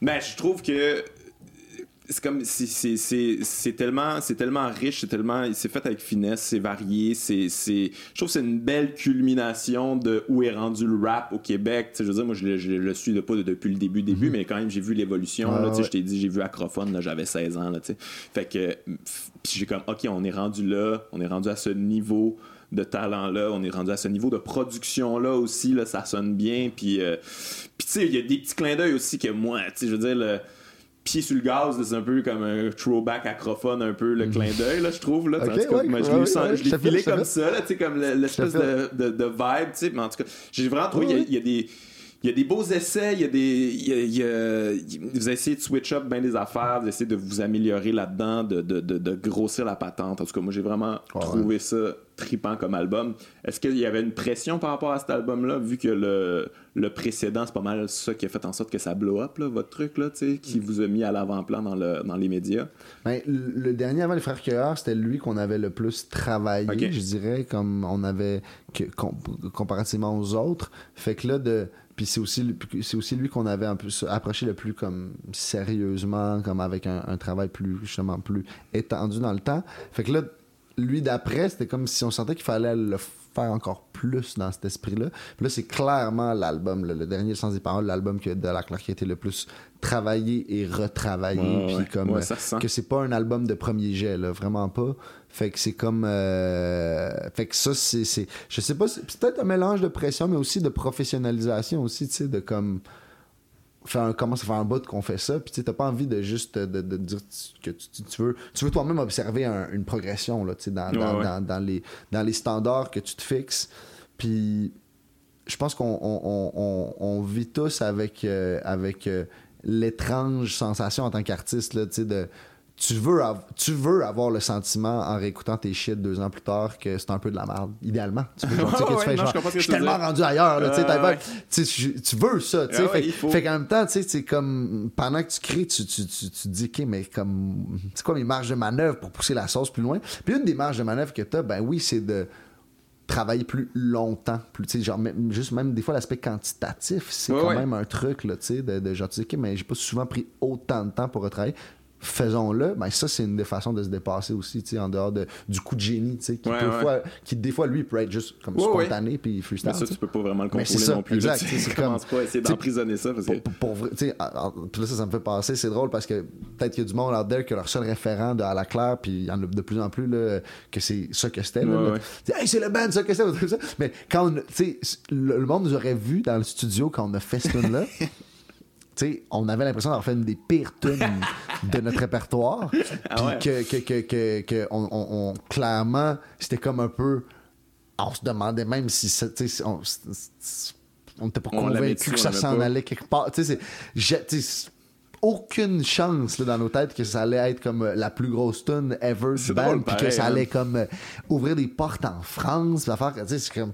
Mais je trouve que c'est comme c'est- c'est tellement c'est tellement riche c'est tellement c'est fait avec finesse c'est varié c'est c'est je trouve que c'est une belle culmination de où est rendu le rap au Québec. Tu sais je veux dire moi je le, je le suis de pas de- depuis le début début mais quand même j'ai vu l'évolution sais ouais. je t'ai dit j'ai vu Acrophone là j'avais 16 ans là tu fait que puis j'ai comme ok on est rendu là on est rendu à ce niveau de talent là on est rendu à ce niveau de production là aussi là ça sonne bien puis euh, puis tu sais il y a des petits clins d'œil aussi que moi tu sais je veux dire le pied sur le gaz, c'est un peu comme un throwback acrophone, un peu le clin d'œil, là, je trouve. Là, Ok, En tout cas, ouais, moi, je l'ai ouais, filé comme ça, là, comme le- l'espèce de, de, de vibe, tu sais, mais en tout cas, j'ai vraiment trouvé, il y a- il y, a des... Il y a des beaux essais, il y a des. il y a- il y a- il- vous essayez de switch up bien des affaires, vous essayez de vous améliorer là-dedans, de, de, de, de grossir la patente. En tout cas, moi, j'ai vraiment trouvé ça tripant comme album. Est-ce qu'il y avait une pression par rapport à cet album-là, vu que le, le précédent, c'est pas mal ça qui a fait en sorte que ça blow up, là, votre truc, là, sais, Mm. qui vous a mis à l'avant-plan dans, le, dans les médias? Ben, le dernier avant les frères Cueilleurs, c'était lui qu'on avait le plus travaillé, je dirais, comme on avait que- com- comparativement aux autres. Fait que là, de. Puis c'est aussi, c'est aussi lui qu'on avait un peu approché le plus comme sérieusement, comme avec un, un travail plus, justement, plus étendu dans le temps. Fait que là, lui d'après, c'était comme si on sentait qu'il fallait le faire encore plus dans cet esprit-là. Là, c'est clairement l'album, le, le dernier Sans des paroles, l'album que de la Claire qui a été le plus travaillé et retravaillé. Ouais, puis ouais. comme Ouais, euh, que c'est pas un album de premier jet, là, vraiment pas. Fait que c'est comme. euh, Fait que ça, c'est. Je sais pas, c'est peut-être un mélange de pression, mais aussi de professionnalisation aussi, tu sais, de comme. Faire un, comment ça fait un bout qu'on fait ça, puis tu t'as pas envie de juste de, de dire que tu, veux tu veux toi-même observer un- une progression là, dans, dans, Ouais, dans- dans les, dans les standards que tu te fixes. Puis je pense qu'on on, on- on- on vit tous avec, euh, avec euh, l'étrange sensation en tant qu'artiste, de. Tu veux, tu veux avoir le sentiment en réécoutant tes shit deux ans plus tard que c'est un peu de la merde, idéalement. Tu veux, sais, que tu fais non, genre, je suis tellement rendu ailleurs, là, sais, Ouais, ouais. tu sais, veux ça, tu sais. Ah ouais, fait, qu'en même temps, tu sais, c'est comme pendant que tu crées, tu, tu, tu, tu te dis, OK, mais comme, c'est quoi mes marges de manœuvre pour pousser la sauce plus loin? Puis une des marges de manœuvre que tu as, ben oui, c'est de travailler plus longtemps. Plus, tu sais, genre, même, juste même des fois, l'aspect quantitatif, c'est Ouais, quand ouais. même un truc, là, tu sais, de, de genre, tu sais, OK, mais j'ai pas souvent pris autant de temps pour retravailler. Faisons-le, ben ça c'est une des façons de se dépasser aussi, tu sais, en dehors de, du coup de génie, tu sais, qui, Ouais, peut ouais. fois- qui des fois lui peut être juste comme Ouais, spontané puis freestyle. Mais ça, tu tu peux pas vraiment le contrôler ça, non plus. là, exact, tu sais, c'est commence comme- pas à essayer d'emprisonner ça parce que. pour, tu sais, là, ça, ça me fait passer, c'est drôle parce que peut-être qu'il y a du monde out there que leur seul référent de à la claire, puis il y en a de plus en plus, là, que c'est ça que c'était. là, Ouais, là. Tu Hey, c'est le band, ça que c'était. Mais quand tu sais, le, le monde nous aurait vu dans le studio quand on a fait ce tune-là. Sais, on avait l'impression d'avoir fait une des pires tunes de notre répertoire. Puis Ah ouais. que, que, que, que, que on, on- on- clairement, c'était comme un peu. On se demandait même si on, on n'était pas convaincu que ça s'en allait quelque part. Tu sais, aucune chance là, dans nos têtes que ça allait être comme euh, la plus grosse tune ever du band, puis que ça hein. allait comme euh, ouvrir des portes en France, faire, tu sais, c'est comme.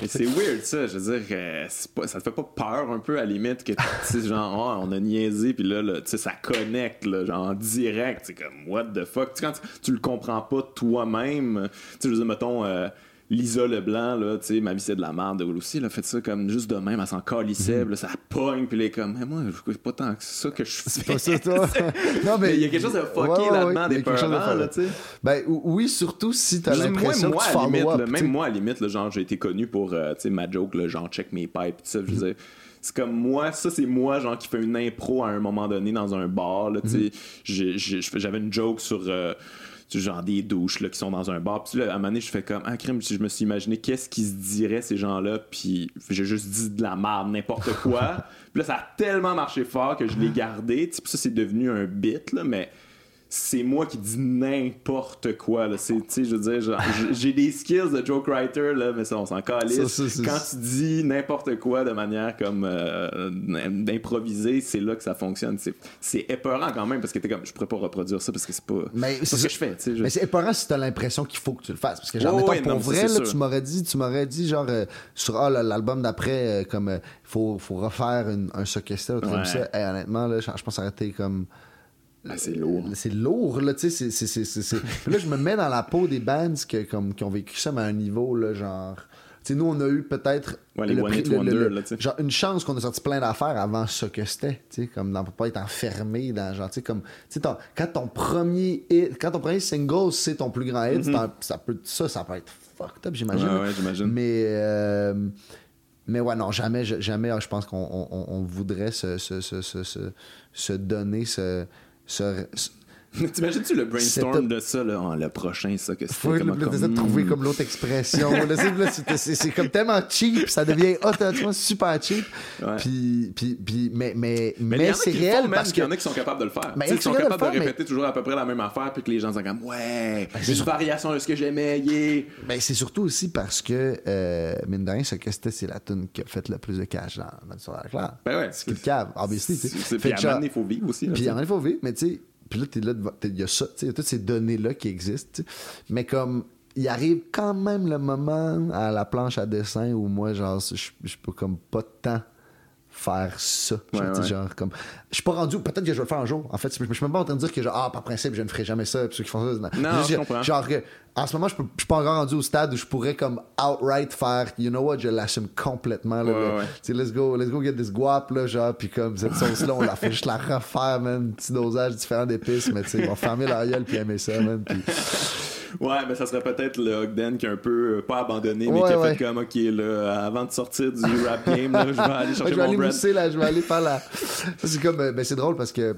Mais c'est weird ça, je veux dire, euh, pas, ça te fait pas peur un peu à la limite que tu sais genre oh, on a niaisé puis là, là, tu sais ça connecte là, genre en direct, c'est comme what the fuck, tu sais, quand tu, tu le comprends pas toi-même, tu sais je veux dire mettons euh, Lisa Leblanc, là, tu sais, ma vie c'est de la merde, elle aussi, elle a fait ça comme juste de même, elle s'en calissait, là, ça pogne, puis elle est comme, mais moi, c'est pas tant que ça que je fais. C'est pas ça, toi. non, Mais il y a quelque chose de fucké là-dedans, des il y a quelque chose de parents, fucké. là, tu sais. Ben ou- oui, surtout si t'as Je l'impression moi, que tu à limite, là, même tu sais. moi, à la limite, là, genre, j'ai été connu pour, euh, tu sais, ma joke, là, genre, check mes pipes, tout ça, je veux dire, c'est comme moi, ça, c'est moi, genre, qui fait une impro à un moment donné dans un bar, là, tu sais, je fais- j'avais une joke sur... euh, tu sais, genre des douches là, qui sont dans un bar. Puis là, à un moment donné, je fais comme, ah, crime, je me suis imaginé qu'est-ce qu'ils se diraient, ces gens-là. Puis j'ai juste dit de la merde, n'importe quoi. puis là, ça a tellement marché fort que je l'ai gardé. Puis ça, c'est devenu un bit, là, mais c'est moi qui dis n'importe quoi. Là. C'est, je veux dire, genre, j'ai- des skills de joke writer, là, mais ça, on s'en calisse. Ça, ça, c'est- Quand tu dis n'importe quoi de manière comme euh, d'improviser, c'est là que ça fonctionne. C'est, c'est épeurant quand même parce que t'es comme, je pourrais pas reproduire ça parce que c'est pas, Mais c'est ce que je fais. je- Mais c'est épeurant si t'as l'impression qu'il faut que tu le fasses. Parce que, genre, mettons, pour non, vrai, là, tu m'aurais dit, tu m'aurais dit, genre, euh, sur ah, l'album d'après, euh, comme, il faut, faut refaire une- un socket ou Ouais. ça. Et honnêtement, là, je, pense été comme. Ah, c'est lourd. C'est lourd, là, tu sais. là, je me mets dans la peau des bands que, comme, qui ont vécu ça, mais à un niveau, là, genre. sais, nous, on a eu peut-être. Ouais, les le le- le- tu genre, une chance qu'on a sorti plein d'affaires avant ce que c'était, tu sais, comme dans pas être enfermé dans, genre, tu sais, comme, tu sais, quand ton premier hit, quand ton premier single, c'est ton plus grand hit, un- ça peut, ça, ça peut être fucked up, j'imagine. Mm-hmm. Ouais, ouais, j'imagine. Mais, euh, mais ouais, non, jamais, jamais, je pense qu'on on, on- on voudrait se, se, se, se, se- se donner ce. Ce, ce- T'imagines-tu le brainstorm de ça, là, Ah, le prochain, ça, que faut c'était le comment de trouver comme l'autre expression. C'est- comme tellement cheap, ça devient automatiquement super cheap. Ouais. Puis, puis, puis, mais, mais, Mais, mais, en c'est réel parce puis il y en a qui sont capables de le faire. Ben, Tu sais, ils sont capables de répéter toujours à peu près la même affaire, puis que les gens sont comme Ouais, c'est une variation de ce que j'aimais, yeah. Ben, c'est surtout aussi parce que, euh, mine de rien, ce que c'était, c'est la tune qui a fait le plus de cash dans, dans sur la claire. Ben ouais. C'est le cave, obviously. Puis à il faut vivre aussi. Puis en il faut vivre, mais tu sais, puis là, t'es là, il y a ça, il y toutes ces données-là qui existent. Mais comme, il arrive quand même le moment à la planche à dessin où moi, genre, je peux comme pas de temps faire ça. Ouais, genre, comme, je suis pas rendu, peut-être que je vais le faire un jour. En fait, je je suis même pas en train de dire que, genre, ah, par principe, je ne ferai jamais ça, puis ceux qui font ça. Non, Juste je comprends. Genre, en ce moment, je, peux, je suis pas encore rendu au stade où je pourrais, comme, outright faire, you know what, je l'assume complètement, là. Ouais, là. let's go, let's go get this guap, là, genre, puis comme cette sauce-là, on la fait juste la refaire, man. Petit dosage différent d'épices, mais tu sais, ils vont fermer leur gueule puis aimer ça, man. Puis... Ouais, mais ça serait peut-être le Ogden qui a un peu, euh, pas abandonné, mais Ouais, qui a ouais. fait comme, ok, là, avant de sortir du rap game, là, je vais aller chercher je vais mon aller bread. mousser, là, je vais aller faire la. Ça, c'est comme. euh, Ben, c'est drôle parce que. euh,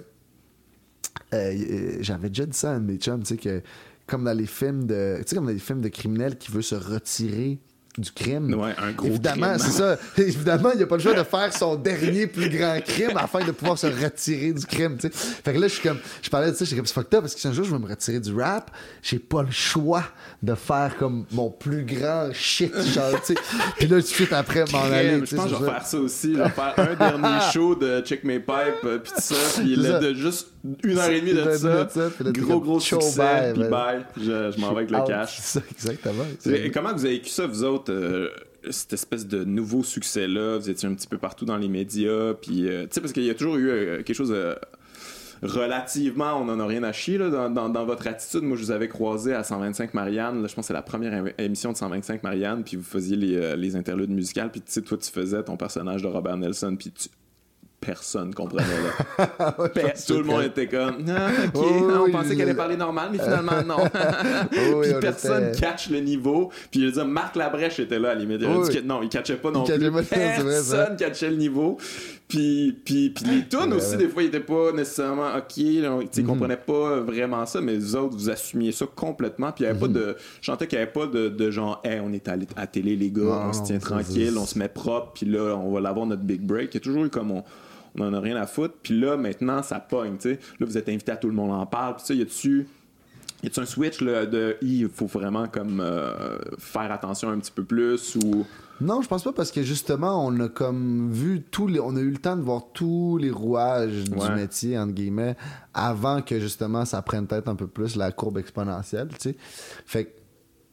euh, J'avais déjà dit ça à un de mes chums, tu sais, que. Comme dans les films de. Tu sais, comme dans les films de criminels qui veut se retirer du crime. Ouais, un gros Évidemment, c'est ça. Évidemment, il n'y a pas le choix de faire son dernier plus grand crime afin de pouvoir se retirer du crime, tu sais. Fait que là, je suis comme, je parlais de ça, j'étais comme, c'est fucked up parce que si un jour je veux me retirer du rap, j'ai pas le choix de faire comme mon plus grand shit, genre, tu sais. Puis là, tout de suite après, m'en aller, je pense que je vais faire ça aussi. Je vais faire un dernier show de Check My Pipe, euh, puis tout ça, puis là, de juste une heure et demie de ça. puis là, Gros, gros succès, puis bye. Je, je m'en vais avec le Out, cash. C'est ça, exactement. Et comment vous avez vécu ça, vous autres, euh, cette espèce de nouveau succès-là? Vous étiez un petit peu partout dans les médias, puis, euh, tu sais, parce qu'il y a toujours eu euh, quelque chose relativement, on n'en a rien à chier là, dans, dans- dans votre attitude. Moi, je vous avais croisé à 125 Marianne. Là, je pense que c'est la première émi- émission de 125 Marianne, puis vous faisiez les, les interludes musicales, puis tu sais, toi, tu faisais ton personnage de Robert Nelson, puis tu- personne comprenait. Là. Tout le monde était comme ah, ok Oh, on pensait qu'elle allait parler normal mais finalement non. Oh, puis on personne était- catch le niveau. Puis je veux dire Marc Labrèche était là à limite. Il a Oui, dit non il catchait pas non Il plus. pas, personne catchait le niveau. Puis puis puis les tunes Ouais, aussi ouais. des fois ils étaient pas nécessairement ok tu Mhm. ils comprenaient pas vraiment ça mais vous autres vous assumiez ça complètement. Puis il y avait Mhm. pas de je sentais qu'il y avait pas de, de genre hey, on est à télé les gars Non, on se tient tranquille on se met propre puis là on va l'avoir notre big break. Il y a toujours eu comme on on en a rien à foutre. Puis là, maintenant, ça pogne, tu sais. Là, vous êtes invité à tout le monde en parle. Puis ça, y a-tu... Y a-tu un switch là, de il faut vraiment comme euh, faire attention un petit peu plus ou? Non, je pense pas parce que justement, on a comme vu tous les. On a eu le temps de voir tous les rouages du métier, entre guillemets, avant que justement ça prenne peut-être un peu plus la courbe exponentielle, tu sais. Fait que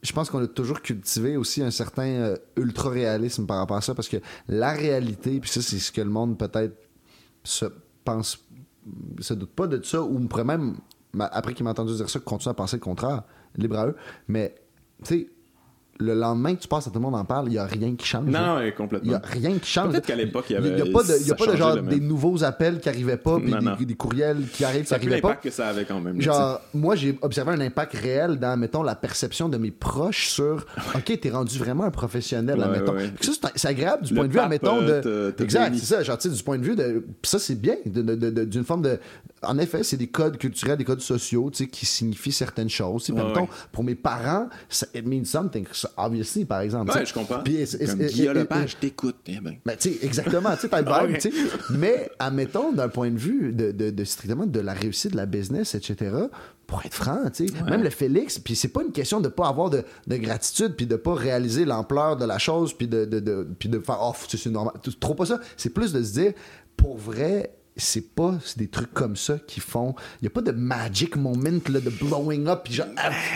je pense qu'on a toujours cultivé aussi un certain euh, ultra-réalisme par rapport à ça parce que la réalité, puis ça, c'est ce que le monde peut-être se pense, se doute pas de ça, ou pourrait même, après qu'il m'a entendu dire ça, continue à penser le contraire, libre à eux. Mais, tu sais, le lendemain que tu passes à tout le monde en parle, il y a rien qui change. non, là. non, ouais, Il y pas de nouveaux appels qui arrivaient pas, puis des, des courriels qui arrivent qui ça a plus arrivaient pas. l'impact que ça avait quand même. Genre, moi, j'ai observé un impact réel dans, mettons, la perception de mes proches sur OK, t'es rendu vraiment un professionnel, Ouais, admettons. ouais, ouais. Puis ça, c'est agréable du Le point de vue, admettons, euh, de. te exact, c'est ça. Genre, tu sais, du point de vue de. Ça, c'est bien, de- de- de- d'une forme de. En effet, c'est des codes culturels, des codes sociaux, tu sais, qui signifient certaines choses. Ouais. pour mes parents, ça, it means something, so- obviously, par exemple. Ouais, je comprends. Puis, Comme Guillaume Lepage, t'écoute. Eh ben. ben, tu sais, exactement, tu sais, t'as le tu sais. Mais, admettons, d'un point de vue de, de, de strictement de la réussite de la business, etc., pour être franc, tu sais, même le Félix, puis c'est pas une question de pas avoir de, de gratitude, puis de pas réaliser l'ampleur de la chose, puis de, de, de- puis de faire, oh, c'est c'est normal. Trop pas ça. C'est plus de se dire, pour vrai, c'est pas des trucs comme ça qui font. Il y a pas de magic moment là, de blowing up. genre,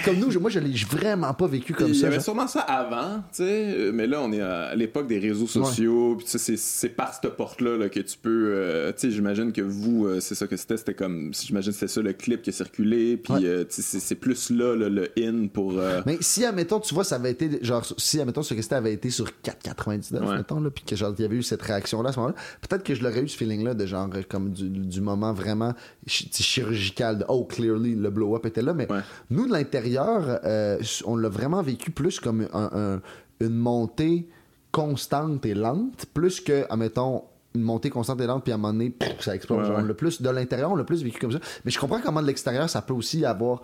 comme nous, moi, je l'ai vraiment pas vécu comme Il y ça. avait genre. sûrement ça avant, tu sais, mais là, on est à l'époque des réseaux sociaux, puis c'est- par cette porte-là là, que tu peux, euh, tu sais, j'imagine que vous, euh, c'est ça que c'était, c'était comme, j'imagine que c'était ça le clip qui a circulé, puis Ouais. euh, c'est plus là, là, le in pour... euh, Mais si, admettons, tu vois, ça avait été, genre, si, admettons, ce resté avait été sur 4,99, Ouais. mettons, là, puis que, genre, il y avait eu cette réaction-là à ce moment-là, peut-être que je l'aurais eu ce feeling-là de, genre, comme du, du moment vraiment chi- chirurgical de, oh, clearly, le blow-up était là, mais Ouais. nous, de l'intérieur, euh, on l'a vraiment vécu plus comme un- un- une montée constante et lente, plus que, admettons, une montée constante et lente, puis à un moment donné, pff, ça explose. Ouais. Le plus, de l'intérieur, on l'a plus vécu comme ça. Mais je comprends comment de l'extérieur, ça peut aussi avoir.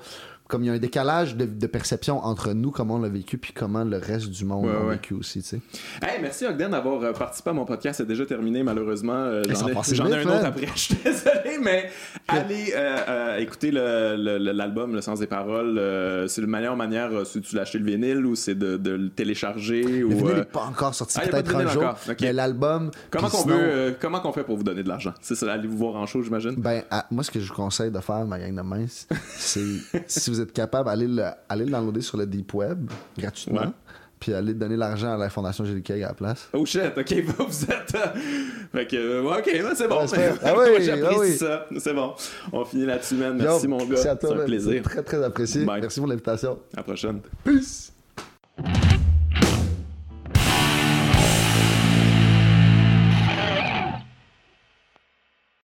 Comme il y a un décalage de, de perception entre nous, comment on l'a vécu, puis comment le reste du monde Ouais, l'a ouais. vécu aussi, tu sais. Hey, merci Ogden d'avoir euh, participé à mon podcast. C'est déjà terminé, malheureusement. Euh, J'en ai, j'en un autre après. Je suis désolé, mais allez euh, euh, écouter le- le- le- l'album, le, sens des paroles. C'est de meilleure manière, si tu l'acheter le vinyle ou c'est de, de le télécharger. Le ou, vinyle n'est pas encore sorti, Ah, peut-être un jour. Mais l'album. Comment qu'on sinon, veut, comment qu'on fait pour vous donner de l'argent? C'est ça, allez vous voir en show, j'imagine? Ben, à- moi, ce que je vous conseille de faire, ma gang de mince, c'est si vous êtes capable, allez le, allez le downloader sur le Deep Web gratuitement. Ouais. Puis allez donner l'argent à la Fondation Julie Keg à la place. Oh shit, ok, vous vous êtes. euh, Fait que, euh, ok, c'est bon. Ouais, ah oui, J'apprécie ah oui. ça. C'est bon. On finit là-dessus, man. Merci, Yo, mon gars. C'est un plaisir. Très, très apprécié. Bye. Merci pour l'invitation. À la prochaine. Peace!